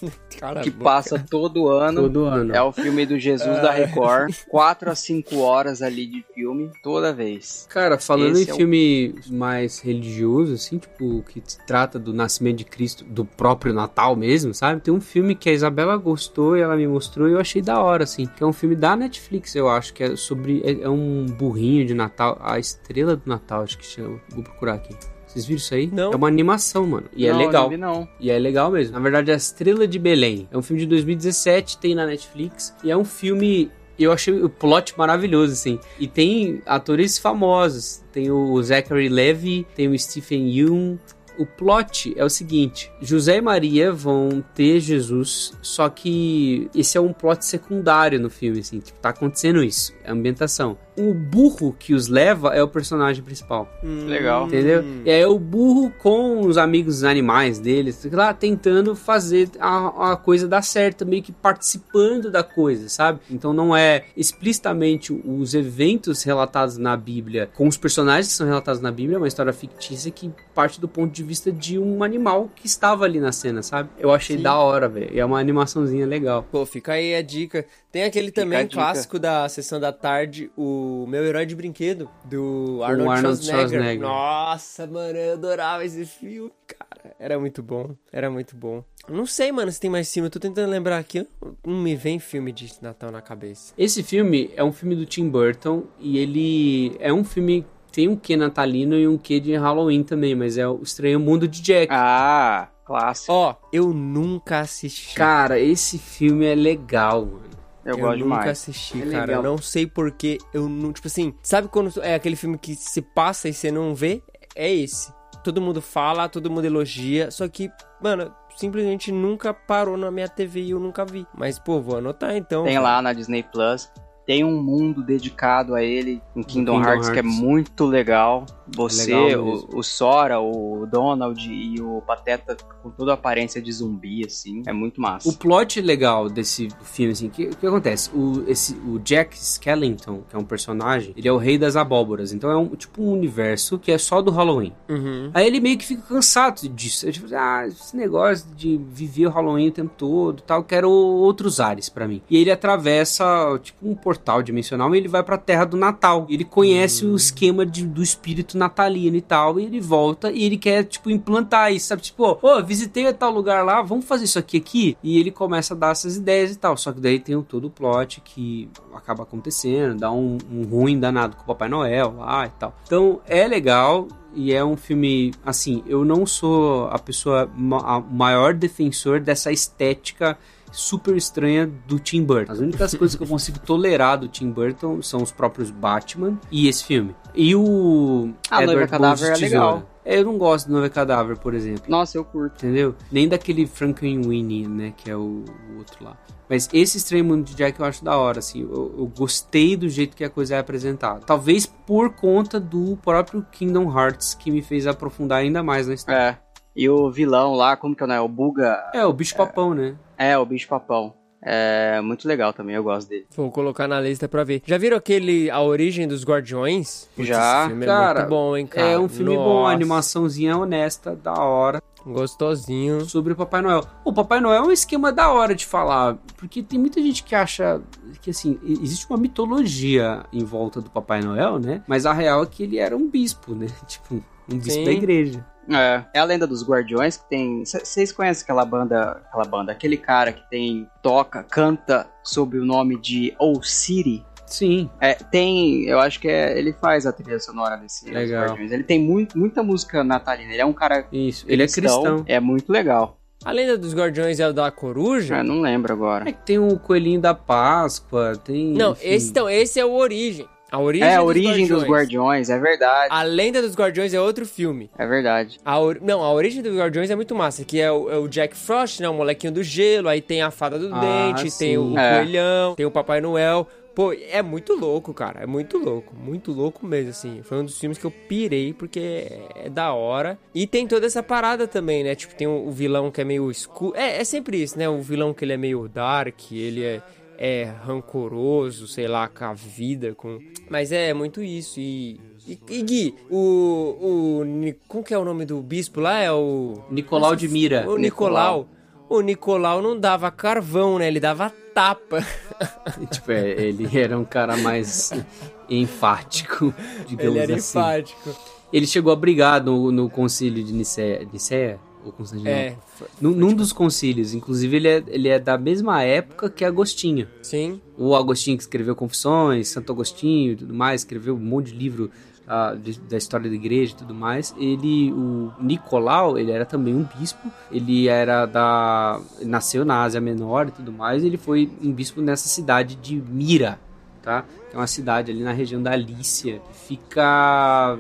Cala a que passa todo ano. Todo ano. É o filme do Jesus da Record. 4 a 5 horas ali de filme, toda vez. Cara, falando Esse em é o- filme mais religioso, assim, tipo, que trata do nascimento de Cristo, do próprio Natal mesmo, sabe? Tem um filme que a Isabela gostou e ela me mostrou e eu achei da hora, assim. Que é um filme da Netflix, eu acho, que é sobre. É, é um burrinho de Natal, a estrela do Natal, acho que chama. Vou procurar aqui. Vocês viram isso aí? Não. É uma animação, mano. E Não, é legal. Não vi, não. E é legal mesmo. Na verdade, é a Estrela de Belém. É um filme de 2017, tem na Netflix. E é um filme. Eu achei o plot maravilhoso, assim. E tem atores famosos. Tem o Zachary Levy, tem o Stephen Yeun. O plot é o seguinte: José e Maria vão ter Jesus, só que esse é um plot secundário no filme, assim, tipo, tá acontecendo isso, é a ambientação. O burro que os leva é o personagem principal. Legal. Entendeu? E aí é o burro com os amigos animais deles, lá tentando fazer a, a coisa dar certo, meio que participando da coisa, sabe? Então não é explicitamente os eventos relatados na Bíblia com os personagens que são relatados na Bíblia, é uma história fictícia que parte do ponto de vista de um animal que estava ali na cena, sabe? Eu achei Sim. da hora, velho. E é uma animaçãozinha legal. Pô, fica aí a dica. Tem aquele Fica também clássico da sessão da tarde, o Meu Herói de Brinquedo, do Arnold, Arnold Schwarzenegger. Schwarzenegger. Nossa, mano, eu adorava esse filme, cara. Era muito bom, era muito bom. Não sei, mano, se tem mais filme. Eu tô tentando lembrar aqui. Não me vem filme de Natal na cabeça. Esse filme é um filme do Tim Burton e ele é um filme tem um quê natalino e um quê de Halloween também, mas é o Estranho Mundo de Jack. Ah, clássico. Ó, eu nunca assisti. Cara, esse filme é legal, mano. Eu, Eu, gosto nunca demais. assisti, É cara. legal. Eu não sei porquê. Eu não. Tipo assim, sabe quando é aquele filme que se passa e você não vê? É esse. Todo mundo fala, todo mundo elogia. Só que, mano, simplesmente nunca parou na minha TV e eu nunca vi. Mas, pô, vou anotar então. Tem lá na Disney Plus. Tem um mundo dedicado a ele em Kingdom, Kingdom Hearts, que é Hearts. muito legal. Você, legal o, o Sora, o Donald e o Pateta com toda a aparência de zumbi, assim. É muito massa. O plot legal desse filme, assim, o que, que acontece? O, esse, o Jack Skellington, que é um personagem, ele é o rei das abóboras. Então é um tipo um universo que é só do Halloween. Uhum. Aí ele meio que fica cansado disso. Ele tipo, ah, esse negócio de viver o Halloween o tempo todo e tal, quero outros ares pra mim. E ele atravessa, tipo, um portal dimensional e ele vai pra terra do Natal. Ele conhece o esquema de- do espírito natalino e tal, e ele volta e ele quer, tipo, implantar isso, sabe? Tipo, ô, visitei tal lugar lá, vamos fazer isso aqui aqui? E ele começa a dar essas ideias e tal. Só que daí tem o- todo o plot que acaba acontecendo, dá um, um ruim danado com o Papai Noel lá e tal. Então é legal, e é um filme, assim, eu não sou a pessoa, ma- a maior defensor dessa estética super estranha do Tim Burton. As únicas coisas que eu consigo tolerar do Tim Burton são os próprios Batman e esse filme. E o Ah, Edward Cadáver é legal. É, Eu não gosto do Noiva Cadáver, por exemplo. Nossa, eu curto. Entendeu? Nem daquele Frankenweenie, né? Que é o, o outro lá. Mas esse Estranho Mundo de Jack eu acho da hora, assim. Eu, eu gostei do jeito que a coisa é apresentada. Talvez por conta do próprio Kingdom Hearts, que me fez aprofundar ainda mais na história. É. E o vilão lá, como que é o nome? O Buga. É, o bicho papão, né? É, o bicho papão. É muito legal também, eu gosto dele. Vou colocar na lista pra ver. Já viram aquele A Origem dos Guardiões? Putz, Já. Esse filme é Cara, muito bom, hein, cara? É um filme bom, Nossa, a animaçãozinha honesta, da hora. Gostosinho. sobre o Papai Noel. O Papai Noel é um esquema da hora de falar, porque tem muita gente que acha que assim, existe uma mitologia em volta do Papai Noel, né? Mas a real é que ele era um bispo, né? Tipo, um bispo Sim. da igreja. É, é a lenda dos Guardiões que tem. Vocês conhecem aquela banda, aquela banda, aquele cara que tem toca, canta sob o nome de Siri. Sim. É, tem, eu acho que é, ele faz a trilha sonora desse dos Legal. Guardiões. Ele tem muito, muita música natalina. Ele é um cara Isso, ele é cristão. É muito legal. A lenda dos Guardiões é o da coruja? Eu não lembro agora. É que tem o coelhinho da Páscoa, tem. Não, enfim. esse, então, esse é o Origem. A origem, é a dos, origem Guardiões. dos Guardiões, é verdade. A Lenda dos Guardiões é outro filme. É verdade. A or- Não, a Origem dos Guardiões é muito massa, que é o, é o Jack Frost, né, o molequinho do gelo, aí tem a Fada do Ah, Dente, tem o, sim. o É. Coelhão, tem o Papai Noel. Pô, é muito louco, cara, é muito louco, muito louco mesmo, assim. Foi um dos filmes que eu pirei, porque é, da hora. E tem toda essa parada também, né, tipo, tem o, vilão que é meio escuro. É, é sempre isso, né, o vilão que ele é meio dark, ele é... É rancoroso, sei lá, com a vida, com... Mas é muito isso, e... E, e Gui, o, o... Como que é o nome do bispo lá? É o... Nicolau de Mira. O Nicolau. O Nicolau não dava carvão, né? Ele dava tapa. tipo, é, ele era um cara mais enfático, digamos Ele era assim. enfático. Ele chegou a brigar no, no concílio de Nicéia, Nicéia ou Constantinopla? É, foi- Num, num dos concílios. Inclusive, ele é, ele é da mesma época que Agostinho. sim. O Agostinho que escreveu Confissões, Santo Agostinho e tudo mais, escreveu um monte de livro da história da igreja e tudo mais. Ele, o Nicolau, ele era também um bispo. Ele era da. nasceu na Ásia Menor e tudo mais. E ele foi um bispo nessa cidade de Mira, tá? É uma cidade ali na região da Lícia. Fica.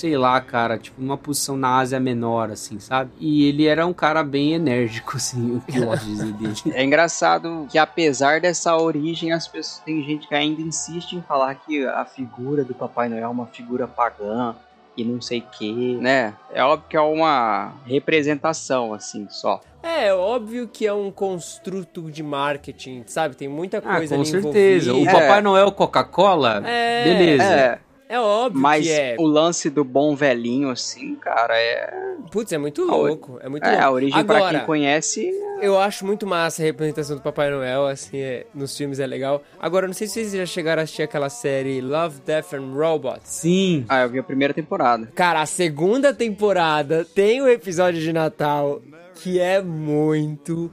Sei lá, cara, tipo, numa posição na Ásia Menor, assim, sabe? E ele era um cara bem enérgico, assim, o que eu posso dizer dele. É engraçado que apesar dessa origem, as pessoas tem gente que ainda insiste em falar que a figura do Papai Noel é uma figura pagã e não sei que, né? É óbvio que é uma representação assim, só. É, óbvio que é um construto de marketing, sabe? Tem muita Ah, coisa com ali certeza. O envolvida. Papai Noel Coca-Cola, É, beleza. É, É óbvio mas que é. o lance do bom velhinho assim, cara, é Putz, é muito louco. É muito é louco. a origem pra Agora, quem conhece. Eu acho muito massa a representação do Papai Noel, assim, é- nos filmes é legal. Agora, não sei se vocês já chegaram a assistir aquela série Love, Death and Robots. Sim. Ah, eu vi a primeira temporada. Cara, a segunda temporada tem o episódio de Natal que é muito,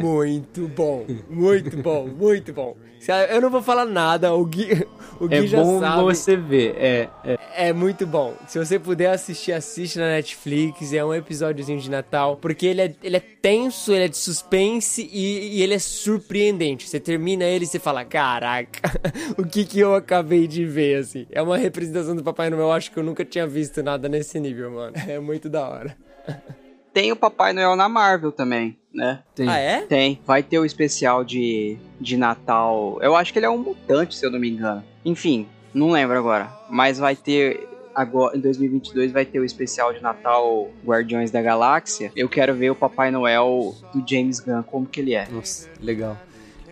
muito bom. Muito bom, muito bom. Eu não vou falar nada, o Gui, o Gui É já bom sabe. você ver. É, é. É muito bom. Se você puder assistir, assiste na Netflix. É um episódiozinho de Natal. Porque ele é, ele é tenso, ele é de suspense e, e ele é surpreendente. Você termina ele e você fala: Caraca, o que que eu acabei de ver, assim? É uma representação do Papai Noel. Eu acho que eu nunca tinha visto nada nesse nível, mano. É muito da hora. Tem o Papai Noel na Marvel também, né? Tem. Ah, é? Tem. Vai ter o especial de, de Natal. Eu acho que ele é um mutante, se eu não me engano. Enfim, não lembro agora. Mas vai ter. Agora, em 2022 vai ter o especial de Natal Guardiões da Galáxia. Eu quero ver o Papai Noel do James Gunn, como que ele é. Nossa, legal.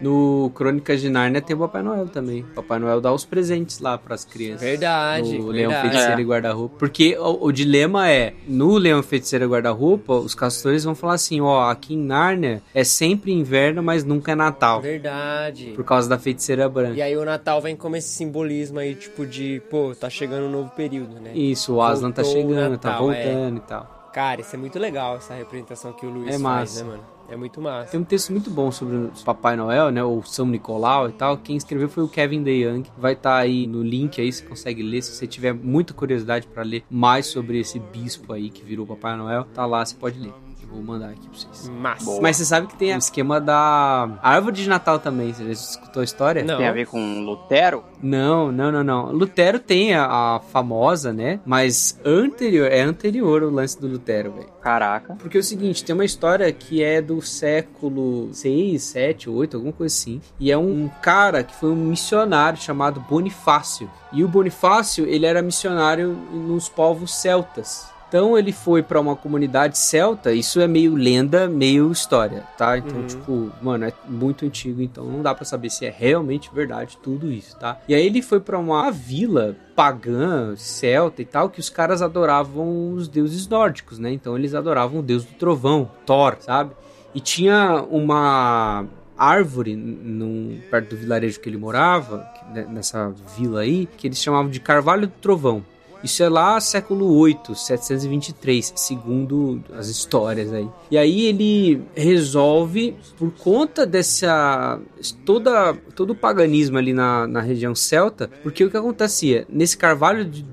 No Crônicas de Nárnia tem o Papai Noel também. Papai Noel dá os presentes lá pras crianças. Verdade, No Leão. Feiticeiro É. e Guarda-Roupa. Porque o, o dilema é, no Leão Feiticeiro e Guarda-Roupa, os castores vão falar assim, ó, aqui em Nárnia é sempre inverno, mas nunca é Natal. Verdade. Por causa da feiticeira branca. E aí o Natal vem como esse simbolismo aí, tipo de, pô, tá chegando um novo período, né? Isso, o Aslan tá Voltou o chegando, tá Natal, é. voltando e tal. Cara, isso é muito legal, essa representação que o Luiz É faz, massa. né, mano? É muito massa. Tem um texto muito bom sobre o Papai Noel, né? Ou São Nicolau e tal. Quem escreveu foi o Kevin DeYoung. Vai estar aí no link aí, você consegue ler. Se você tiver muita curiosidade pra ler mais sobre esse bispo aí que virou Papai Noel, tá lá, você pode ler. Vou mandar aqui pra vocês. Massa. Mas você sabe que tem o esquema da árvore de Natal também. Você já escutou a história? Não. Tem a ver com Lutero? Não, não, não, não. Lutero tem a, a famosa, né? Mas anterior, é anterior o lance do Lutero, velho. Caraca. Porque é o seguinte, tem uma história que é do século 6, 7, 8, alguma coisa assim. E é um, um cara que foi um missionário chamado Bonifácio. E o Bonifácio, ele era missionário nos povos celtas. Então ele foi pra uma comunidade celta, isso é meio lenda, meio história, tá? Então, Uhum. tipo, mano, é muito antigo, então não dá pra saber se é realmente verdade tudo isso, tá? E aí ele foi pra uma vila pagã, celta e tal, que os caras adoravam os deuses nórdicos, né? Então eles adoravam o deus do trovão, Thor, sabe? E tinha uma árvore num, perto do vilarejo que ele morava, né, nessa vila aí, que eles chamavam de Carvalho do Trovão. Isso é lá século 8, 723, segundo as histórias aí. E aí ele resolve, por conta dessa. toda, todo o paganismo ali na, na região celta, porque o que acontecia? Nesse carvalho de-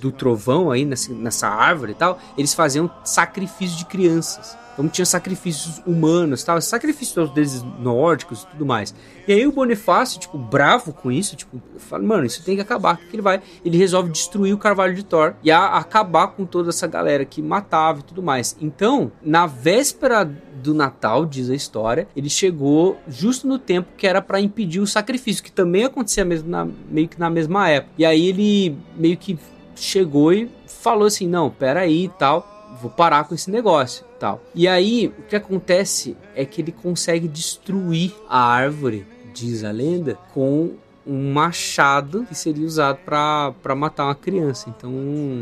do trovão aí, nessa, nessa árvore e tal, eles faziam sacrifício de crianças. Então tinha sacrifícios humanos, tal, sacrifícios deuses nórdicos e tudo mais. E aí o Bonifácio, tipo, bravo com isso, tipo, fala, mano, isso tem que acabar. O que ele vai? Ele resolve destruir o carvalho de Thor e acabar com toda essa galera que matava e tudo mais. Então, na véspera do Natal, diz a história, ele chegou justo no tempo que era pra impedir o sacrifício, que também acontecia mesmo na- meio que na mesma época. E aí ele meio que chegou e falou assim: não, peraí e tal, vou parar com esse negócio e tal. E aí o que acontece é que ele consegue destruir a árvore, diz a lenda, com um machado que seria usado pra pra matar uma criança. Então,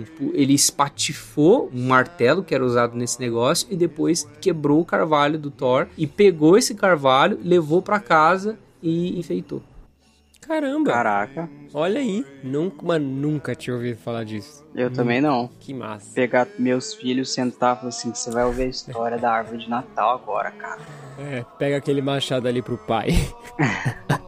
tipo, ele espatifou um martelo que era usado nesse negócio e depois quebrou o carvalho do Thor e pegou esse carvalho, levou pra casa e enfeitou. Caramba! Caraca, Olha aí. Nunca, mas nunca tinha ouvido falar disso. eu também não. Que massa. Pegar meus filhos, sentar e falar assim: você vai ouvir a história da árvore de Natal agora, cara. É, pega aquele machado ali pro pai.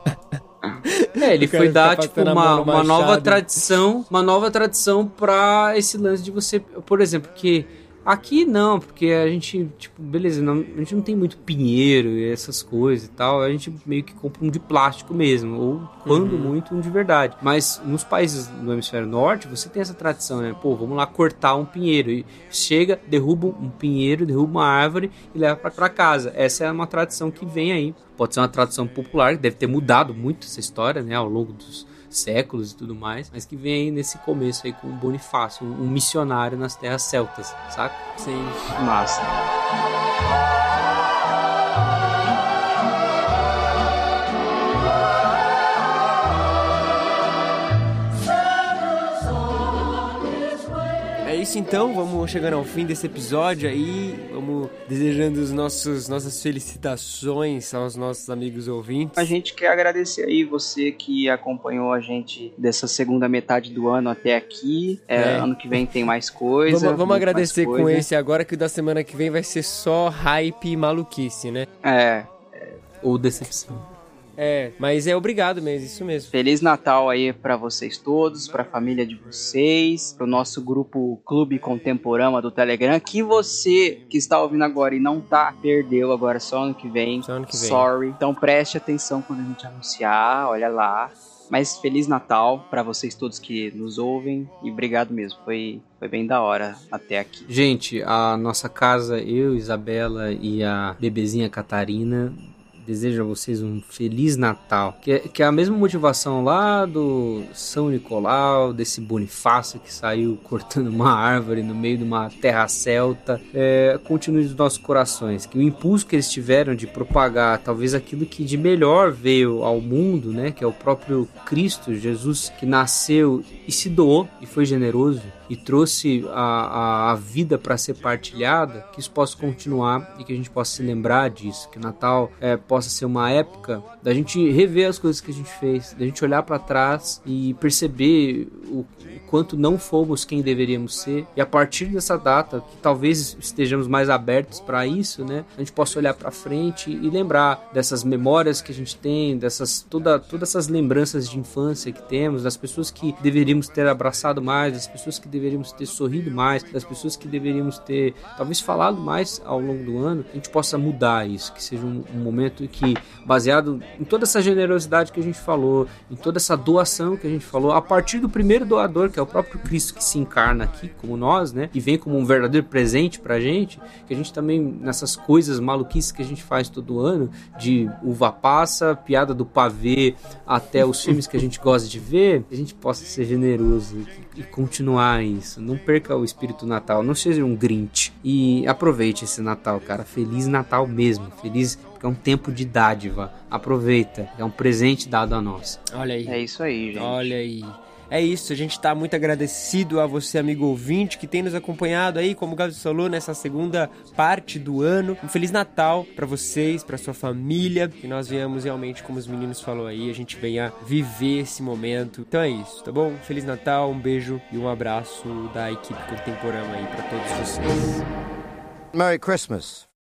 É, ele foi dar, fica tipo, uma, uma nova tradição, uma nova tradição pra esse lance de você, por exemplo, que aqui não, porque a gente, tipo, beleza, não- a gente não tem muito pinheiro e essas coisas e tal, a gente meio que compra um de plástico mesmo, ou quando Uhum. muito um de verdade. Mas nos países do hemisfério norte, você tem essa tradição, né? Pô, vamos lá cortar um pinheiro e chega, derruba um pinheiro, derruba uma árvore e leva pra, pra casa. Essa é uma tradição que vem aí. Pode ser uma tradição popular, que deve ter mudado muito essa história, né, ao longo dos séculos e tudo mais, mas que vem aí nesse começo aí com o Bonifácio, um, um missionário nas terras celtas, saca? Sim. Massa. Isso então, vamos chegando ao fim desse episódio aí. Vamos desejando os nossos, nossas felicitações aos nossos amigos ouvintes. A gente quer agradecer aí você que acompanhou a gente dessa segunda metade do ano até aqui. É, É. Ano que vem tem mais coisa. Vamos, vamos agradecer mais com coisa. esse agora que o da semana que vem vai ser só hype e maluquice, né? É. Ou decepção. É, mas é obrigado mesmo, isso mesmo. Feliz Natal aí pra vocês todos, pra família de vocês, pro nosso grupo Clube Contemporâneo do Telegram, que você que está ouvindo agora e não tá, perdeu agora só ano que vem. Só ano que vem. Sorry. Então preste atenção quando a gente anunciar, olha lá. Mas Feliz Natal pra vocês todos que nos ouvem e obrigado mesmo. Foi, foi bem da hora até aqui. Gente, a nossa casa, eu, Isabela e a bebezinha Catarina desejo a vocês um feliz Natal. Que é, que é a mesma motivação lá do São Nicolau, desse Bonifácio que saiu cortando uma árvore no meio de uma terra celta. É, continue nos nossos corações. Que o impulso que eles tiveram de propagar talvez aquilo que de melhor veio ao mundo, né? Que é o próprio Cristo, Jesus, que nasceu e se doou e foi generoso e trouxe a, a, a vida para ser partilhada, que isso possa continuar e que a gente possa se lembrar disso, que Natal é, possa ser uma época da gente rever as coisas que a gente fez, da gente olhar para trás e perceber o, quanto não fomos quem deveríamos ser e a partir dessa data, que talvez estejamos mais abertos para isso, né? A gente possa olhar para frente e lembrar dessas memórias que a gente tem, dessas toda, todas essas lembranças de infância que temos, das pessoas que deveríamos ter abraçado mais, das pessoas que deveríamos ter sorrido mais, das pessoas que deveríamos ter talvez falado mais ao longo do ano, a gente possa mudar isso, que seja um, um momento que baseado em toda essa generosidade que a gente falou, em toda essa doação que a gente falou, a partir do primeiro doador, que é o próprio Cristo que se encarna aqui como nós, né, e vem como um verdadeiro presente pra gente, que a gente também nessas coisas maluquices que a gente faz todo ano, de uva passa, piada do pavê, até os filmes que a gente gosta de ver, a gente possa ser generoso e, e continuar isso. Não perca o espírito Natal, não seja um Grinch e aproveite esse Natal, cara. Feliz Natal mesmo, feliz porque é um tempo de dádiva. Aproveita, é um presente dado a nós. Olha aí. É isso aí, gente. Olha aí. É isso, a gente tá muito agradecido a você, amigo ouvinte, que tem nos acompanhado aí, como o Gabs falou, nessa segunda parte do ano. Um Feliz Natal pra vocês, pra sua família, que nós venhamos realmente, como os meninos falou aí, a gente venha viver esse momento. Então é isso, tá bom? Feliz Natal, um beijo e um abraço da equipe contemporânea aí pra todos vocês. Merry Christmas.